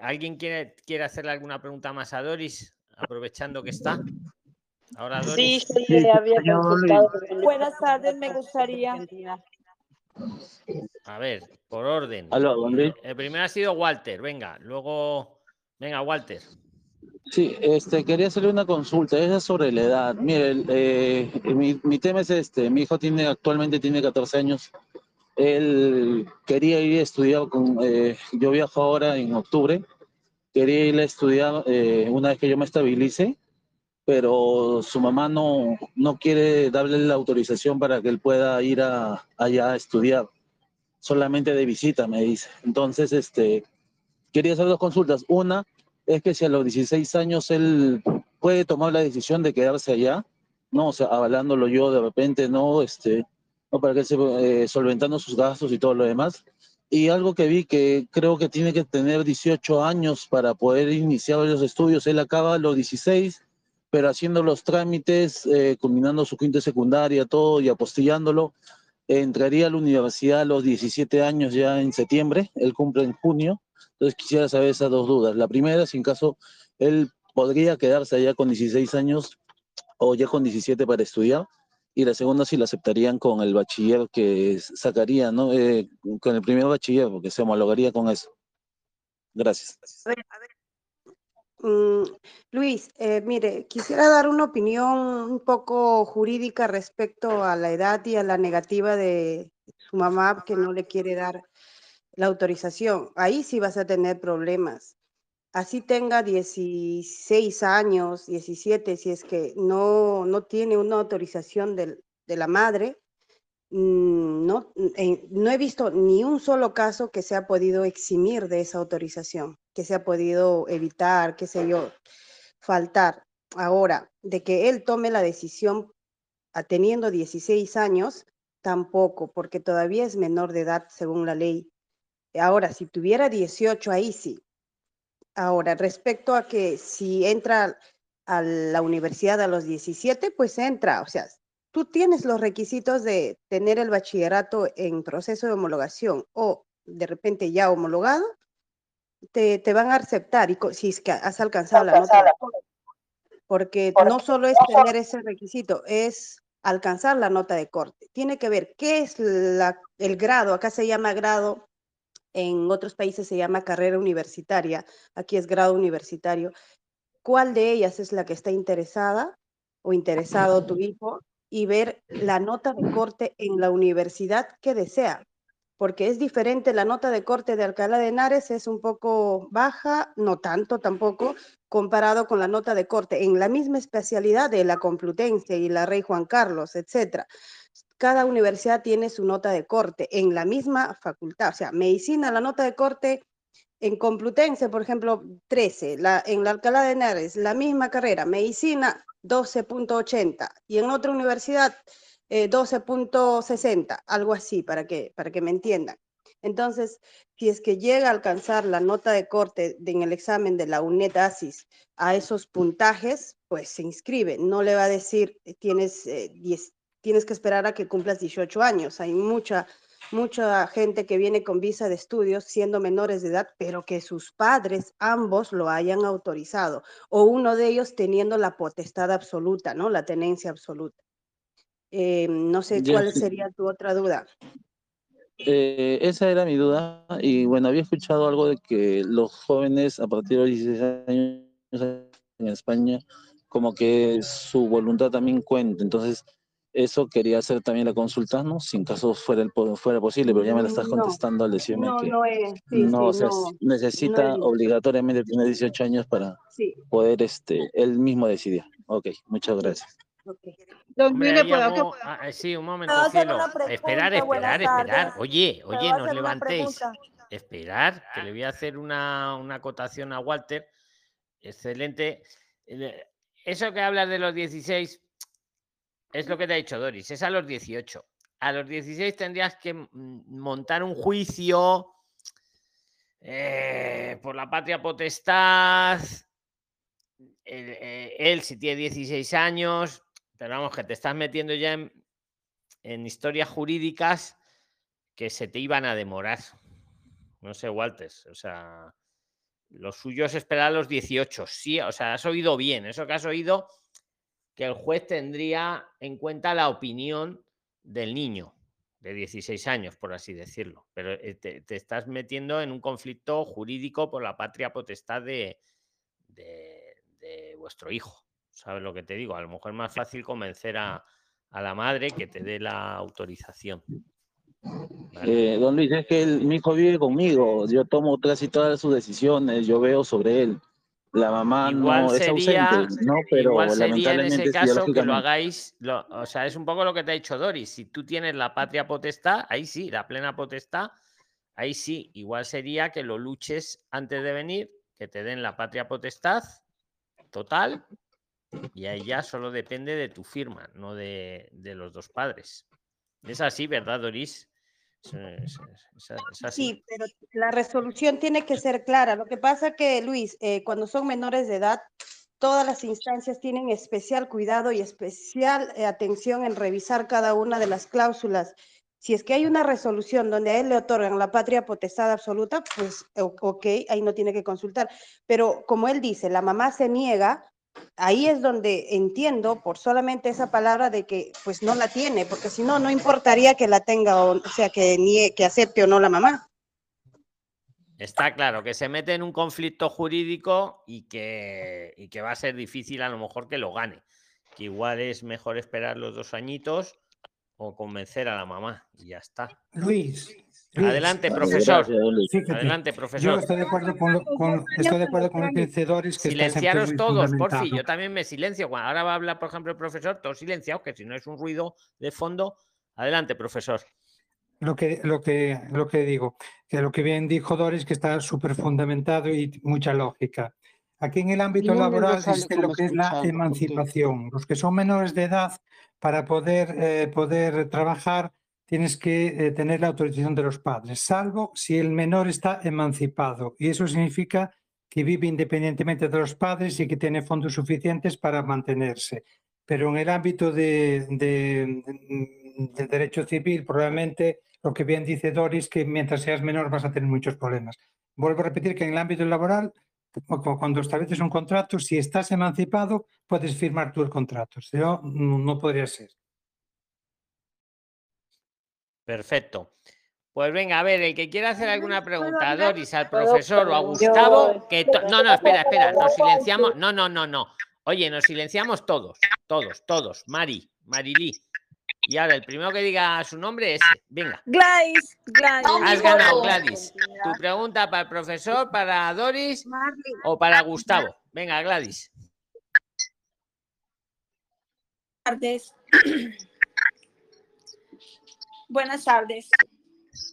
¿Alguien quiere, quiere hacerle alguna pregunta más a Doris? Aprovechando que está. Ahora, Sí, Doris. yo le había consultado. Buenas tardes, me gustaría. A ver, por orden. El primero ha sido Walter. Venga, luego. Venga, Walter. Sí, este, quería hacerle una consulta, es sobre la edad. Mire, eh, mi, mi tema es este, mi hijo tiene, actualmente tiene 14 años él quería ir a estudiar, con, eh, yo viajo ahora en octubre, quería ir a estudiar eh, una vez que yo me estabilice, pero su mamá no, no quiere darle la autorización para que él pueda ir a, allá a estudiar, solamente de visita, me dice. Entonces, este, quería hacer dos consultas. Una es que si a los 16 años él puede tomar la decisión de quedarse allá, no, o sea, avalándolo yo de repente, no, este, no para que se eh, solventando sus gastos y todo lo demás. Y algo que vi que creo que tiene que tener 18 años para poder iniciar los estudios. Él acaba a los 16, pero haciendo los trámites, eh, culminando su quinta secundaria, todo y apostillándolo, entraría a la universidad a los 17 años ya en septiembre. Él cumple en junio. Entonces quisiera saber esas dos dudas. La primera, si en caso él podría quedarse allá con 16 años o ya con 17 para estudiar. Y la segunda, si la aceptarían con el bachiller que sacaría, ¿no? Eh, con el primer bachiller, porque se homologaría con eso. Gracias. Mm, Luis, eh, mire, quisiera dar una opinión un poco jurídica respecto a la edad y a la negativa de su mamá que no le quiere dar la autorización. Ahí sí vas a tener problemas así tenga 16 años, 17, si es que no, no tiene una autorización de la madre, mm, no, eh, no he visto ni un solo caso que se ha podido eximir de esa autorización, que se ha podido evitar, qué sé yo, faltar. Ahora, de que él tome la decisión a- teniendo 16 años, tampoco, porque todavía es menor de edad según la ley. Ahora, si tuviera 18, ahí sí, Ahora, respecto a que si entra a la universidad a los 17, pues entra. O sea, tú tienes los requisitos de tener el bachillerato en proceso de homologación o de repente ya homologado, te, te van a aceptar y si es que has alcanzado la nota. de corte. Porque no solo es tener ese requisito, es alcanzar la nota de corte. Tiene que ver qué es la- el grado, acá se llama grado en otros países se llama carrera universitaria, aquí es grado universitario. ¿Cuál de ellas es la que está interesada o interesado tu hijo? Y ver la nota de corte en la universidad que desea, porque es diferente, la nota de corte de Alcalá de Henares es un poco baja, no tanto tampoco, comparado con la nota de corte en la misma especialidad de la Complutense y la Rey Juan Carlos, etcétera cada universidad tiene su nota de corte en la misma facultad. O sea, medicina, la nota de corte en Complutense, por ejemplo, 13, la, en la Alcalá de Henares, la misma carrera, medicina 12.80 y en otra universidad eh, 12.60, algo así, para que, para que me entiendan. Entonces, si es que llega a alcanzar la nota de corte en el examen de la UNED ASIS a esos puntajes, pues se inscribe. No le va a decir, eh, tienes, eh, 10 tienes que esperar a que cumplas 18 años. Hay mucha, mucha gente que viene con visa de estudios siendo menores de edad, pero que sus padres ambos lo hayan autorizado, o uno de ellos teniendo la potestad absoluta, ¿no? La tenencia absoluta. Eh, no sé cuál sería tu otra duda. Eh, esa era mi duda y bueno, había escuchado algo de que los jóvenes a partir de los 16 años en España, como que su voluntad también cuenta. Entonces, eso quería hacer también la consulta, ¿no? Si en caso fuera, el fuera posible, pero ya me la estás No, contestando al decirme no, que no es, sí, no, sí, o sea, no, necesita no es- obligatoriamente tener 18 años para Sí. poder este, él mismo decidir. Ok, muchas gracias. Hombre, Mire, ahí ¿puedo ah, eh, sí, un momento, ¿Puedo hacer cielo. pregunta? Esperar, esperar, esperar. Oye, ¿Puedo oye, no os hacer una levantéis. Esperar, que le voy a hacer una, una acotación a Walter. Excelente. El- Eso que hablas de los 16 es lo que te ha dicho Doris, es a los 18. A los 16 tendrías que montar un juicio eh, por la patria potestad. Él, eh, él, si tiene 16 años, pero vamos, que te estás metiendo ya en, historias jurídicas que se te iban a demorar. No sé, Walter, o sea, lo suyo es esperar a los 18. Sí, o sea, has oído bien. Eso que has oído, que el juez tendría en cuenta la opinión del niño de 16 años, por así decirlo. Pero eh, te, te estás metiendo en un conflicto jurídico por la patria potestad de, de- de vuestro hijo. ¿Sabes lo que te digo? A lo mejor es más fácil convencer a, a la madre que te dé la autorización. Eh, don Luis, es que él- mi hijo vive conmigo, yo tomo casi todas sus decisiones, yo veo sobre él. La mamá Igual no es sería, ausente, ¿no? Pero igual sería en ese caso que lo hagáis, lo- o sea, es un poco lo que te ha dicho Doris, si tú tienes la patria potestad, ahí sí, la plena potestad, ahí sí, igual sería que lo luches antes de venir, que te den la patria potestad total, y ahí ya solo depende de tu firma, no de, de los dos padres. Es así, ¿verdad, Doris? Sí, pero la resolución tiene que ser clara. Lo que pasa que, Luis, eh, cuando son menores de edad, todas las instancias tienen especial cuidado y especial eh, atención en revisar cada una de las cláusulas. Si es que hay una resolución donde a él le otorgan la patria potestad absoluta, pues ok, ahí no tiene que consultar. Pero como él dice, la mamá se niega, ahí es donde entiendo por solamente esa palabra de que pues no la tiene, porque si no, no importaría que la tenga, o, sea, que, nie- que acepte o no la mamá. Está claro que se mete en un conflicto jurídico y que, y que va a ser difícil a lo mejor que lo gane. Que igual es mejor esperar los dos añitos o convencer a la mamá y ya está. Luis. Luis, Adelante, profesor. fíjate, Adelante, Yo profesor. estoy de acuerdo con, lo- con- estoy de acuerdo con los vencedores que siempre Silenciaros todos, por fin. Yo también me silencio. Cuando ahora va a hablar, por ejemplo, el profesor, todos silenciados, que si no es un ruido de fondo. Adelante, profesor. Lo que, lo que, lo que digo, que lo que bien dijo Doris, que está súper fundamentado y mucha lógica. Aquí en el ámbito laboral existe lo que es la emancipación. Los que son menores de edad, para poder, eh, poder trabajar, tienes que eh, tener la autorización de los padres, salvo si el menor está emancipado. Y eso significa que vive independientemente de los padres y que tiene fondos suficientes para mantenerse. Pero en el ámbito de, de- del derecho civil, probablemente lo que bien dice Doris, que mientras seas menor vas a tener muchos problemas. Vuelvo a repetir que en el ámbito laboral, cuando estableces un contrato, si estás emancipado, puedes firmar tú el contrato. Si no, podría ser. Perfecto. Pues venga, a ver, el que quiera hacer alguna pregunta a? Doris, al profesor o a Yo- Gustavo, que no, no, espera, espera, nos silenciamos. No, no, no, no. Oye, nos silenciamos todos, todos, todos. Mari, Marilí. Y ahora el primero que diga su nombre es. Venga, Gladys, Gladys. has ganado, Gladys. Tu pregunta para el profesor, para Doris o para Gustavo. Venga, Gladys. tardes. Buenas tardes.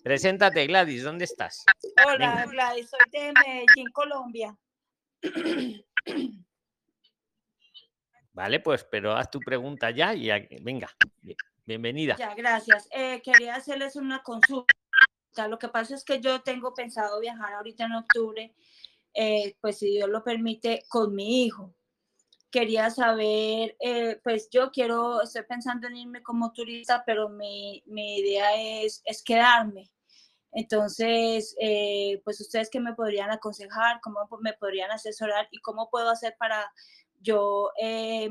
Preséntate, Gladys, ¿dónde estás? Hola, Venga. Gladys, soy de Medellín, Colombia. Vale, pues, pero haz tu pregunta ya y venga, bien- bienvenida. Ya, gracias. Eh, quería hacerles una consulta. Lo que pasa es que yo tengo pensado viajar ahorita en octubre, eh, pues si Dios lo permite, con mi hijo. Quería saber, eh, pues yo quiero, estoy pensando en irme como turista, pero mi, mi idea es, es quedarme. Entonces, pues ustedes qué me podrían aconsejar, cómo me podrían asesorar y cómo puedo hacer para yo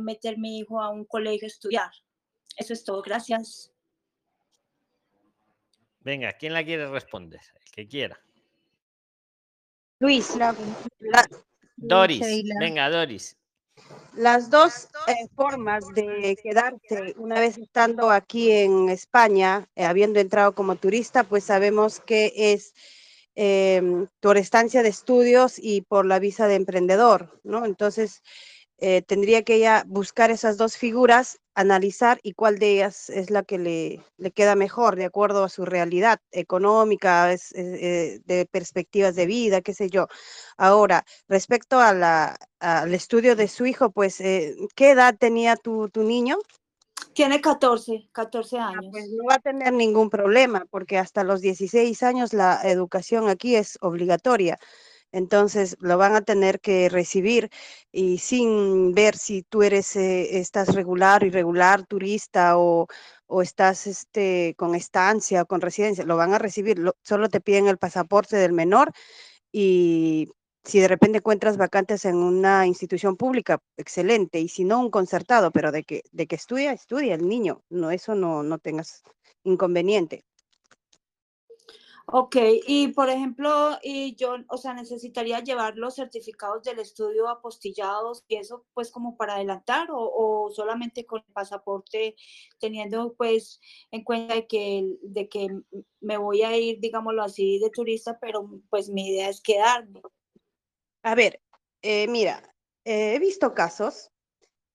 meter mi hijo a un colegio a estudiar. Eso es todo, gracias. Venga, ¿quién la quiere responder? El que quiera. Luis, la- Doris, venga, Doris. Las dos eh, formas de quedarte una vez estando aquí en España, eh, habiendo entrado como turista, pues sabemos que es em, por estancia de estudios y por la visa de emprendedor, ¿no? Entonces, eh, tendría que ella buscar esas dos figuras, analizar y cuál de ellas es la que le, le queda mejor de acuerdo a su realidad económica, es- es, eh, de perspectivas de vida, qué sé yo. Ahora, respecto a la, al estudio de su hijo, pues, eh, ¿qué edad tenía tu, tu niño? Tiene 14, 14 años. Pues no va a tener ningún problema, porque hasta los 16 años la educación aquí es obligatoria. Entonces lo van a tener que recibir y sin ver si tú eres, eh, estás regular, irregular, turista o, o estás este, con estancia o con residencia, lo van a recibir. lo- solo te piden el pasaporte del menor y si de repente encuentras vacantes en una institución pública, excelente. Y si no, un concertado, pero de que, de que estudia, estudia el niño. No, eso no, no tengas inconveniente. Ok, y por ejemplo, y yo, o sea, necesitaría llevar los certificados del estudio apostillados y eso pues como para adelantar o, o solamente con el pasaporte teniendo pues en cuenta de que, de que me voy a ir, digámoslo así, de turista, pero pues mi idea es quedarme. A ver, eh, mira, eh, he visto casos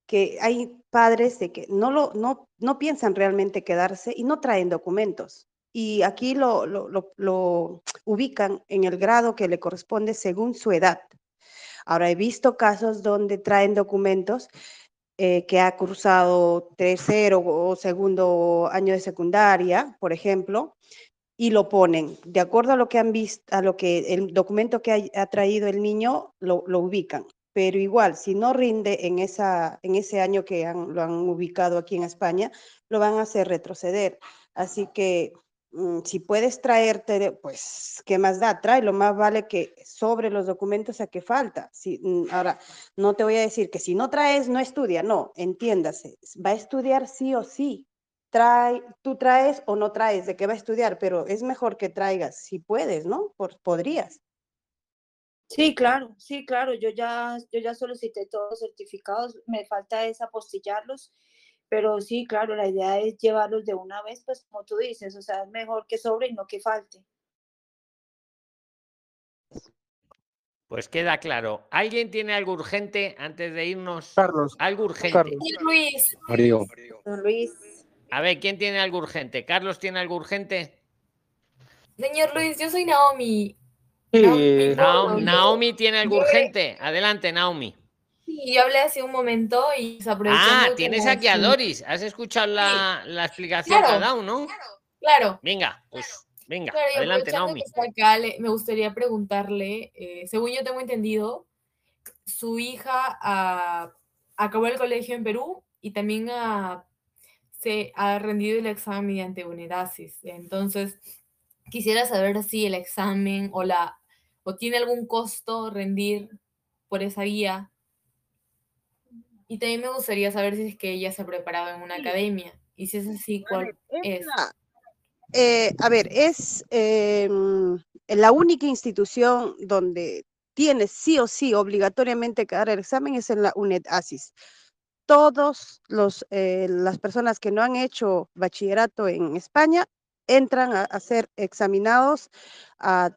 que hay padres de que no, lo, no, no piensan realmente quedarse y no traen documentos. Y aquí lo, lo, lo, lo ubican en el grado que le corresponde según su edad. Ahora, he visto casos donde traen documentos eh, que ha cursado tercero o segundo año de secundaria, por ejemplo, y lo ponen. De acuerdo a lo que han visto, a lo que el documento que ha, ha traído el niño, lo, lo, ubican. Pero igual, si no rinde en, esa, en ese año que han, lo han ubicado aquí en España, lo van a hacer retroceder. Así que si puedes traerte, pues, ¿qué más da? Trae, lo más vale que sobre los documentos a qué falta. Si, mm, ahora, no te voy a decir que si no traes, no estudia, no, entiéndase, va a estudiar sí o sí. Trae, tú traes o no traes de qué va a estudiar, pero es mejor que traigas, si puedes, ¿no? Por, podrías. Sí, claro, sí, claro, yo ya, yo ya solicité todos los certificados, me falta es apostillarlos, pero sí, claro, la idea es llevarlos de una vez, pues como tú dices, o sea, es mejor que sobre y no que falte. Pues queda claro. ¿Alguien tiene algo urgente antes de irnos? Carlos. Algo urgente. Carlos. Luis. Mario. Luis. A ver, ¿quién tiene algo urgente? ¿Carlos tiene algo urgente? Señor Luis, yo soy Naomi. Sí. Naomi, Naomi tiene algo urgente. Adelante, Naomi. Sí, yo hablé hace un momento y se Ah, tienes aquí a Doris. ¿Has escuchado la, la explicación Claro. que ha dado, no? Claro. Venga, pues venga, Claro, y adelante, Naomi. acá, le- me gustaría preguntarle, eh, según yo tengo entendido, su hija ah, acabó el colegio en Perú y también ah, se ha rendido el examen mediante UNEDASIS. Entonces, quisiera saber si el examen o la o tiene algún costo rendir por esa guía. Y también me gustaría saber si es que ella se ha preparado en una academia. Y si es así, ¿cuál es? Eh, a ver, es eh, la única institución donde tienes sí o sí obligatoriamente que dar el examen es en la UNED ASIS. Todos los eh, las personas que no han hecho bachillerato en España entran a, a ser examinados, a,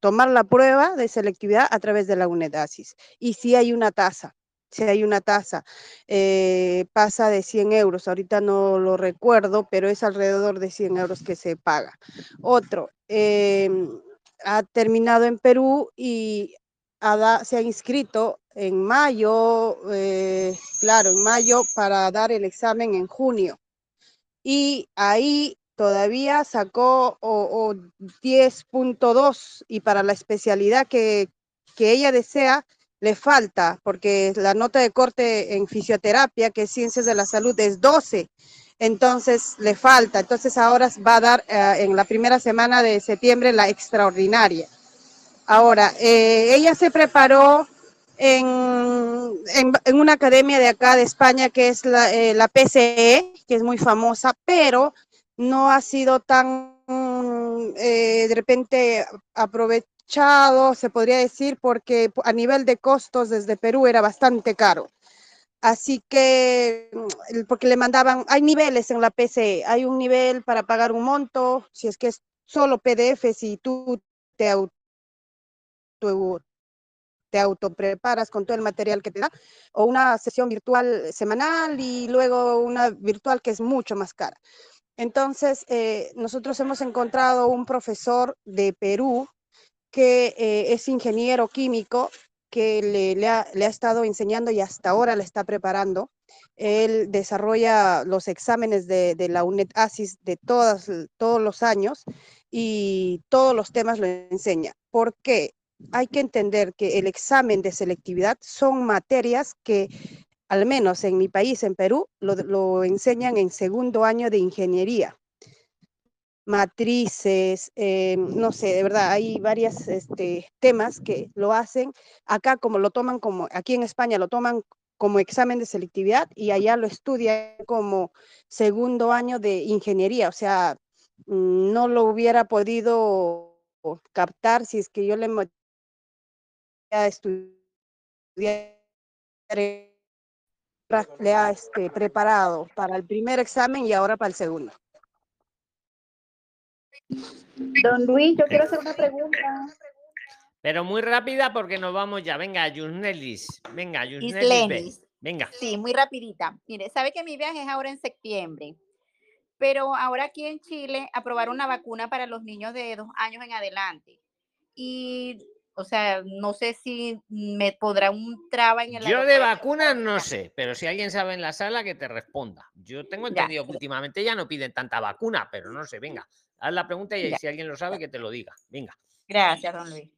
tomar la prueba de selectividad a través de la UNED ASIS. Y si hay una tasa, si hay una tasa, eh, pasa de 100 euros, ahorita no lo recuerdo, pero es alrededor de 100 euros que se paga. Otro, em, ha terminado en Perú y se ha inscrito en mayo, eh, claro, en mayo para dar el examen en junio. Y ahí todavía sacó o 10.2 y para la especialidad que, que ella desea le falta, porque la nota de corte en fisioterapia, que es ciencias de la salud, es 12. Entonces le falta. Entonces ahora va a dar eh, en la primera semana de septiembre la extraordinaria. Ahora, eh, ella se preparó en, en, una academia de acá de España que es la, eh, la PCE, que es muy famosa, pero no ha sido tan eh, de repente aprovechado, se podría decir, porque a nivel de costos desde Perú era bastante caro. Así que, mm, porque le mandaban, hay niveles en la PCE, hay un nivel para pagar un monto, si es que es solo PDF, si tú te auto, te autopreparas con todo el material que te da, o una sesión virtual semanal y luego una virtual que es mucho más cara. Entonces, eh, nosotros hemos encontrado un profesor de Perú que eh, es ingeniero químico que le, ha, estado enseñando y hasta ahora le está preparando. Él desarrolla los exámenes de, la UNED ASIS de todos los años y todos los temas lo enseña. ¿Por qué? Hay que entender que el examen de selectividad son materias que al menos en mi país, en Perú, lo, lo enseñan en segundo año de ingeniería. Matrices, eh, no sé, de verdad, hay varios este, temas que lo hacen. Acá como lo toman como, aquí en España lo toman como examen de selectividad y allá lo estudian como segundo año de ingeniería. O sea, no lo hubiera podido captar si es que yo le a estudiar le ha este, preparado para el primer examen y ahora para el segundo. Don Luis, yo quiero hacer una pregunta. Pero muy rápida porque nos vamos ya. Venga, Yusnelis. Venga, Yusnelis. Venga. Sí, muy rapidita. Mire, sabe que mi viaje es ahora en septiembre, pero ahora aquí en Chile aprobaron una vacuna para los niños de dos años en adelante. Y, o sea, no sé si me pondrá un traba en el Yo de vacunas no sé, pero si alguien sabe en la sala que te responda. Yo tengo Ya. entendido que últimamente ya no piden tanta vacuna, pero no sé, venga. Haz la pregunta y Ya. si alguien lo sabe que te lo diga. Venga. Gracias, don Luis.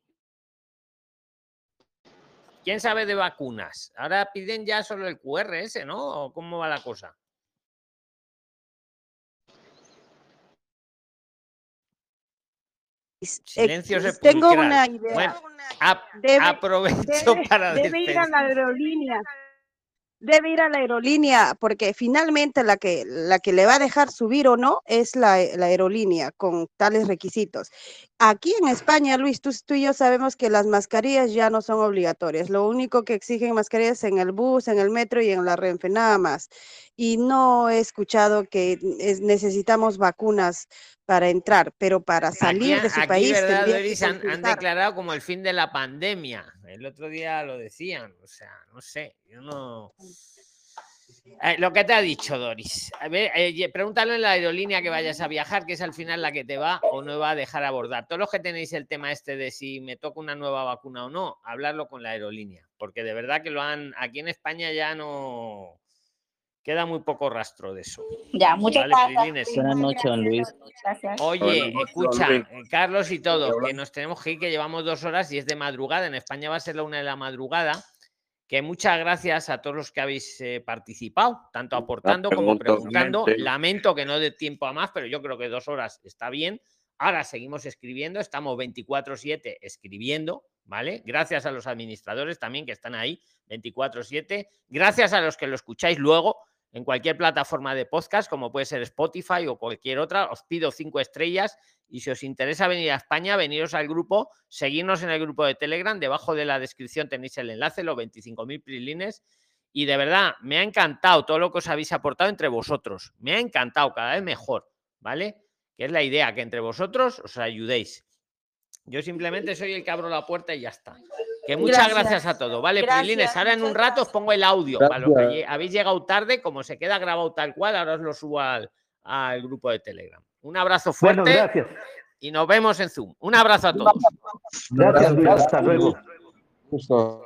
¿Quién sabe de vacunas? Ahora piden ya solo el QRS, ¿no? ¿O cómo va la cosa? Silencio tengo una idea. Bueno, ap- Debe- aprovecho debe- para debe ir a la aerolínea. Debe ir a la aerolínea porque finalmente la que, la que le va a dejar subir o no es la, la aerolínea con tales requisitos. Aquí en España, Luis, tú, tú y yo sabemos que las mascarillas ya no son obligatorias. Lo único que exigen mascarillas en el bus, en el metro y en la Renfe, nada más. Y no he escuchado que es- necesitamos vacunas para entrar, pero para Aquí, salir de su aquí, país. Han, han declarado como el fin de la pandemia. El otro día lo decían. O sea, no sé, yo no. Eh, lo que te ha dicho Doris. A ver, eh, pregúntale en la aerolínea que vayas a viajar, que es al final la que te va o no va a dejar abordar. Todos los que tenéis el tema este de si me toca una nueva vacuna o no, hablarlo con la aerolínea. Porque de verdad que lo han. Aquí en España ya no. Queda muy poco rastro de eso. Ya, muchas Vale, gracias. Buenas noches, don Luis. Gracias. Oye, noches, escucha, Luis. eh, Carlos y todos, que nos tenemos que ir, que llevamos dos horas y es de madrugada. En España va a ser la una de la madrugada. Que muchas gracias a todos los que habéis eh, participado, tanto aportando como pregunta, preguntando. Lamento que no dé tiempo a más, pero yo creo que dos horas está bien. Ahora seguimos escribiendo, estamos 24/7 escribiendo, ¿vale? Gracias a los administradores también que están ahí 24/7. Gracias a los que lo escucháis luego en cualquier plataforma de podcast, como puede ser Spotify o cualquier otra. Os pido cinco estrellas y si os interesa venir a España, veniros al grupo, seguirnos en el grupo de Telegram. Debajo de la descripción tenéis el enlace, los 25.000 prilines. Y de verdad, me ha encantado todo lo que os habéis aportado entre vosotros. Me ha encantado, cada vez mejor, ¿vale? Que es la idea, que entre vosotros os ayudéis. Yo simplemente soy el que abro la puerta y ya está. Que muchas gracias, a todos, ¿vale? Gracias, Prilines, ahora en un rato os pongo el audio. Para los que habéis llegado tarde, como se queda grabado tal cual, ahora os lo subo al, al grupo de Telegram. Un abrazo Bueno, fuerte gracias. y nos vemos en Zoom. Un abrazo a todos. Gracias, Luis. Hasta luego. Justo.